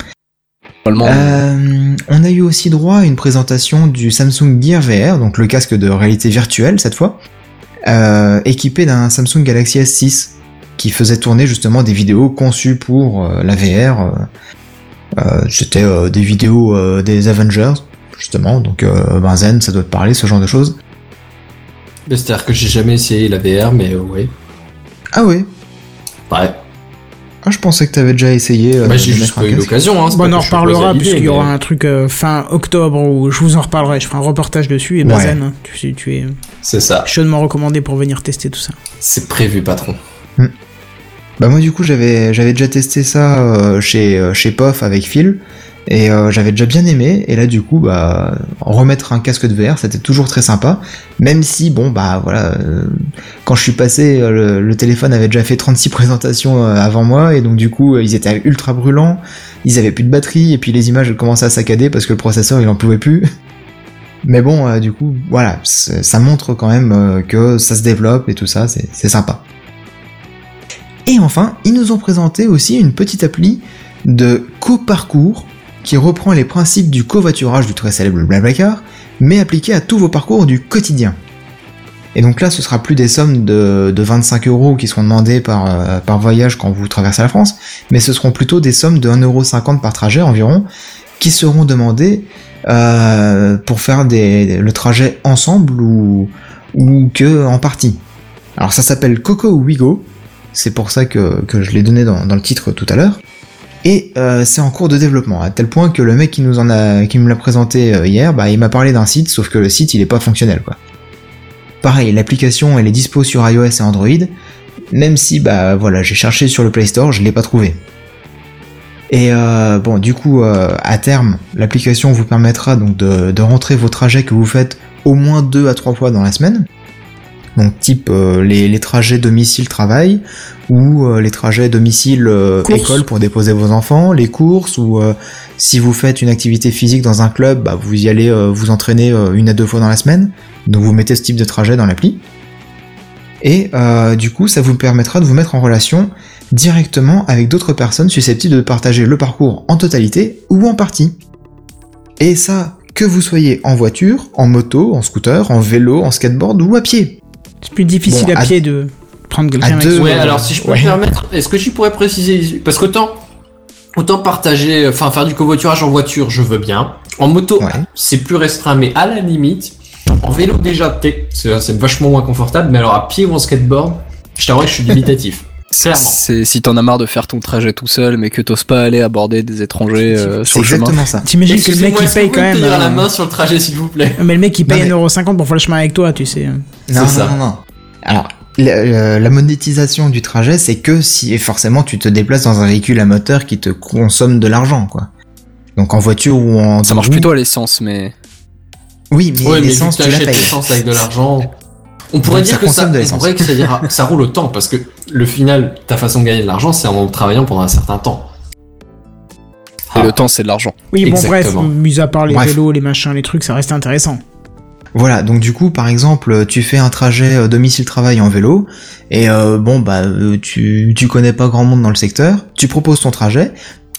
Speaker 3: Euh, on a eu aussi droit à une présentation du Samsung Gear VR, donc le casque de réalité virtuelle cette fois, euh, équipé d'un Samsung Galaxy S6 qui faisait tourner justement des vidéos conçues pour euh, la VR. C'était euh, des vidéos euh, des Avengers, justement, donc euh, Benzen, ça doit te parler, ce genre de choses.
Speaker 4: C'est-à-dire que j'ai jamais essayé la VR, mais euh, ouais.
Speaker 3: Ah ouais
Speaker 4: Ouais.
Speaker 3: Ah, je pensais que t'avais déjà essayé. euh,
Speaker 4: bah,
Speaker 3: de
Speaker 4: j'ai juste pas eu l'occasion. Hein,
Speaker 1: Bon, on en reparlera puisqu'il y aura
Speaker 4: mais
Speaker 1: un truc euh, fin octobre où je vous en reparlerai. Je ferai un reportage dessus et
Speaker 3: Ouais.
Speaker 1: Bazen, hein, tu, tu es
Speaker 4: C'est ça.
Speaker 1: chaudement recommandé pour venir tester tout ça.
Speaker 4: C'est prévu, patron.
Speaker 3: Bah moi du coup j'avais j'avais déjà testé ça euh, chez euh, chez POF avec Phil et euh, j'avais déjà bien aimé. Et là du coup bah remettre un casque de VR c'était toujours très sympa. Même si bon bah voilà euh, quand je suis passé euh, le, téléphone avait déjà fait 36 présentations avant moi. Et donc du coup ils étaient ultra brûlants. Ils avaient plus de batterie. Et puis les images commençaient à saccader parce que le processeur il en pouvait plus. Mais bon du coup voilà ça montre quand même que ça se développe et tout ça c'est sympa. Et enfin, ils nous ont présenté aussi une petite appli de coparcours qui reprend les principes du covoiturage du très célèbre Blablacar, mais appliqué à tous vos parcours du quotidien. Et donc là, ce sera plus des sommes de, de 25 euros qui seront demandées par, euh, par voyage quand vous traversez la France, mais ce seront plutôt des sommes de 1,50€ par trajet environ, qui seront demandées euh, pour faire le trajet ensemble ou, ou que en partie. Alors ça s'appelle Coco Wigo, c'est pour ça que, je l'ai donné dans le titre tout à l'heure. Et euh, c'est en cours de développement, à tel point que le mec qui nous en a, me l'a présenté euh, hier, bah, il m'a parlé d'un site, sauf que le site il est pas fonctionnel quoi. Pareil, l'application elle est dispo sur iOS et Android, même si bah voilà, j'ai cherché sur le Play Store, je l'ai pas trouvé. Et euh, bon, du coup, à terme, l'application vous permettra donc de, de rentrer vos trajets que vous faites au moins deux à trois fois dans la semaine. Donc type euh, les, les trajets domicile-travail ou euh, les trajets domicile-école pour déposer vos enfants, les courses ou euh, si vous faites une activité physique dans un club, bah, vous y allez vous entraîner une à deux fois dans la semaine. Donc vous mettez ce type de trajet dans l'appli. Et du coup, ça vous permettra de vous mettre en relation directement avec d'autres personnes susceptibles de partager le parcours en totalité ou en partie. Et ça, que vous soyez en voiture, en moto, en scooter, en vélo, en skateboard ou à pied.
Speaker 1: C'est plus difficile
Speaker 3: Bon,
Speaker 1: à
Speaker 3: à-
Speaker 1: pied de prendre quelqu'un avec
Speaker 3: deux-.
Speaker 4: Ouais,
Speaker 3: Euh,
Speaker 4: alors si je peux
Speaker 3: ouais.
Speaker 4: me permettre, est-ce que tu pourrais préciser Parce qu'autant autant partager, enfin faire du covoiturage en voiture, je veux bien. En moto,
Speaker 3: Ouais.
Speaker 4: c'est plus restreint, mais à la limite, en vélo déjà, c'est vachement moins confortable, mais alors à pied ou en skateboard, je t'avoue que je suis limitatif.
Speaker 5: C'est si t'en as marre de faire ton trajet tout seul, mais que t'oses pas aller aborder des étrangers euh,
Speaker 3: C'est
Speaker 5: sur le chemin.
Speaker 3: exactement ça.
Speaker 1: T'imagines que le mec
Speaker 4: que
Speaker 1: paye quand même.
Speaker 4: la
Speaker 1: euh,
Speaker 4: main sur le trajet, s'il vous plaît.
Speaker 1: Mais le mec il paye
Speaker 3: Non, mais-
Speaker 1: 1,50€ pour faire le chemin avec toi, tu sais.
Speaker 3: Non,
Speaker 4: C'est
Speaker 3: non, non, non. Alors, la, euh, la monétisation du trajet, c'est que si forcément tu te déplaces dans un véhicule à moteur qui te consomme de l'argent, quoi. Donc en voiture ou en
Speaker 5: Ça marche plutôt à l'essence, mais
Speaker 3: Oui, mais
Speaker 4: Ouais,
Speaker 3: l'essence tu payes.
Speaker 4: l'essence avec de l'argent. On pourrait
Speaker 3: Donc,
Speaker 4: dire
Speaker 3: ça
Speaker 4: que ça, on pourrait que ça, dira- ça roule autant parce que le final, ta façon de gagner de l'argent, c'est en travaillant pendant un certain temps.
Speaker 5: et
Speaker 4: Ah.
Speaker 5: le temps c'est de l'argent.
Speaker 1: Oui, bon,
Speaker 4: Exactement.
Speaker 1: bref, mis à part les
Speaker 3: Bref.
Speaker 1: vélos, les machins, les trucs, ça reste intéressant.
Speaker 3: Voilà, donc du coup, par exemple, tu fais un trajet euh, domicile-travail en vélo, et euh, bon, bah, euh, tu, tu connais pas grand monde dans le secteur, tu proposes ton trajet,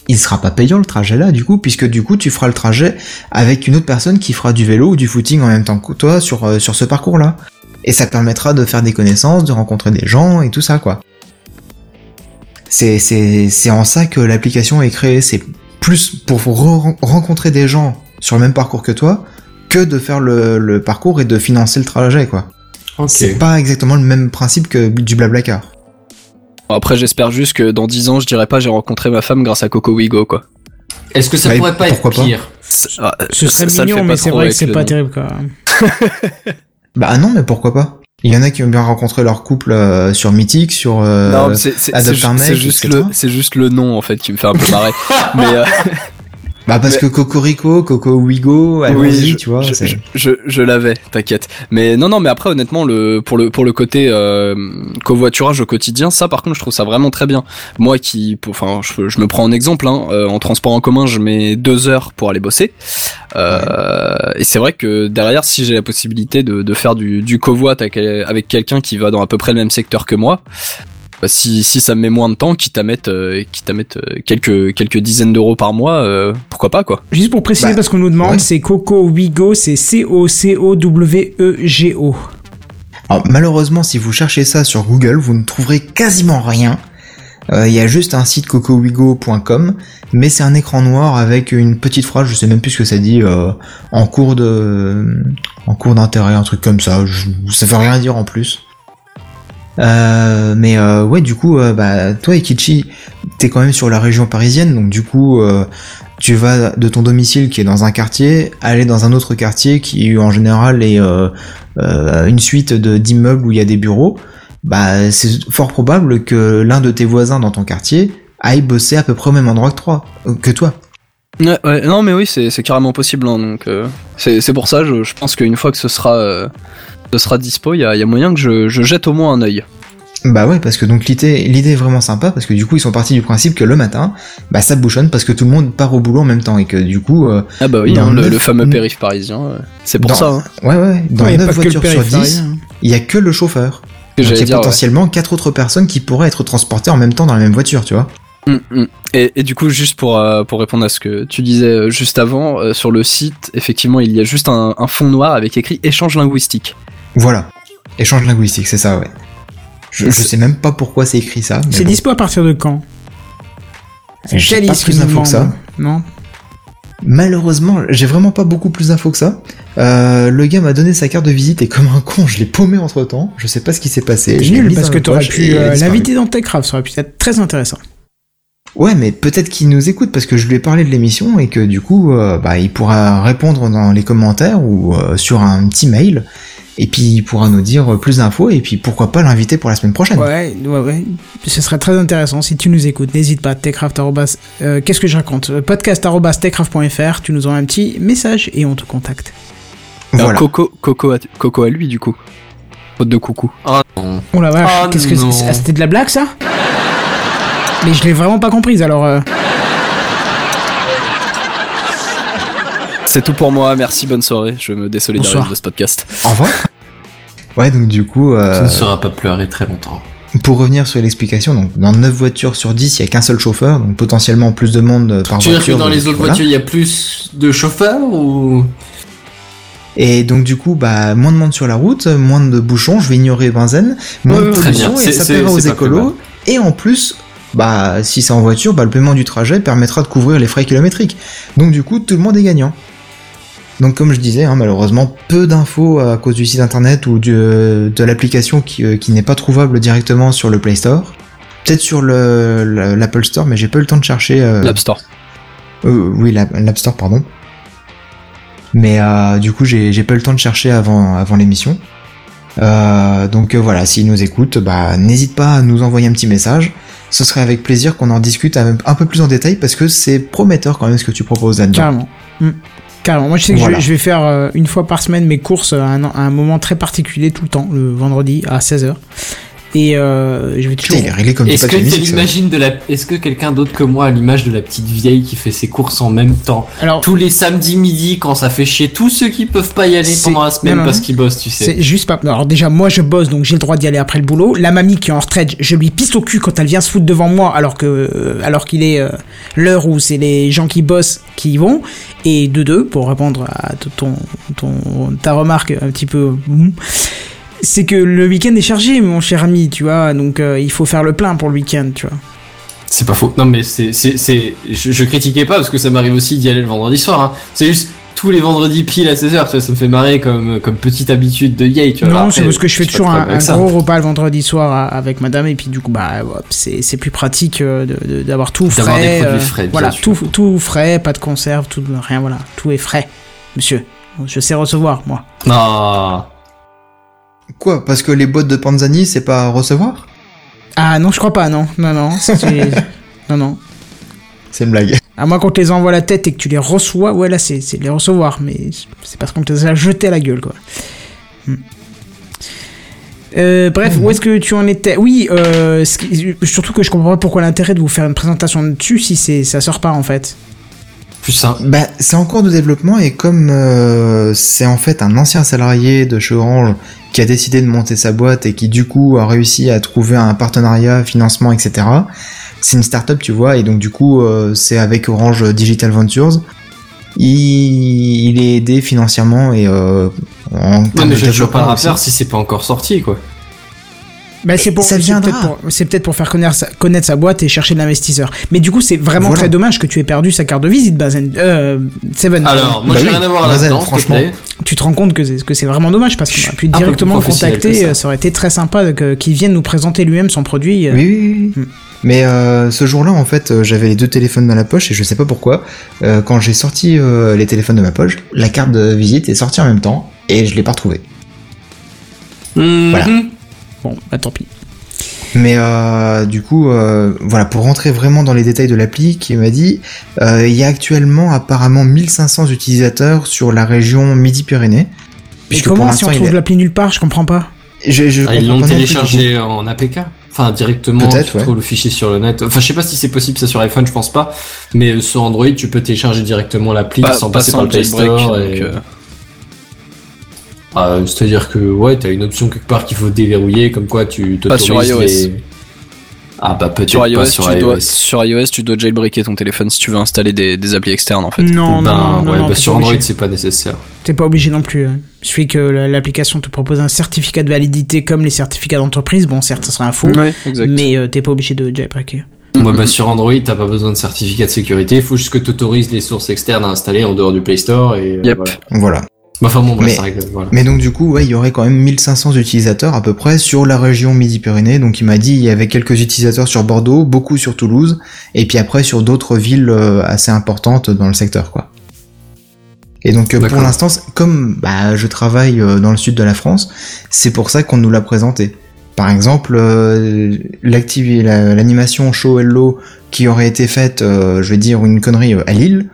Speaker 3: il sera pas payant le trajet là, du coup, puisque du coup, tu feras le trajet avec une autre personne qui fera du vélo ou du footing en même temps que toi sur, euh, sur ce parcours-là. Et ça te permettra de faire des connaissances, de rencontrer des gens et tout ça, quoi. C'est, c'est, c'est en ça que l'application est créée, c'est plus pour re- rencontrer des gens sur le même parcours que toi, que de faire le, le parcours et de financer le trajet, quoi.
Speaker 4: Ok.
Speaker 3: C'est pas exactement le même principe que du Blablacar.
Speaker 5: Après j'espère juste que dans 10 ans je dirais pas j'ai rencontré ma femme grâce à Coco Wigo quoi.
Speaker 4: Est-ce que ça
Speaker 3: Bah,
Speaker 4: pourrait pas être
Speaker 3: pourquoi pas
Speaker 4: pire?
Speaker 5: Ah,
Speaker 1: Ce serait
Speaker 5: ça
Speaker 1: mignon, mais c'est vrai que c'est pas terrible, quoi.
Speaker 3: Bah non, mais pourquoi pas? Il y en a qui ont bien rencontré leur couple euh, sur Mythique, sur... euh,
Speaker 5: non, mais c'est c'est-
Speaker 3: Adopt
Speaker 5: c'est
Speaker 3: un
Speaker 5: ju-
Speaker 3: mec,
Speaker 5: c'est juste le c'est juste le nom en fait qui me fait un peu marrer. mais euh,
Speaker 3: Bah parce que Cocorico, Coco Wigo,
Speaker 5: je,
Speaker 3: tu vois.
Speaker 5: je, je, je- je l'avais, t'inquiète. Mais non, non, mais après, honnêtement, le pour le pour le côté euh, covoiturage au quotidien, ça, par contre, je trouve ça vraiment très bien. Moi, qui, enfin, je, je me prends en exemple. Hein, euh, en transport en commun, je mets deux heures pour aller bosser. Euh, Et c'est vrai que derrière, si j'ai la possibilité de, de faire du, du covoit avec, avec quelqu'un qui va dans à peu près le même secteur que moi. Bah, si, si ça me met moins de temps, quitte à mettre, euh, quitte à mettre euh, quelques, quelques dizaines d'euros par mois, euh, pourquoi pas quoi.
Speaker 1: Juste pour préciser,
Speaker 3: Bah,
Speaker 1: parce qu'on nous demande,
Speaker 3: ouais.
Speaker 1: c'est Coco Wigo, c'est C-O-C-O-W-E-G-O.
Speaker 3: Alors, malheureusement, si vous cherchez ça sur Google, vous ne trouverez quasiment rien. Euh, Il y a juste un site cocowigo.com, mais c'est un écran noir avec une petite phrase, je sais même plus ce que ça dit, euh, en cours de, en cours d'intérêt, un truc comme ça. Je, ça veut rien dire en plus. Euh, mais euh, ouais, du coup, euh, bah, toi, Ikichi, t'es quand même sur la région parisienne, donc du coup, euh, tu vas de ton domicile qui est dans un quartier, aller dans un autre quartier qui en général est euh, une suite d'immeubles où il y a des bureaux. Bah, c'est fort probable que l'un de tes voisins dans ton quartier aille bosser à peu près au même endroit que toi, que toi.
Speaker 5: Ouais, ouais, non, mais oui, c'est carrément possible. hein, donc, c'est pour ça, je, je pense qu'une fois que ce sera, ce sera dispo, il y a, il y a moyen que je, je jette au moins un œil.
Speaker 3: Bah ouais, parce que donc l'idée, l'idée est vraiment sympa parce que du coup ils sont partis du principe que le matin, bah ça bouchonne parce que tout le monde part au boulot en même temps et que du coup, euh,
Speaker 5: Ah bah oui, hein, le, fameux périph' parisien. C'est pour
Speaker 3: Dans-
Speaker 5: ça. Hein,
Speaker 3: ouais ouais, dans
Speaker 1: Ouais, y a
Speaker 3: 9
Speaker 1: pas que le
Speaker 3: voitures sur
Speaker 1: périph'
Speaker 3: 10,
Speaker 1: parisien.
Speaker 3: il y a que le chauffeur. Donc il
Speaker 5: j'allais
Speaker 3: y a
Speaker 5: dire. ouais.
Speaker 3: potentiellement quatre autres personnes qui pourraient être transportées en même temps dans la même voiture, tu vois.
Speaker 5: Mm, mm. Et, et du coup, juste pour, euh, pour répondre à ce que tu disais euh, juste avant, euh, sur le site, effectivement, il y a juste un, un fond noir avec écrit échange linguistique.
Speaker 3: Voilà. Échange linguistique, c'est ça, ouais. Je, je sais même pas pourquoi c'est écrit ça.
Speaker 1: C'est
Speaker 3: bon.
Speaker 1: dispo à partir de quand?
Speaker 3: J'ai pas plus d'infos que ça.
Speaker 1: Non?
Speaker 3: Malheureusement, j'ai vraiment pas beaucoup plus d'infos que ça. Euh, le gars m'a donné sa carte de visite et comme un con, je l'ai paumé entre temps. Je sais pas ce qui s'est passé.
Speaker 1: Nul parce que t'aurais pu euh, l'inviter dans Techcraft, ça aurait pu être très intéressant.
Speaker 3: Ouais, mais peut-être qu'il nous écoute parce que je lui ai parlé de l'émission et que du coup, euh, bah, il pourra répondre dans les commentaires ou sur un petit mail. Et puis il pourra nous dire plus d'infos et puis pourquoi pas l'inviter pour la semaine prochaine.
Speaker 1: Ouais, ouais, ouais. Ce serait très intéressant si tu nous écoutes. N'hésite pas, techcraft. euh, Qu'est-ce que je raconte Euh, Podcast arrobas techcraft.fr. Tu nous envoies un petit message et on te contacte.
Speaker 3: Voilà.
Speaker 5: Coco, Coco, à, Coco à lui, du coup. Faute de coucou.
Speaker 4: Ah non.
Speaker 1: Oh la vache,
Speaker 4: Ah
Speaker 1: qu'est-ce que C'était de la blague ça? Mais je l'ai vraiment pas comprise alors. euh,
Speaker 5: C'est tout pour moi, merci, bonne soirée. Je me désolidarise
Speaker 1: Bonsoir.
Speaker 5: de ce podcast.
Speaker 3: Au revoir. Ouais, donc du coup,
Speaker 4: Tu
Speaker 3: euh,
Speaker 4: ne seras pas pleuré très longtemps.
Speaker 3: pour revenir sur l'explication, donc dans 9 voitures sur 10, il y a qu'un seul chauffeur, donc potentiellement plus de monde euh, par
Speaker 4: Tu veux dire que dans
Speaker 3: donc
Speaker 4: les autres
Speaker 3: voilà.
Speaker 4: voitures, il y a plus de chauffeurs ou?
Speaker 3: Et donc du coup, bah moins de monde sur la route, moins de bouchons, je vais ignorer benzène, moins de pollution et ça plaira aux écolos. Et en plus, bah si c'est en voiture, bah le paiement du trajet permettra de couvrir les frais kilométriques. Donc du coup, tout le monde est gagnant. Donc comme je disais, hein, malheureusement, peu d'infos à cause du site internet ou du- de l'application qui, euh, qui n'est pas trouvable directement sur le Play Store. Peut-être sur le le- l'Apple Store, mais j'ai pas eu le temps de chercher. euh,
Speaker 5: L'App Store.
Speaker 3: euh, oui, la- l'App Store, pardon. Mais euh, du coup, j'ai j'ai pas eu le temps de chercher avant, avant l'émission. Euh, donc euh, voilà, s'ils nous écoutent, bah, n'hésite pas à nous envoyer un petit message. Ce serait avec plaisir qu'on en discute un, un peu plus en détail parce que c'est prometteur quand même ce que tu proposes là-dedans.
Speaker 1: Carrément. Mm. Carrément. Moi, je sais que je
Speaker 3: Voilà.
Speaker 1: vais- je, vais faire euh, une fois par semaine mes courses à un, à un moment très particulier tout le temps, le vendredi à 16h. Et euh, je vais toujours.
Speaker 3: Putain, il est réglé comme du
Speaker 4: Est-ce que
Speaker 3: papier
Speaker 4: t'as
Speaker 3: musique, ça.
Speaker 4: l'imagine de la Est-ce que quelqu'un d'autre que moi a l'image de la petite vieille qui fait ses courses en même temps
Speaker 1: Alors,
Speaker 4: tous les samedis midi quand ça fait chier tous ceux qui peuvent pas y aller pendant la semaine
Speaker 1: non, non,
Speaker 4: parce qu'ils bossent, tu sais.
Speaker 1: c'est juste pas. Alors, déjà, moi, je bosse, donc j'ai le droit d'y aller après le boulot. La mamie qui est en retraite, je lui pisse au cul quand elle vient se foutre devant moi, alors que, euh, alors qu'il est euh, l'heure où c'est les gens qui bossent qui y vont. Et de deux, pour répondre à ton, ton, ta remarque un petit peu. C'est que le week-end est chargé, mon cher ami, tu vois, donc euh, il faut faire le plein pour le week-end, tu vois.
Speaker 4: C'est pas faux. Non mais c'est c'est c'est je, je critiquais pas parce que ça m'arrive aussi d'y aller le vendredi soir. Hein. C'est juste tous les vendredis pile à 16h, tu vois, ça me fait marrer comme comme petite habitude de gay, tu vois.
Speaker 1: Non, c'est parce que je fais toujours un, gros repas le vendredi soir à- avec madame et puis du coup bah c'est c'est plus pratique euh, d'avoir tout
Speaker 4: D'avoir des
Speaker 1: frais,
Speaker 4: produits
Speaker 1: euh,
Speaker 4: frais, bien
Speaker 1: voilà
Speaker 4: sûr.
Speaker 1: tout tout frais, pas de conserve, tout rien voilà, tout est frais, monsieur. Je sais recevoir moi.
Speaker 4: Ah.
Speaker 3: Quoi Parce que les boîtes de Panzani, c'est pas à recevoir
Speaker 1: Ah non, je crois pas non, non non, c'est- non non.
Speaker 3: C'est une blague.
Speaker 1: À moins qu'on te les envoie à la tête et que tu les reçois, ouais là c'est les recevoir, mais c'est parce qu'on te les a jetés à la gueule quoi. Hmm. Euh, bref, où est-ce que tu en étais? Oui, euh, surtout que je comprends pas pourquoi l'intérêt de vous faire une présentation dessus si ça sort pas en fait.
Speaker 4: Plus simple.
Speaker 3: Bah, c'est en cours de développement et comme euh, c'est en fait un ancien salarié de chez Orange qui a décidé de monter sa boîte et qui du coup a réussi à trouver un partenariat, financement, etc. C'est une start-up, tu vois, et donc du coup euh, c'est avec Orange Digital Ventures. Il, il est aidé financièrement et euh, en
Speaker 4: Non mais
Speaker 3: de
Speaker 4: je vois pas
Speaker 3: aussi.
Speaker 4: rappeur si c'est pas encore sorti quoi.
Speaker 1: Bah, c'est pour,
Speaker 3: ça
Speaker 1: c'est
Speaker 3: viendra.
Speaker 1: peut-être pour, faire connaître sa, connaître sa boîte et chercher de l'investisseur. Mais du coup, c'est vraiment
Speaker 3: Voilà.
Speaker 1: très dommage que tu aies perdu sa carte de visite, Bazen, euh, Seven.
Speaker 4: Alors, moi
Speaker 3: Bah
Speaker 4: j'ai
Speaker 3: oui,
Speaker 4: rien à voir
Speaker 3: Bazen,
Speaker 4: là-dedans,
Speaker 3: franchement.
Speaker 1: tu te rends compte que c'est, que c'est vraiment dommage parce qu'on aurait pu directement le contacter.
Speaker 4: ça.
Speaker 1: euh, Ça aurait été très sympa qu'il vienne nous présenter lui-même son produit. euh.
Speaker 3: Oui, oui, oui.
Speaker 1: Hmm.
Speaker 3: Mais euh, ce jour-là, en fait, euh, j'avais les deux téléphones dans la poche et je sais pas pourquoi. euh, quand j'ai sorti euh, les téléphones de ma poche, la carte de visite est sortie en même temps et je l'ai pas retrouvée.
Speaker 4: Mhm.
Speaker 3: Voilà.
Speaker 1: Bon, bah tant pis.
Speaker 3: Mais euh, du coup, euh, voilà, pour rentrer vraiment dans les détails de l'appli, qui m'a dit, euh, il y a actuellement apparemment 1500 utilisateurs sur la région Midi-Pyrénées.
Speaker 1: Comment si on trouve
Speaker 3: est-
Speaker 1: l'appli nulle part Je comprends pas.
Speaker 3: Je, je
Speaker 4: Ah, ils l'ont téléchargé en APK. Enfin, directement,
Speaker 3: Peut-être,
Speaker 4: tu
Speaker 3: ouais.
Speaker 4: trouves le fichier sur le net. Enfin, je sais pas si c'est possible ça sur iPhone, je pense pas. Mais sur Android, tu peux télécharger directement l'appli
Speaker 5: Pas,
Speaker 4: sans
Speaker 5: pas
Speaker 4: passer
Speaker 5: sans
Speaker 4: par le Play Store.
Speaker 5: donc, euh,
Speaker 4: C'est-à-dire que, ouais, t'as une option quelque part qu'il faut déverrouiller, comme quoi tu
Speaker 5: Pas sur
Speaker 4: t'autorises
Speaker 5: iOS.
Speaker 4: les... Ah bah peut-être
Speaker 5: sur, iOS,
Speaker 4: pas sur
Speaker 5: tu
Speaker 4: iOS.
Speaker 5: dois, sur iOS, tu dois jailbreaker ton téléphone si tu veux installer des, des applis externes en fait.
Speaker 1: Non,
Speaker 4: ben,
Speaker 1: non, non,
Speaker 4: ouais,
Speaker 1: non,
Speaker 4: bah
Speaker 1: t'es
Speaker 4: sur
Speaker 1: pas
Speaker 4: Android,
Speaker 1: obligé.
Speaker 4: c'est pas nécessaire.
Speaker 1: T'es pas obligé non plus. hein. Il suffit que la- l'application te propose un certificat de validité comme les certificats d'entreprise. Bon, certes, ça serait un faux,
Speaker 5: Ouais,
Speaker 1: mais euh, t'es pas obligé de jailbreaker.
Speaker 4: Ouais, bah, sur Android, t'as pas besoin de certificat de sécurité. Il faut juste que t'autorises les sources externes à installer en dehors du Play Store et euh,
Speaker 5: Yep.
Speaker 4: voilà.
Speaker 3: Voilà.
Speaker 4: Bah, Enfin bon, bref,
Speaker 3: Mais-
Speaker 4: ça règle, voilà.
Speaker 3: Mais donc du coup, ouais, il y aurait quand même 1500 utilisateurs à peu près sur la région Midi-Pyrénées. Donc il m'a dit il y avait quelques utilisateurs sur Bordeaux, beaucoup sur Toulouse, et puis après sur d'autres villes euh, assez importantes dans le secteur, quoi. Et donc euh, pour l'instant, comme bah, je travaille euh, dans le sud de la France, c'est pour ça qu'on nous l'a présenté. Par exemple, euh, l'animation Show Hello qui aurait été faite, euh, je vais dire une connerie à Lille,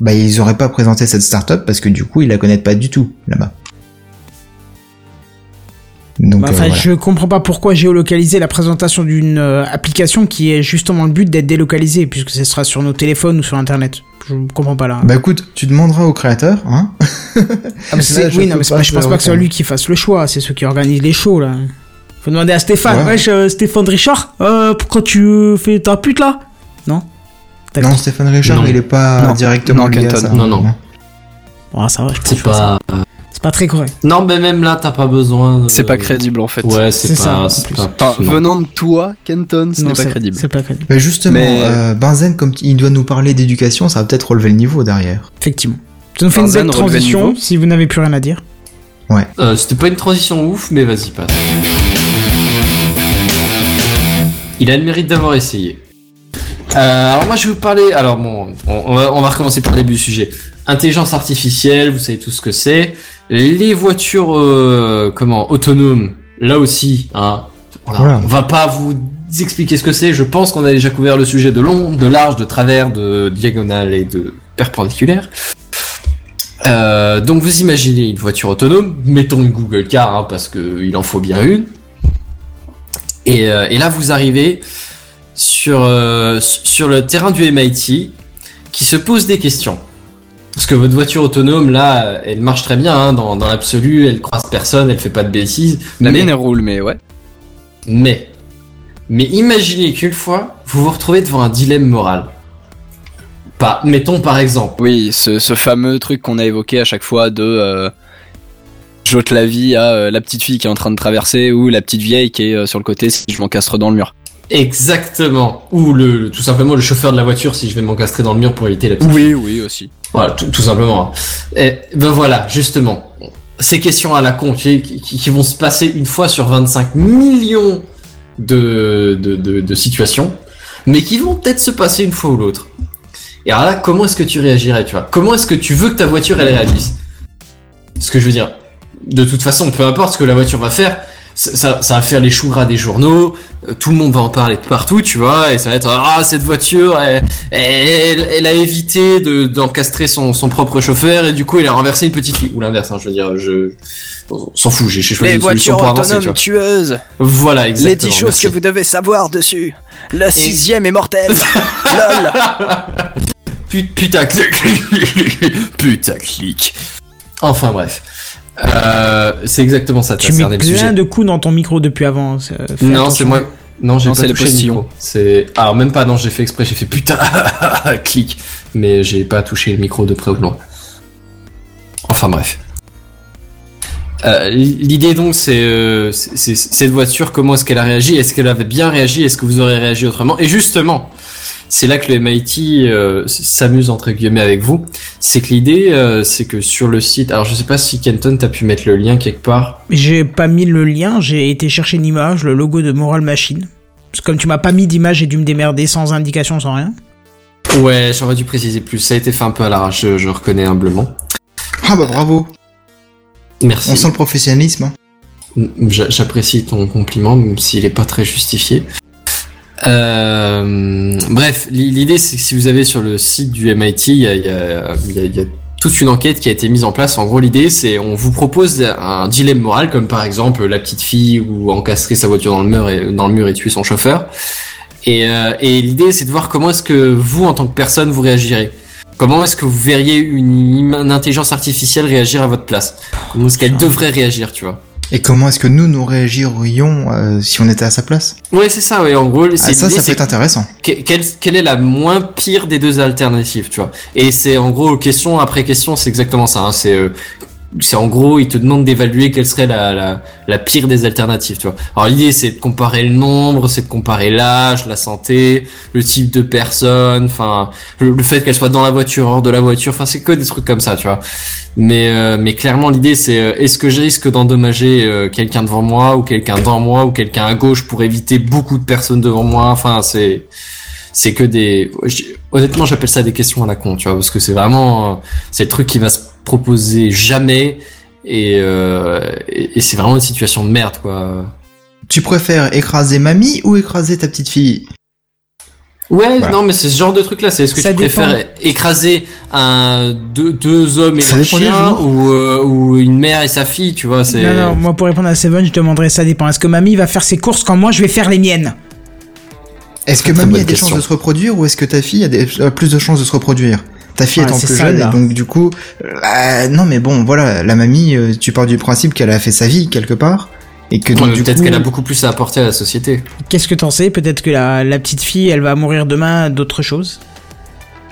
Speaker 3: bah ils auraient pas présenté cette startup parce que du coup ils la connaissent pas du tout là-bas. Donc
Speaker 1: Bah,
Speaker 3: euh,
Speaker 1: Enfin,
Speaker 3: voilà.
Speaker 1: je comprends pas pourquoi géolocaliser la présentation d'une euh, application qui est justement le but d'être délocalisée, puisque ce sera sur nos téléphones ou sur Internet. Je comprends pas là.
Speaker 3: Bah écoute, tu demanderas au créateur, hein
Speaker 1: Ah, mais c'est-
Speaker 3: là, je
Speaker 1: oui, non, mais c'est
Speaker 3: pas
Speaker 1: pas- je pense pas que c'est
Speaker 3: autrement.
Speaker 1: lui qui fasse le choix, c'est ceux qui organisent les shows là. Faut demander à Stéphane.
Speaker 3: Ouais.
Speaker 1: Wesh, euh, Stéphane Richard, euh, pourquoi tu fais ta pute là? Non D'accord.
Speaker 3: Non, Stéphane Richard,
Speaker 4: Non.
Speaker 3: il est pas
Speaker 5: Non.
Speaker 3: directement
Speaker 5: Non,
Speaker 3: lié à
Speaker 5: Kenton.
Speaker 3: ça.
Speaker 4: Non, non.
Speaker 1: Ah, ça va, je
Speaker 4: C'est pas.
Speaker 1: C'est pas très correct.
Speaker 4: Non, mais même là, t'as pas besoin. de-
Speaker 5: C'est pas crédible en fait.
Speaker 4: Ouais, c'est
Speaker 1: C'est ça, en
Speaker 4: pas. pas-
Speaker 5: venant de toi, Kenton, ce
Speaker 1: Non,
Speaker 5: n'est pas
Speaker 1: c'est-
Speaker 5: crédible.
Speaker 1: C'est pas crédible.
Speaker 3: Mais justement,
Speaker 5: Mais-
Speaker 3: euh, Benzen, comme il doit nous parler d'éducation, ça va peut-être relever le niveau derrière.
Speaker 1: Effectivement. Ça nous fait une belle transition,
Speaker 5: niveau.
Speaker 1: si vous n'avez plus rien à dire.
Speaker 4: Euh, C'était pas une transition ouf, mais vas-y, passe. Il a le mérite d'avoir essayé. Euh, alors moi je vais vous parler. Alors bon, on, va, on va recommencer par le début du sujet. Intelligence artificielle, vous savez tout ce que c'est. Les voitures, euh, comment, autonomes. Là aussi, hein. Voilà.
Speaker 3: Voilà.
Speaker 4: On va pas vous expliquer ce que c'est. Je pense qu'on a déjà couvert le sujet de long, de large, de travers, de diagonale et de perpendiculaire. Euh, donc vous imaginez une voiture autonome, mettons une Google Car hein, parce que il en faut bien une. Et, euh, et là vous arrivez sur euh, sur le terrain du MIT qui se pose des questions. Parce que votre voiture autonome là, elle marche très bien hein, dans, dans l'absolu, elle croise personne, elle fait pas de bêtises.
Speaker 5: La
Speaker 4: mais,
Speaker 5: mienne elle roule, mais ouais.
Speaker 4: mais mais imaginez qu'une fois vous vous retrouvez devant un dilemme moral. Pas, mettons par exemple.
Speaker 5: Oui, ce, ce fameux truc qu'on a évoqué à chaque fois de euh, j'ôte la vie à euh, la petite fille qui est en train de traverser ou la petite vieille qui est euh, sur le côté si je m'encastre dans le mur.
Speaker 4: Exactement. Ou le, le- tout simplement le chauffeur de la voiture si je vais m'encastrer dans le mur pour éviter la petite.
Speaker 5: Oui, oui aussi.
Speaker 4: Voilà, tout, tout simplement. Et ben voilà, justement. Ces questions à la con qui, qui, qui vont se passer une fois sur 25 millions de, de, de, de situations, mais qui vont peut-être se passer une fois ou l'autre. Et alors là, comment est-ce que tu réagirais, tu vois? Comment est-ce que tu veux que ta voiture elle réagisse? Ce que je veux dire, de toute façon, peu importe ce que la voiture va faire, ça, va faire les choux gras des journaux, euh, tout le monde va en parler de partout, tu vois, et ça va être ah cette voiture, elle, elle, elle a évité de d'encastrer son, son propre chauffeur et du coup elle a renversé une petite fille ou l'inverse, hein, je veux dire, je on s'en fout, j'ai choisi une solution pour avancer, tu vois.
Speaker 5: tueuses.
Speaker 4: Voilà, exactement. merci.
Speaker 5: devez savoir dessus. La
Speaker 4: sixième
Speaker 5: est mortelle. Lol.
Speaker 4: Put- Putaclic. Putaclic. Enfin bref. Euh, c'est exactement ça,
Speaker 1: Tu mets plein
Speaker 4: sujet.
Speaker 1: de coups dans ton micro depuis avant. c'est- fais
Speaker 4: Non, c'est moi. Non, j'ai
Speaker 5: Non,
Speaker 4: pas touché le micro. C'est alors même pas. Non, j'ai fait exprès. J'ai fait putain clic, mais j'ai pas touché le micro de près ou de loin. Enfin bref. Euh, L'idée donc, c'est euh, c'est- c'est- cette voiture, comment est-ce qu'elle a réagi? Est-ce qu'elle avait bien réagi? Est-ce que vous aurez réagi autrement? Et justement, c'est là que le MIT euh, s'amuse entre guillemets avec vous. C'est que l'idée, euh, c'est que sur le site, alors je sais pas si Kenton t'as pu mettre le lien quelque part.
Speaker 1: J'ai pas mis le lien, j'ai été chercher une image, le logo de Moral Machine. Parce que comme tu m'as pas mis d'image, j'ai dû me démerder sans indication, sans rien.
Speaker 4: Ouais, j'aurais dû préciser plus. Ça a été fait un peu à l'arrache, je, je reconnais humblement.
Speaker 3: Ah bah bravo.
Speaker 4: Merci.
Speaker 3: On sent le professionnalisme. hein.
Speaker 4: J'a- J'apprécie ton compliment, même s'il est pas très justifié. Euh, bref, l'i- l'idée c'est que si vous avez sur le site du MIT, il y a, il y a- il y a- il y a toute une enquête qui a été mise en place. En gros, l'idée c'est on vous propose un dilemme moral, comme par exemple la petite fille ou encastrer sa voiture dans le mur et, dans le mur et tuer son chauffeur. Et, euh, et l'idée c'est de voir comment est-ce que vous, en tant que personne, vous réagirez. Comment est-ce que vous verriez une intelligence artificielle réagir à votre place? Comment est-ce qu'elle devrait réagir, tu vois?
Speaker 3: Et comment est-ce que nous, nous réagirions euh, si on était à sa place?
Speaker 4: Ouais, c'est ça, ouais, en gros,
Speaker 3: ah, Ça, ça peut être intéressant.
Speaker 4: que- quelle, quelle est la moins pire des deux alternatives, tu vois? Et c'est en gros, question après question, c'est exactement ça, hein, c'est, euh, c'est en gros, il te demande d'évaluer quelle serait la, la, la pire des alternatives, tu vois. Alors l'idée, c'est de comparer le nombre, c'est de comparer l'âge, la santé, le type de personne, enfin, le, le fait qu'elle soit dans la voiture, hors de la voiture, enfin, c'est que des trucs comme ça, tu vois. Mais, euh, mais clairement, l'idée, c'est euh, est-ce que je risque d'endommager euh, quelqu'un devant moi ou quelqu'un dans moi ou quelqu'un à gauche pour éviter beaucoup de personnes devant moi? Enfin, c'est c'est que des. Honnêtement, j'appelle ça des questions à la con, tu vois, parce que c'est vraiment euh, c'est le truc qui va se proposer jamais et euh, et, et c'est vraiment une situation de merde, quoi.
Speaker 3: Tu préfères écraser mamie ou écraser ta petite fille?
Speaker 4: Ouais,
Speaker 3: Voilà.
Speaker 4: non, mais c'est ce genre de truc là. C'est est-ce que
Speaker 1: Ça
Speaker 4: tu
Speaker 1: dépend.
Speaker 4: préfères écraser un deux, deux hommes et
Speaker 3: Ça
Speaker 4: leur
Speaker 3: dépend des
Speaker 4: chien ou euh, ou une mère et sa fille, tu vois C'est
Speaker 1: Non, non, moi pour répondre à Seven, je demanderais ça dépend. Est-ce que mamie va faire ses courses quand moi je vais faire les miennes?
Speaker 3: Est-ce que mamie a des
Speaker 4: question.
Speaker 3: chances de se reproduire ou est-ce que ta fille a, des- a plus de chances de se reproduire? Ta fille
Speaker 1: Ouais,
Speaker 3: étant
Speaker 1: c'est
Speaker 3: plus
Speaker 1: ça,
Speaker 3: jeune,
Speaker 1: là.
Speaker 3: et donc du coup, euh, non mais bon, voilà, la mamie, euh, tu pars du principe qu'elle a fait sa vie quelque part et que donc
Speaker 4: Ouais,
Speaker 3: du
Speaker 4: peut-être
Speaker 3: coup,
Speaker 4: qu'elle a beaucoup plus à apporter à la société.
Speaker 1: Qu'est-ce que t'en sais? Peut-être que la, la petite fille, elle va mourir demain d'autre chose?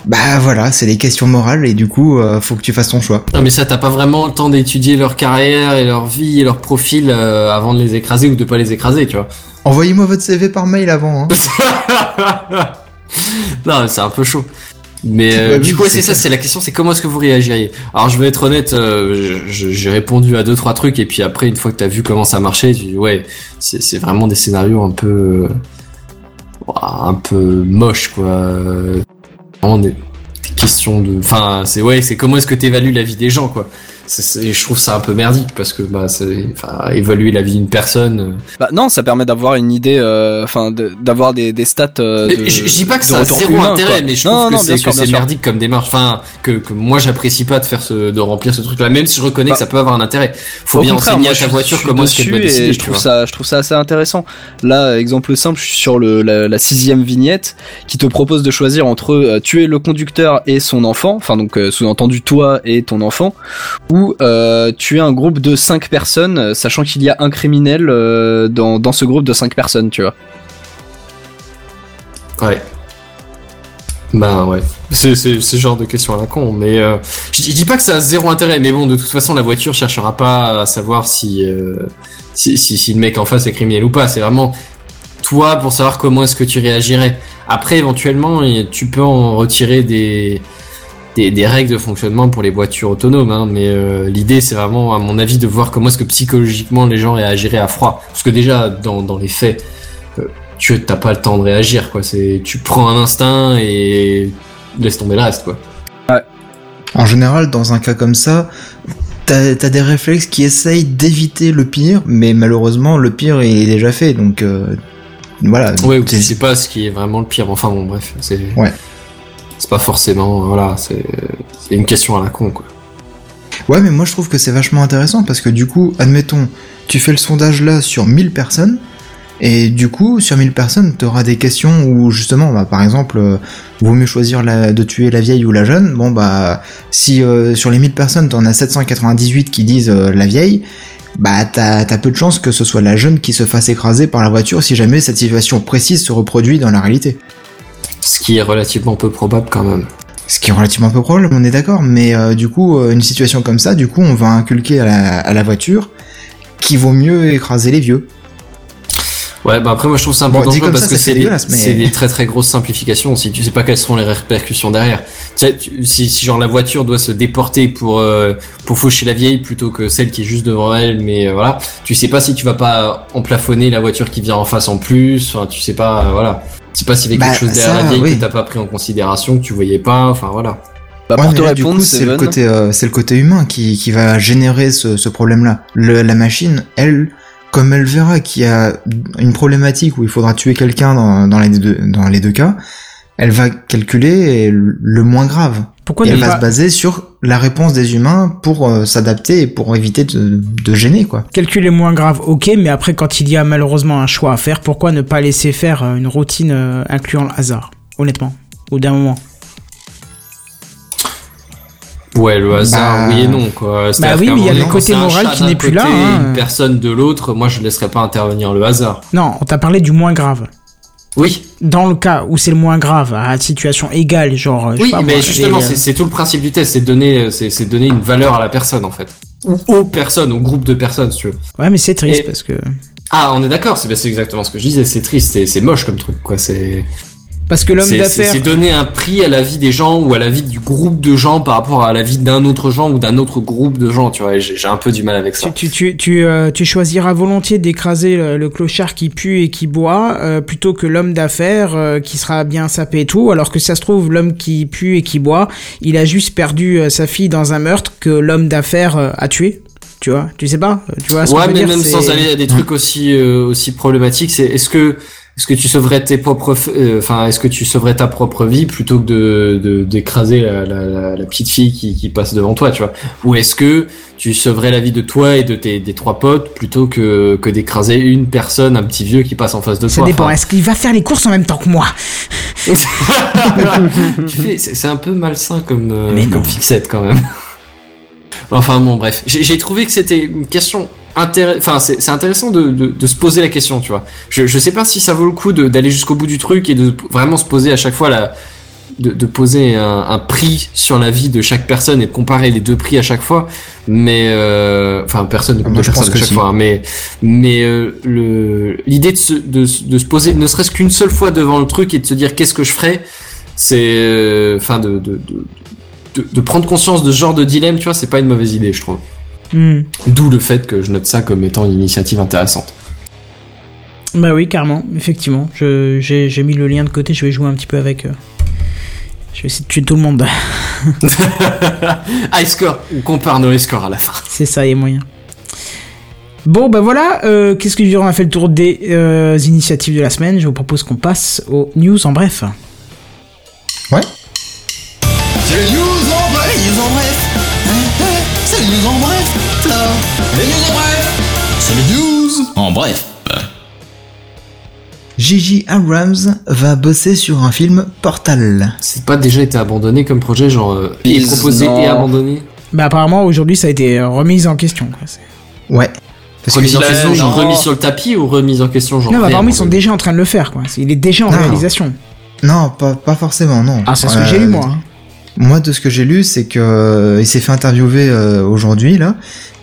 Speaker 3: bah voilà, c'est des questions morales et du coup, euh, faut que tu fasses ton choix.
Speaker 4: Non mais ça t'as pas vraiment le temps d'étudier leur carrière et leur vie et leur profil euh, avant de les écraser ou de pas les écraser, tu vois.
Speaker 3: Envoyez-moi votre CV par mail avant. Hein.
Speaker 4: non, c'est un peu chaud. Mais euh, du coup,
Speaker 3: c'est
Speaker 4: ça, c'est la question, c'est comment est-ce que vous réagiriez? Alors, je vais être honnête, euh, j'ai répondu à deux trois trucs et puis après, une fois que t'as vu comment ça marchait, tu dis ouais, c'est c'est vraiment des scénarios un peu, euh, un peu moches quoi. Euh, Vraiment des, des questions de, enfin, c'est ouais, c'est comment est-ce que t'évalues la vie des gens quoi. C'est- je trouve ça un peu merdique parce que bah, enfin, évaluer la vie d'une personne. euh,
Speaker 5: Bah non, ça permet d'avoir une idée, euh, enfin, d'avoir des, des stats. euh, de-
Speaker 4: je, je dis pas que ça a zéro
Speaker 5: humain,
Speaker 4: intérêt,
Speaker 5: quoi.
Speaker 4: mais je
Speaker 5: Non,
Speaker 4: trouve
Speaker 5: non,
Speaker 4: que c'est merdique comme démarche. Enfin, que, que moi j'apprécie pas de faire ce, de remplir ce truc-là, même si je reconnais
Speaker 5: Bah,
Speaker 4: que ça peut avoir un intérêt. Faut
Speaker 5: Au
Speaker 4: bien enseigner à ta voiture comment est-ce qu'elle doit décider.
Speaker 5: et je trouve ça, je trouve ça assez intéressant. Là, exemple simple, je suis sur le, la, la sixième vignette qui te propose de choisir entre tuer le conducteur et son enfant, enfin donc euh, sous-entendu toi et ton enfant, ou euh, tuer un groupe de cinq personnes, euh, sachant qu'il y a un criminel euh, dans, ce groupe de cinq personnes, tu vois.
Speaker 4: Ouais. Ben ouais. C'est ce genre de questions à la con, mais je, dis pas que ça a zéro intérêt, mais bon, de toute façon, la voiture cherchera pas à savoir si si, si le mec en face est criminel ou pas. C'est vraiment toi pour savoir comment est-ce que tu réagirais. Après, éventuellement, tu peux en retirer des des, des règles de fonctionnement pour les voitures autonomes, hein, mais euh, l'idée c'est vraiment, à mon avis, de voir comment est-ce que psychologiquement les gens réagiraient à froid. Parce que déjà, dans, dans les faits, euh, tu t'as pas le temps de réagir, quoi. C'est, tu prends un instinct et laisse tomber le reste, quoi.
Speaker 3: En général, dans un cas comme ça, t'as as des réflexes qui essayent d'éviter le pire, mais malheureusement, le pire il est déjà fait, donc euh, voilà.
Speaker 4: Ouais, ou tu
Speaker 3: C'est-
Speaker 4: sais pas ce qui est vraiment le pire. Enfin bon, bref, c'est.
Speaker 3: Ouais.
Speaker 4: C'est pas forcément, voilà, c'est, une question à la con, quoi.
Speaker 3: Ouais, mais moi je trouve que c'est vachement intéressant parce que du coup, admettons, tu fais le sondage là sur 1000 personnes, et du coup, sur 1000 personnes, t'auras des questions où justement, bah, par exemple, euh, vaut mieux choisir de tuer la vieille ou la jeune. Bon, bah, si euh, sur les 1000 personnes, t'en as 798 qui disent euh, la vieille, bah, t'as as peu de chances que ce soit la jeune qui se fasse écraser par la voiture si jamais cette situation précise se reproduit dans la réalité.
Speaker 4: Ce qui est relativement peu probable quand même.
Speaker 3: Ce qui est relativement peu probable, on est d'accord, mais euh, du coup, euh, une situation comme ça, du coup, on va inculquer à la, à la voiture qu'il vaut mieux écraser les vieux.
Speaker 4: Ouais, bah après moi je trouve ça un peu
Speaker 3: Bon,
Speaker 4: dangereux parce
Speaker 3: ça,
Speaker 4: que c'est des,
Speaker 3: mais-
Speaker 4: très très grosses simplifications aussi. Tu sais pas quelles seront les répercussions derrière. Tu sais, tu- si, si genre la voiture doit se déporter pour euh, pour faucher la vieille plutôt que celle qui est juste devant elle, mais euh, voilà, tu sais pas si tu vas pas emplafonner la voiture qui vient en face en plus. Enfin, tu sais pas, euh, voilà. Tu sais pas s'il y avait
Speaker 3: Bah,
Speaker 4: quelque chose derrière
Speaker 3: ça,
Speaker 4: la vieille
Speaker 3: oui.
Speaker 4: que t'as pas pris en considération, que tu voyais pas. Enfin voilà.
Speaker 5: Bah,
Speaker 3: Ouais,
Speaker 5: pour te
Speaker 3: là, du
Speaker 5: répondre,
Speaker 3: coup, c'est le côté, euh, c'est le côté humain qui, qui va générer ce, ce problème-là. La machine, elle, comme elle verra qu'il y a une problématique où il faudra tuer quelqu'un dans, dans, les deux, dans les deux cas, elle va calculer le moins grave.
Speaker 1: Pourquoi
Speaker 3: et
Speaker 1: ne
Speaker 3: elle va
Speaker 1: pas
Speaker 3: se baser sur la réponse des humains pour euh, s'adapter et pour éviter de, de gêner, quoi.
Speaker 1: calculer moins grave Ok, mais après, quand il y a malheureusement un choix à faire, pourquoi ne pas laisser faire euh, une routine euh, incluant le hasard Honnêtement, au d'un moment?
Speaker 4: Ouais, le hasard,
Speaker 3: Bah-
Speaker 4: oui et non quoi.
Speaker 1: Bah oui, mais il y a le côté moral qui n'est plus
Speaker 4: côté
Speaker 1: là, hein.
Speaker 4: Une personne de l'autre, moi je laisserais pas intervenir le hasard.
Speaker 1: Non, on t'a parlé du moins grave.
Speaker 4: Oui,
Speaker 1: Dans le cas où c'est le moins grave, à situation égale, genre. euh, je sais
Speaker 4: Oui,
Speaker 1: pas,
Speaker 4: mais
Speaker 1: moi,
Speaker 4: justement,
Speaker 1: les, euh,
Speaker 4: c'est tout le principe du test, c'est de donner, c'est c'est donner une valeur à la personne en fait, ou aux personnes, au groupe de personnes, si tu veux.
Speaker 1: Ouais, mais c'est triste
Speaker 4: Et-
Speaker 1: parce que.
Speaker 4: Ah, on est d'accord, c'est bah, c'est exactement ce que je disais, c'est triste, c'est moche comme truc, quoi. C'est
Speaker 1: Parce que l'homme d'affaires.
Speaker 4: c'est donner un prix à la vie des gens ou à la vie du groupe de gens par rapport à la vie d'un autre genre ou d'un autre groupe de gens, tu vois. J'ai un peu du mal avec ça.
Speaker 1: Tu, tu, tu, tu, euh, tu choisiras volontiers d'écraser le, le clochard qui pue et qui boit euh, plutôt que l'homme d'affaires euh, qui sera bien sapé et tout, alors que ça se trouve l'homme qui pue et qui boit, il a juste perdu euh, sa fille dans un meurtre que l'homme d'affaires euh, a tué. Tu vois, tu sais pas, tu vois ce que
Speaker 4: Ouais,
Speaker 1: je veux
Speaker 4: mais
Speaker 1: dire,
Speaker 4: même sans aller à des trucs aussi euh, aussi problématiques, c'est est-ce que est-ce que tu sauverais tes propres, euh, enfin, est-ce que tu sauverais ta propre vie plutôt que de de- d'écraser la, la, la, la petite fille qui, qui passe devant toi, tu vois? Ou est-ce que tu sauverais la vie de toi et de tes des trois potes plutôt que que d'écraser une personne, un petit vieux qui passe en face de
Speaker 1: Ça
Speaker 4: toi?
Speaker 1: dépend.
Speaker 4: Enfin,
Speaker 1: Est-ce qu'il va faire les courses en même temps que moi?
Speaker 4: Tu fais- c'est un peu malsain comme euh, comme fixette quand même. Enfin bon, bref, j'ai trouvé que c'était une question. Enfin, c'est intéressant de, de, de se poser la question, tu vois. Je je sais pas si ça vaut le coup d'aller jusqu'au bout du truc et de vraiment se poser à chaque fois la de, de poser un, un prix sur la vie de chaque personne et de comparer les deux prix à chaque fois. Mais euh, enfin, personne,
Speaker 3: Moi, pense
Speaker 4: à
Speaker 3: que
Speaker 4: chaque
Speaker 3: si.
Speaker 4: fois. hein, mais mais euh, le l'idée de se, de, se- de se poser ne serait-ce qu'une seule fois devant le truc et de se dire qu'est-ce que je ferais, c'est euh, enfin de, de prendre conscience de ce genre de dilemme, tu vois, c'est pas une mauvaise idée, je trouve.
Speaker 1: Hmm.
Speaker 4: D'où le fait que je note ça comme étant une initiative intéressante.
Speaker 1: Bah oui, carrément, effectivement. Je- J'ai mis le lien de côté, je vais jouer un petit peu avec. euh, Je vais essayer de tuer tout le monde.
Speaker 4: High score, on compare nos scores à la fin.
Speaker 1: C'est ça, il y a moyen. Bon, bah voilà, euh, qu'est-ce que je dirais On a fait le tour des euh, initiatives de la semaine? Je vous propose qu'on passe aux news en bref.
Speaker 3: Ouais.
Speaker 8: C'est les news news en bref. Les news en bref. C'est les news en bref.
Speaker 3: Gigi Abrams va bosser sur un film Portal.
Speaker 4: C'est pas déjà été abandonné comme projet, genre euh, et
Speaker 5: Ils-
Speaker 4: proposé
Speaker 5: non.
Speaker 4: et abandonné?
Speaker 1: Bah apparemment, aujourd'hui, ça a été euh, remis en question. Quoi.
Speaker 3: Ouais. Parce
Speaker 4: Remise en
Speaker 5: il
Speaker 4: question, genre remis sur le tapis ou remise en question, genre
Speaker 1: Non, bah, apparemment, ils sont déjà en train de le faire. Quoi. Il est déjà en
Speaker 3: Non.
Speaker 1: réalisation.
Speaker 3: Non, pas, pas forcément, non.
Speaker 1: Ah, c'est ce que
Speaker 3: Euh,
Speaker 1: j'ai lu, moi. hein.
Speaker 3: Moi, de ce que j'ai lu, c'est que euh, il s'est fait interviewer euh, aujourd'hui là,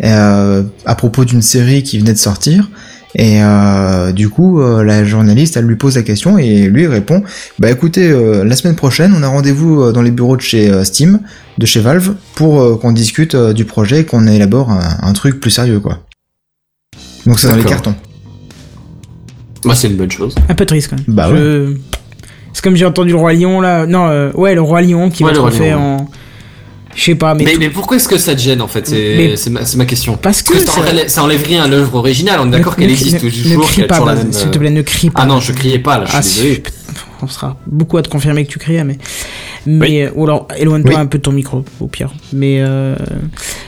Speaker 3: euh, à propos d'une série qui venait de sortir. Et euh, du coup, euh, la journaliste, elle lui pose la question et lui répond Bah écoutez, euh, la semaine prochaine, on a rendez-vous euh, dans les bureaux de chez euh, Steam, de chez Valve, pour euh, qu'on discute euh, du projet et qu'on élabore un, un truc plus sérieux, quoi. Donc c'est dans les cartons.
Speaker 4: Moi, c'est une bonne chose.
Speaker 1: Un peu triste quand même.
Speaker 3: Bah
Speaker 1: Je- C'est comme j'ai entendu le Roi Lion là. Non, euh, ouais, le Roi Lion qui
Speaker 4: Ouais,
Speaker 1: va
Speaker 4: le
Speaker 1: être
Speaker 4: Roi
Speaker 1: fait
Speaker 4: Lion,
Speaker 1: en. Je sais pas, mais.
Speaker 4: Mais, mais pourquoi est-ce que ça te gêne en fait? C'est ma, ma question.
Speaker 1: Parce que.
Speaker 4: ça,
Speaker 1: ça-
Speaker 4: enlève- ça enlève rien à l'œuvre originale, on est d'accord qu'elle existe
Speaker 1: ne-
Speaker 4: toujours,
Speaker 1: Ne crie pas,
Speaker 4: même.
Speaker 1: s'il te plaît, ne crie pas.
Speaker 4: Ah non, je criais pas là, je
Speaker 1: Ah. On sera beaucoup à te confirmer que tu criais, mais. Mais, ou alors, éloigne-toi
Speaker 3: Oui.
Speaker 1: un peu de ton micro, au pire. Mais, euh,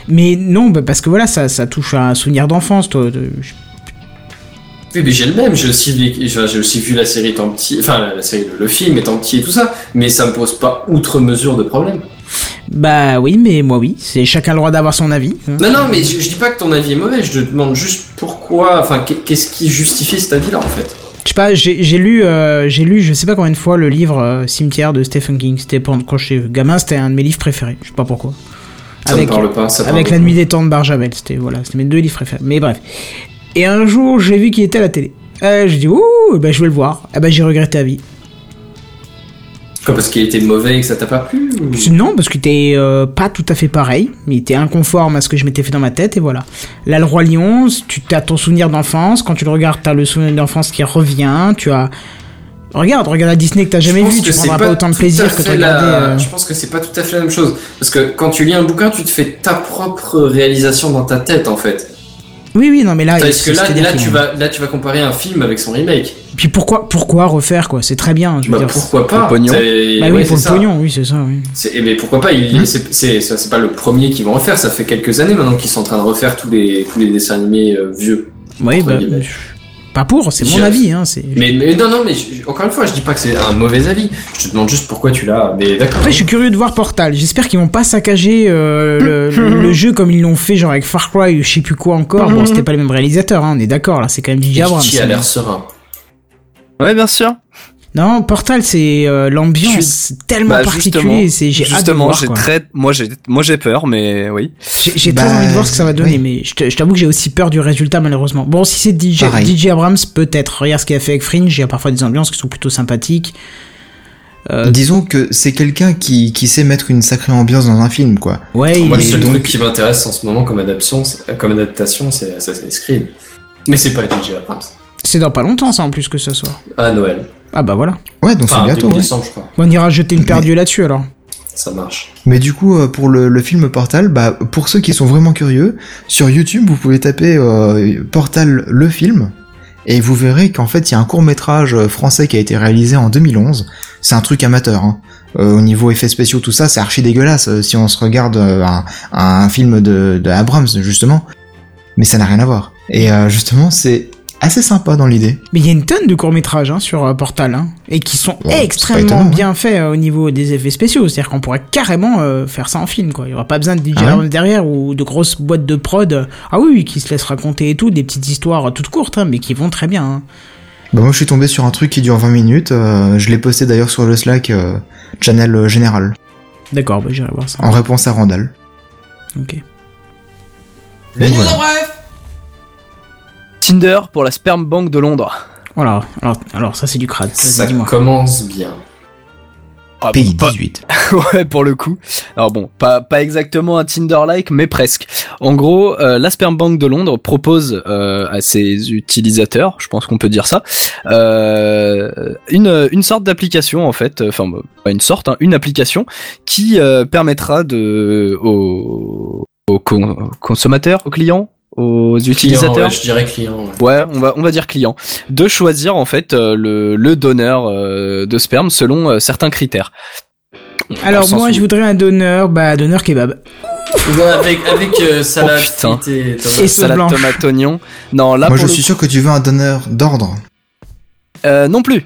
Speaker 1: mais non, bah, parce que voilà, ça, ça touche à un souvenir d'enfance, toi. je-
Speaker 4: Oui, mais j'ai le même, j'ai aussi, vu- enfin, j'ai aussi vu la série étant petit, enfin la série, le, film étant petit et tout ça, mais ça me pose pas outre mesure de problème.
Speaker 1: Bah oui, mais moi oui, c'est chacun le droit d'avoir son avis. hein.
Speaker 4: Non, non, mais je, je dis pas que ton avis est mauvais, je te demande juste pourquoi, enfin, qu'est- qu'est-ce qui justifie cet avis-là en fait?
Speaker 1: Je sais pas, j'ai lu, euh, j'ai lu, je sais pas combien de fois le livre euh, Cimetière de Stephen King. C'était quand j'étais gamin, c'était un de mes livres préférés. Je sais pas pourquoi.
Speaker 4: Ça
Speaker 1: avec
Speaker 4: me parle pas, ça
Speaker 1: avec
Speaker 4: parle
Speaker 1: La. Nuit des temps de Barjavel. C'était voilà, c'était mes deux livres préférés. Mais bref. Et un jour, j'ai vu qu'il était à la télé. Euh, j'ai dit ouh, ben je vais le voir. Ah ben j'ai regretté à vie.
Speaker 4: Quoi, parce qu'il était mauvais et que ça t'a pas plu ou-
Speaker 1: Non, parce qu'il était euh, pas tout à fait pareil. mais Il était inconforme à ce que je m'étais fait dans ma tête et voilà. Là, le roi lion, tu as ton souvenir d'enfance. Quand tu le regardes, t'as le souvenir d'enfance qui revient. Tu as Regarde, regarde à Disney que t'as jamais vu, tu prendras pas, autant de plaisir que de regarder.
Speaker 4: la-
Speaker 1: euh,
Speaker 4: Je pense que c'est pas tout à fait la même chose. Parce que quand tu lis un bouquin, tu te fais ta propre réalisation dans ta tête, en fait.
Speaker 1: Oui, oui, non, mais là,
Speaker 4: Parce que là,
Speaker 1: c'est-à-dire
Speaker 4: là,
Speaker 1: qu'il-
Speaker 4: tu vas, là, tu vas comparer un film avec son remake.
Speaker 1: Puis pourquoi, pourquoi refaire quoi? C'est très bien. Je veux
Speaker 4: Bah,
Speaker 1: dire.
Speaker 4: pourquoi pas?
Speaker 5: Le pognon.
Speaker 4: C'est-
Speaker 1: Bah oui,
Speaker 4: c'est
Speaker 1: pour le
Speaker 4: ça.
Speaker 1: pognon, oui, c'est ça. Oui.
Speaker 4: C'est- eh ben, pourquoi pas? Il, c'est, c'est, ça, c'est pas le premier qu'ils vont refaire. Ça fait quelques années maintenant qu'ils sont en train de refaire tous les, tous les dessins animés euh, vieux.
Speaker 1: Oui, bah. Pas pour, c'est mon avis. Hein.
Speaker 4: Mais, mais non, non, mais je- encore une fois, je dis pas que c'est un mauvais avis. Je te demande juste pourquoi tu l'as. Mais d'accord.
Speaker 1: Après, je suis curieux de voir Portal. J'espère qu'ils vont pas saccager euh, le, le- le jeu comme ils l'ont fait, genre avec Far Cry ou je sais plus quoi encore. Bon, c'était pas les mêmes réalisateurs, hein, on est d'accord. Là, c'est quand même DJ Abrams.
Speaker 4: Qui a l'air serein?
Speaker 5: Ouais, bien sûr.
Speaker 1: Non, Portal, c'est euh, l'ambiance tellement
Speaker 5: Bah,
Speaker 1: particulier. C'est j'ai hâte de
Speaker 5: justement,
Speaker 1: voir.
Speaker 5: j'ai très, moi j'ai, moi j'ai peur, mais oui.
Speaker 1: J'ai j'ai
Speaker 3: Bah,
Speaker 1: très envie de voir ce que ça va donner,
Speaker 3: oui.
Speaker 1: mais je t'avoue que j'ai aussi peur du résultat malheureusement. Bon, si c'est DJ,
Speaker 3: Pareil.
Speaker 1: DJ Abrams, peut-être. Regarde ce qu'il a fait avec Fringe, il y a parfois des ambiances qui sont plutôt sympathiques. Euh,
Speaker 3: Disons que c'est quelqu'un qui, qui sait mettre une sacrée ambiance dans un film, quoi.
Speaker 1: ouais, il
Speaker 4: Moi, le seul
Speaker 3: donc-
Speaker 4: truc qui m'intéresse en ce moment comme adaptation, c'est- comme adaptation, c'est Assassin's Creed. Mais c'est pas DJ Abrams.
Speaker 1: c'est dans pas longtemps ça en plus que ce soit.
Speaker 4: À Noël.
Speaker 1: Ah bah voilà.
Speaker 3: Ouais, donc c'est bientôt.
Speaker 4: début
Speaker 3: ouais.
Speaker 4: décembre, je crois.
Speaker 1: On ira jeter une paire d'yeux là-dessus alors.
Speaker 4: Ça marche.
Speaker 3: Mais du coup, euh, pour le, le film Portal, bah, pour ceux qui sont vraiment curieux, sur YouTube, vous pouvez taper euh, Portal le film, et vous verrez qu'en fait, il y a un court métrage français qui a été réalisé en 2011. C'est un truc amateur. Hein. Euh, au niveau effets spéciaux, tout ça, c'est archi dégueulasse euh, si on se regarde euh, un, un film de, de Abrams, justement. Mais ça n'a rien à voir. Et euh, justement, c'est assez sympa dans l'idée.
Speaker 1: Mais il y a une tonne de courts-métrages hein, sur euh, Portal, hein, et qui sont
Speaker 3: Ouais,
Speaker 1: extrêmement
Speaker 3: étonnant,
Speaker 1: bien faits euh, au niveau des effets spéciaux. C'est-à-dire qu'on pourrait carrément euh, faire ça en film, quoi. Il y aura pas besoin de DJ
Speaker 3: Ah ouais
Speaker 1: derrière ou de grosses boîtes de prod. Ah oui, oui, qui se laissent raconter et tout, des petites histoires toutes courtes, hein, mais qui vont très bien. hein.
Speaker 3: Bah, moi, je suis tombé sur un truc qui dure 20 minutes. euh, je l'ai posté d'ailleurs sur le Slack euh, channel général,
Speaker 1: D'accord, bah, j'irai voir ça.
Speaker 3: en réponse à Randall.
Speaker 1: Ok.
Speaker 8: Les news
Speaker 3: voilà.
Speaker 8: en bref
Speaker 5: Tinder pour la sperm bank de Londres.
Speaker 1: Voilà, alors, alors ça c'est du crade.
Speaker 4: Ça commence bien.
Speaker 5: Ah,
Speaker 3: Pays
Speaker 5: pas-
Speaker 3: 18.
Speaker 5: ouais, pour le coup. Alors bon, pas, pas exactement un Tinder-like, mais presque. En gros, euh, la Sperm Bank de Londres propose euh, à ses utilisateurs, je pense qu'on peut dire ça, euh, une, une sorte d'application en fait, enfin pas une sorte, hein, une application qui euh, permettra de aux, aux con- consommateurs, aux clients, aux
Speaker 4: Client,
Speaker 5: utilisateurs.
Speaker 4: ouais, je dirais client. ouais.
Speaker 5: Ouais, on va on va dire client, de choisir en fait euh, le, le donneur euh, de sperme selon euh, certains critères.
Speaker 1: Alors moi
Speaker 5: où-
Speaker 1: je voudrais un donneur, bah donneur kebab.
Speaker 4: Ouais, avec avec euh, salade,
Speaker 5: Oh, putain.
Speaker 4: frites et.
Speaker 1: Et
Speaker 5: salade
Speaker 1: blanche.
Speaker 5: tomate oignon. Non, là
Speaker 3: Moi,
Speaker 5: pour
Speaker 3: je
Speaker 5: le
Speaker 3: suis sûr que tu veux un donneur d'ordre.
Speaker 5: Euh, non plus.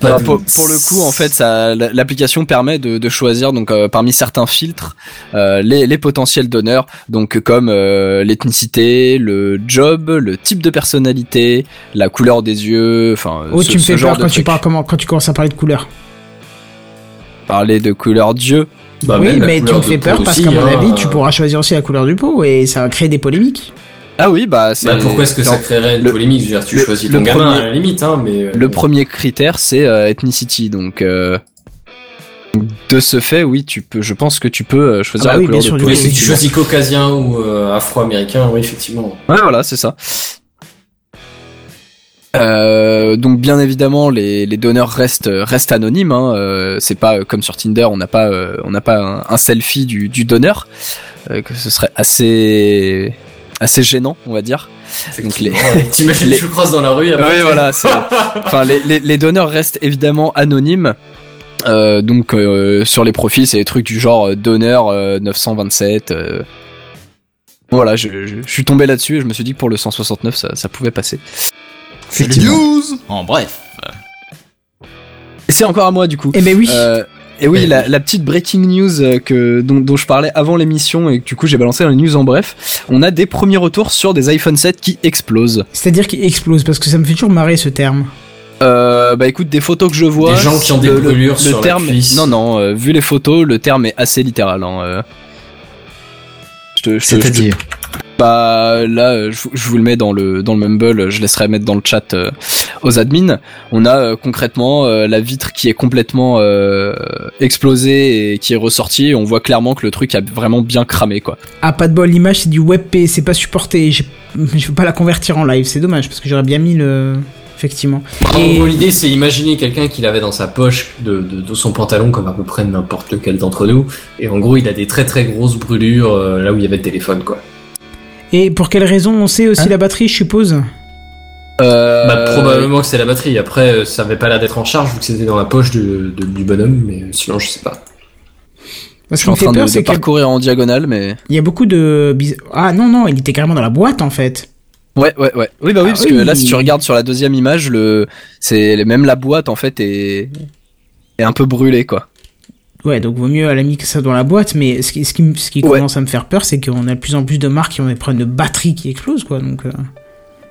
Speaker 4: De-
Speaker 5: pour, pour le coup, en fait, ça, l'application permet de, de choisir donc euh, parmi certains filtres euh, les, les potentiels donneurs, donc comme euh, l'ethnicité, le job, le type de personnalité, la couleur des yeux, enfin.
Speaker 1: Oh
Speaker 5: ce-
Speaker 1: tu me fais peur quand tu parles comment quand tu commences à parler de couleur.
Speaker 5: Parler de couleur d'yeux.
Speaker 4: Bah,
Speaker 1: oui mais tu me fais peur parce qu'à mon
Speaker 4: hein,
Speaker 1: avis tu pourras choisir aussi la couleur du pot et ça va créer des polémiques.
Speaker 5: Ah oui, bah c'est.
Speaker 4: Bah, pourquoi est-ce que ça créerait une
Speaker 5: le-
Speaker 4: polémique? Je veux dire, tu
Speaker 5: le-
Speaker 4: choisis
Speaker 5: le
Speaker 4: ton gamin
Speaker 5: premier-
Speaker 4: à la limite, hein, mais. euh,
Speaker 5: Le premier critère, c'est euh, ethnicity, donc. euh, de ce fait, oui, tu peux. Je pense que tu peux euh, choisir
Speaker 1: Ah bah
Speaker 5: la
Speaker 1: oui,
Speaker 5: couleur
Speaker 1: bien sûr,
Speaker 5: de peau.
Speaker 4: Si tu choisis caucasien ou euh, afro-américain, oui, effectivement.
Speaker 5: Ouais, voilà, c'est ça. Euh, donc bien évidemment les, les donneurs restent restent anonymes. Hein, euh, c'est pas euh, comme sur Tinder, on n'a pas euh, on n'a pas un, un selfie du, du donneur, euh, que ce serait assez assez gênant, on va dire. Donc les.
Speaker 4: T'imagines,
Speaker 5: les-
Speaker 4: tu le croises dans la rue. après,
Speaker 5: oui, voilà. c'est- Enfin, les, les, les donneurs restent évidemment anonymes. Euh, donc euh, sur les profils, c'est des trucs du genre euh, donneur euh, 927. euh. Voilà, je, je, je suis tombé là-dessus et je me suis dit que pour le 169, ça, ça pouvait passer.
Speaker 8: C'est news En bref.
Speaker 5: C'est encore à moi du coup.
Speaker 1: Eh ben oui.
Speaker 5: Et oui, la, la petite breaking news euh, que dont, dont je parlais avant l'émission et que du coup j'ai balancé dans les news en bref, on a des premiers retours sur des iPhone 7 qui explosent.
Speaker 1: C'est-à-dire qu'il explose parce que ça me fait toujours marrer ce terme.
Speaker 5: Euh, bah écoute, des photos que je vois.
Speaker 4: Des gens qui ont des
Speaker 5: le- le-
Speaker 4: brûlures
Speaker 5: le
Speaker 4: sur la
Speaker 5: terme,
Speaker 4: cuisse.
Speaker 5: Non, non, euh, vu les photos, le terme est assez littéral. Hein, euh.
Speaker 3: C'est-à-dire
Speaker 5: Bah là, euh, je, vous- je vous le mets dans le dans le mumble. Je laisserai mettre dans le chat euh, aux admins. On a euh, concrètement euh, la vitre qui est complètement euh, explosée et qui est ressortie. Et on voit clairement que le truc a vraiment bien cramé quoi.
Speaker 1: Ah, pas de bol, l'image c'est du WebP, c'est pas supporté. Je peux pas la convertir en live, c'est dommage parce que j'aurais bien mis le. Effectivement. Et-
Speaker 4: l'idée, c'est imaginer quelqu'un qui l'avait dans sa poche de, de, de son pantalon, comme à peu près n'importe lequel d'entre nous. Et en gros, il a des très très grosses brûlures euh, là où il y avait le téléphone, quoi.
Speaker 1: Et pour quelle raison on sait aussi
Speaker 3: Hein
Speaker 1: la batterie, je suppose
Speaker 5: Euh,
Speaker 4: Bah, probablement que c'est la batterie. Après, euh, ça avait pas l'air d'être en charge vu que c'était dans la poche de, de- du bonhomme, mais sinon, je sais pas.
Speaker 1: Parce
Speaker 5: Je suis en
Speaker 1: fait
Speaker 5: train
Speaker 1: peur,
Speaker 5: de parcourir en diagonale, mais
Speaker 1: y a beaucoup de. bis- Ah non, non, il était carrément dans la boîte en fait.
Speaker 5: ouais, ouais, ouais. Oui, bah oui,
Speaker 1: Ah
Speaker 5: parce
Speaker 1: oui.
Speaker 5: que là, si tu regardes sur la deuxième image, le c'est même la boîte en fait est est un peu brûlée quoi.
Speaker 1: Ouais, donc vaut mieux à la limite que ça dans la boîte, mais ce qui, ce qui, ce qui
Speaker 5: Ouais.
Speaker 1: commence à me faire peur, c'est qu'on a de plus en plus de marques qui ont des problèmes de batterie qui explosent, quoi. Donc, euh,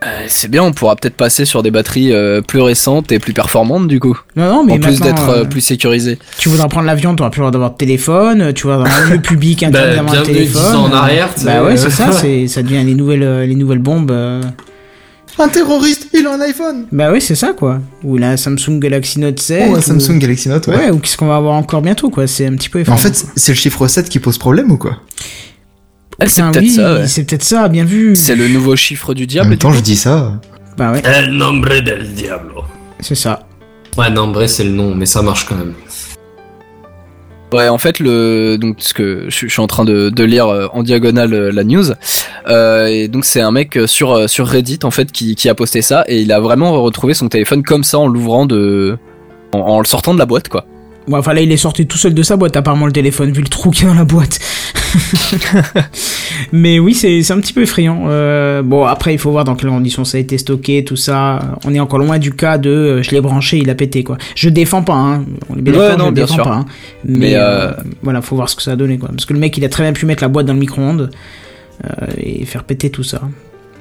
Speaker 5: Euh, c'est bien, on pourra peut-être passer sur des batteries euh, plus récentes et plus performantes du coup.
Speaker 1: Non, non, mais
Speaker 5: en plus d'être
Speaker 1: euh,
Speaker 5: plus sécurisé.
Speaker 1: tu voudras prendre l'avion, tu auras plus le droit d'avoir de téléphone, tu vas un lieu public,
Speaker 4: Bah,
Speaker 1: interdit d'avoir un téléphone.
Speaker 4: 10 ans en arrière.
Speaker 1: Bah ouais, c'est ça, c'est, ça devient les nouvelles, les nouvelles bombes.
Speaker 3: Un terroriste, il a un iPhone
Speaker 1: Bah ouais, c'est ça, quoi. Ou la Samsung Galaxy Note 7.
Speaker 3: Oh, un
Speaker 1: ou-
Speaker 3: Samsung Galaxy Note, ouais.
Speaker 1: Ouais, ou qu'est-ce qu'on va avoir encore bientôt, quoi. C'est un petit peu
Speaker 3: Mais en
Speaker 1: effrayant.
Speaker 3: fait, c'est le chiffre 7 qui pose problème ou quoi?
Speaker 5: Ah, c'est peut-être
Speaker 1: oui,
Speaker 5: ça, ouais.
Speaker 1: c'est peut-être ça, bien vu.
Speaker 5: C'est le nouveau chiffre du
Speaker 3: En
Speaker 5: diable.
Speaker 3: même
Speaker 5: du
Speaker 3: temps, je dis ça.
Speaker 1: Bah ouais,
Speaker 4: El nombre del diablo.
Speaker 1: c'est ça.
Speaker 4: Ouais, non, en vrai, c'est le nom, mais ça marche quand même.
Speaker 5: Ouais, en fait, le donc ce que je, suis en train de, lire euh, en diagonale euh, la news, euh, et donc c'est un mec sur Reddit en fait qui, qui a posté ça et il a vraiment retrouvé son téléphone comme ça en l'ouvrant de en, en le sortant de la boîte quoi.
Speaker 1: Bon, enfin là, il est sorti tout seul de sa boîte, apparemment, le téléphone, vu le trou qu'il y a dans la boîte. Mais oui, c'est un petit peu effrayant. Euh, bon, après, il faut voir dans quelles conditions ça a été stocké, tout ça. On est encore loin du cas de euh, je l'ai branché, il a pété, quoi. Je défends pas, hein. On est bien
Speaker 5: Ouais, non,
Speaker 1: je
Speaker 5: bien
Speaker 1: défends
Speaker 5: sûr.
Speaker 1: pas. hein. Mais,
Speaker 5: Mais,
Speaker 1: euh,
Speaker 5: euh,
Speaker 1: voilà, faut voir ce que ça a donné, quoi. Parce que le mec, il a très bien pu mettre la boîte dans le micro-ondes et faire péter tout ça.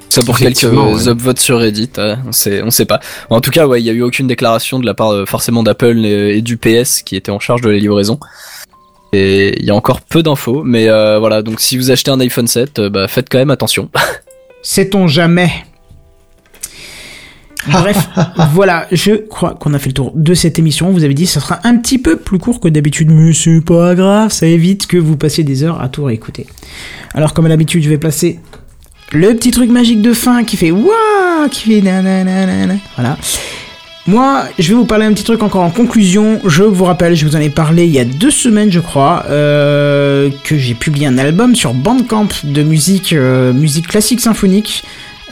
Speaker 5: Ça pour quelques
Speaker 4: ouais.
Speaker 5: upvotes sur Reddit, euh, on sait on sait pas. En tout cas, ouais, il y a eu aucune déclaration de la part euh, forcément d'Apple et, et du PS qui était en charge de la livraison. Et il y a encore peu d'infos, mais euh, voilà. Donc si vous achetez un iPhone 7, euh, bah faites quand même attention.
Speaker 1: Sait-on jamais? Bref, voilà, je crois qu'on a fait le tour de cette émission. Vous avez dit que ça sera un petit peu plus court que d'habitude, mais c'est pas grave, ça évite que vous passiez des heures à tout réécouter. Alors, comme à l'habitude, je vais placer le petit truc magique de fin qui fait waouh, qui fait nananana. Voilà. Moi, je vais vous parler un petit truc encore en conclusion. Je vous rappelle, je vous en ai parlé il y a deux semaines, je crois, euh, que j'ai publié un album sur Bandcamp de musique, euh, musique classique symphonique.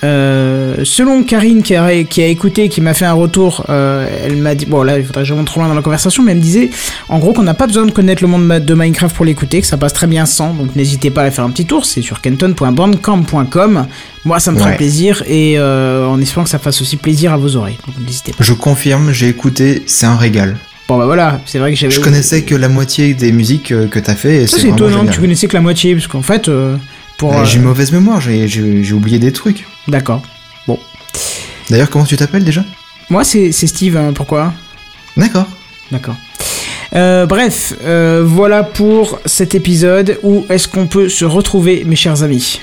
Speaker 1: Euh, selon Karine qui a, qui a écouté, qui m'a fait un retour, euh, elle m'a dit, bon là il faudrait que je remonte trop loin dans la conversation, mais elle me disait en gros qu'on n'a pas besoin de connaître le monde de Minecraft pour l'écouter, que ça passe très bien sans, donc n'hésitez pas à faire un petit tour, c'est sur kenton.bandcamp.com. Moi ça me fera
Speaker 3: Ouais.
Speaker 1: plaisir et euh, en espérant que ça fasse aussi plaisir à vos oreilles, donc n'hésitez pas.
Speaker 3: Je confirme, j'ai écouté, c'est un régal.
Speaker 1: Bon bah voilà, c'est vrai que j'avais...
Speaker 3: Je connaissais que la moitié des musiques que t'as fait et
Speaker 1: Ça
Speaker 3: c'est
Speaker 1: étonnant que tu connaissais que la moitié, parce qu'en fait, pour...
Speaker 3: Euh,
Speaker 1: euh,
Speaker 3: J'ai une mauvaise mémoire, j'ai oublié des trucs.
Speaker 1: D'accord.
Speaker 3: D'ailleurs, comment tu t'appelles déjà?
Speaker 1: Moi c'est c'est Steve, hein, pourquoi?
Speaker 3: D'accord.
Speaker 1: D'accord. Euh, bref, euh, voilà pour cet épisode. Où est-ce qu'on peut se retrouver, mes chers amis?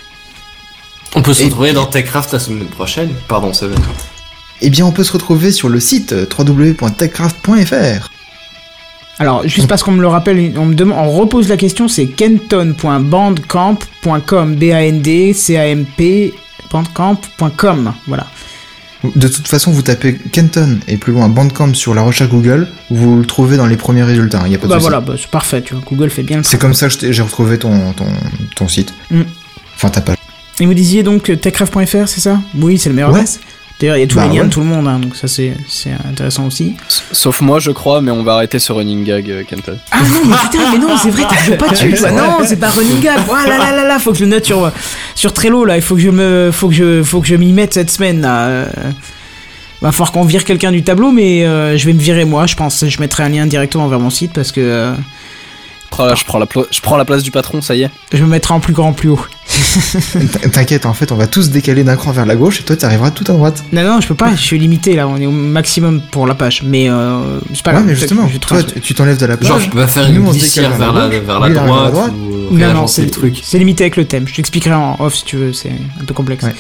Speaker 4: On peut se
Speaker 3: Et-
Speaker 4: retrouver dans TechCraft la semaine prochaine. Pardon, ça va.
Speaker 3: Eh bien, on peut se retrouver sur le site euh, www.techcraft.fr.
Speaker 1: Alors, juste parce qu'on me le rappelle, on me demande, on repose la question, c'est kenton.bandcamp.com, B-A-N-D-C-A-M-P, bandcamp.com, voilà.
Speaker 3: De toute façon, vous tapez Kenton et plus loin Bandcamp sur la recherche Google, vous le trouvez dans les premiers résultats, il y a pas de
Speaker 1: Bah voilà, bah, c'est parfait, tu vois, Google fait bien le
Speaker 3: C'est comme ça que j'ai retrouvé ton, ton, ton site.
Speaker 1: Mm.
Speaker 3: Enfin, ta page.
Speaker 1: Et vous disiez donc euh, techcraft.fr, c'est ça? Oui, c'est le meilleur
Speaker 3: Ouais.
Speaker 1: adresse. D'ailleurs, il y a tous
Speaker 3: Bah
Speaker 1: les liens
Speaker 3: ouais.
Speaker 1: de tout le monde, hein, donc ça c'est c'est intéressant aussi.
Speaker 5: Sauf moi, je crois, mais on va arrêter ce running gag, euh, Kenton.
Speaker 1: Ah non, mais putain, mais non, c'est vrai, t'as pas dessus, toi. Non, c'est pas running gag. Oh là là là là, faut que je le note sur, sur Trello, là. Il faut que je me, faut que je, faut que je m'y mette cette semaine, là. Euh, Va falloir qu'on vire quelqu'un du tableau, mais euh, je vais me virer moi, je pense. Je mettrai un lien directement vers mon site parce que euh,
Speaker 5: Oh là, je prends la je prends la place du patron, ça y est.
Speaker 1: je me mettrai en plus grand, plus haut.
Speaker 3: T'inquiète, en fait, on va tous décaler d'un cran vers la gauche et toi, tu arriveras tout à droite.
Speaker 1: Non, non, je peux pas, je suis limité là, on est au maximum pour la page. Mais euh, c'est pas
Speaker 3: ouais, mais justement,
Speaker 1: je
Speaker 3: toi, tu t'enlèves de la page.
Speaker 4: Genre, tu peux faire une
Speaker 3: on se
Speaker 4: glissière vers la, vers la
Speaker 3: il arrive à
Speaker 4: droite,
Speaker 3: droite.
Speaker 4: ou
Speaker 1: Non, non, c'est
Speaker 4: le truc.
Speaker 1: C'est limité avec le thème. Je t'expliquerai en off si tu veux, c'est un peu complexe.
Speaker 3: Ouais.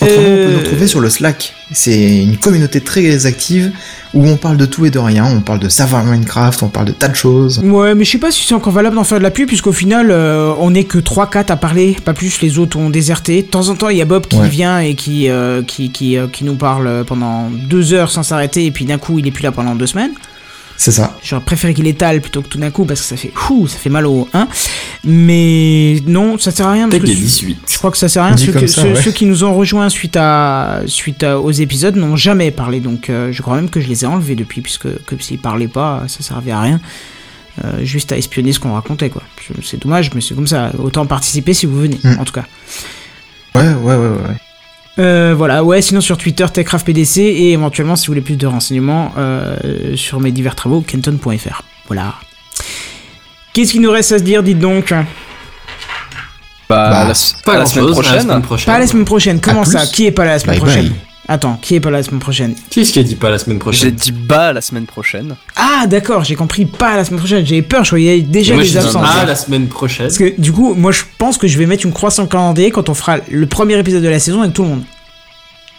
Speaker 3: Autrement, on peut
Speaker 1: Euh,
Speaker 3: nous retrouver sur le Slack. C'est une communauté très active où on parle de tout et de rien. On parle de savoir Minecraft, on parle de tas de choses.
Speaker 1: Ouais, mais je sais pas si c'est encore valable d'en faire de la pub, puisqu'au final, euh, on est que 3-4 à parler, pas plus, les autres ont déserté. De temps en temps, il y a Bob qui
Speaker 3: Ouais.
Speaker 1: vient et qui, euh, qui, qui, euh, qui nous parle pendant deux heures sans s'arrêter, et puis d'un coup, il est plus là pendant deux semaines.
Speaker 3: C'est ça.
Speaker 1: J'aurais préféré qu'il étale plutôt que tout d'un coup, parce que ça fait, ouh, ça fait mal au 1. Mais non, ça sert à rien. parce
Speaker 4: Peut-être
Speaker 1: que
Speaker 4: les
Speaker 1: je-
Speaker 4: 18.
Speaker 1: Je crois que ça sert à rien. Ceux,
Speaker 3: comme
Speaker 1: que-
Speaker 3: ça,
Speaker 1: ceux-
Speaker 3: ouais.
Speaker 1: ceux qui nous ont rejoints suite, à, suite à- aux épisodes n'ont jamais parlé. Donc euh, je crois même que je les ai enlevés depuis, puisque que s'ils parlaient pas, ça servait à rien. Euh, juste à espionner ce qu'on racontait, quoi. C'est dommage, mais c'est comme ça. Autant participer si vous venez,
Speaker 3: Mm.
Speaker 1: en tout cas.
Speaker 3: Ouais, ouais, ouais, ouais.
Speaker 1: Euh, voilà, ouais, sinon sur Twitter, TechCraftPDC, et éventuellement, si vous voulez plus de renseignements, euh, sur mes divers travaux, kenton.fr. Voilà. Qu'est-ce qu'il nous reste à se dire, dites donc?
Speaker 5: Bah,
Speaker 3: Bah,
Speaker 5: la,
Speaker 4: Pas
Speaker 5: à la semaine
Speaker 4: chose,
Speaker 5: prochaine.
Speaker 4: la semaine prochaine.
Speaker 1: Pas la semaine prochaine, comment
Speaker 3: À
Speaker 1: ça?
Speaker 3: plus.
Speaker 1: Qui est pas là la semaine
Speaker 3: Bye
Speaker 1: prochaine?
Speaker 3: bye.
Speaker 1: Attends, qui est pas là la semaine prochaine
Speaker 4: Qui est-ce qui a dit pas la semaine
Speaker 5: J'ai
Speaker 4: prochaine
Speaker 5: dit bah la semaine prochaine.
Speaker 1: Ah d'accord, j'ai compris pas la semaine prochaine, j'avais peur, je voyais déjà
Speaker 4: Moi,
Speaker 1: les
Speaker 4: j'ai dit
Speaker 1: absences.
Speaker 4: ah, la semaine prochaine.
Speaker 1: Parce que du coup, moi je pense que je vais mettre une croix sur le calendrier quand on fera le premier épisode de la saison avec tout le monde.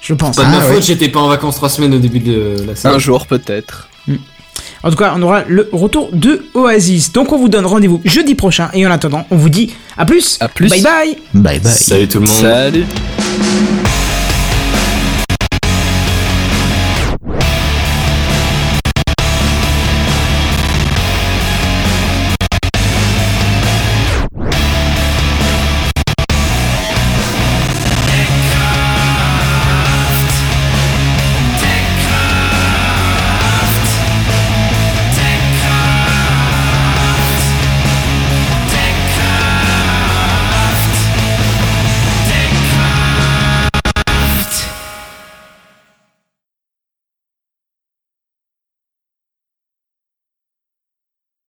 Speaker 1: Je pense.
Speaker 4: Pas de ma
Speaker 3: Ah,
Speaker 4: faute,
Speaker 3: ouais.
Speaker 4: j'étais pas en vacances trois semaines au début de la
Speaker 5: Un
Speaker 4: saison.
Speaker 5: jour peut-être.
Speaker 1: En tout cas, on aura le retour de Oasis. Donc on vous donne rendez-vous jeudi prochain et en attendant, on vous dit à plus.
Speaker 5: À plus.
Speaker 1: Bye bye.
Speaker 3: Bye bye.
Speaker 4: Salut tout le monde.
Speaker 5: Salut.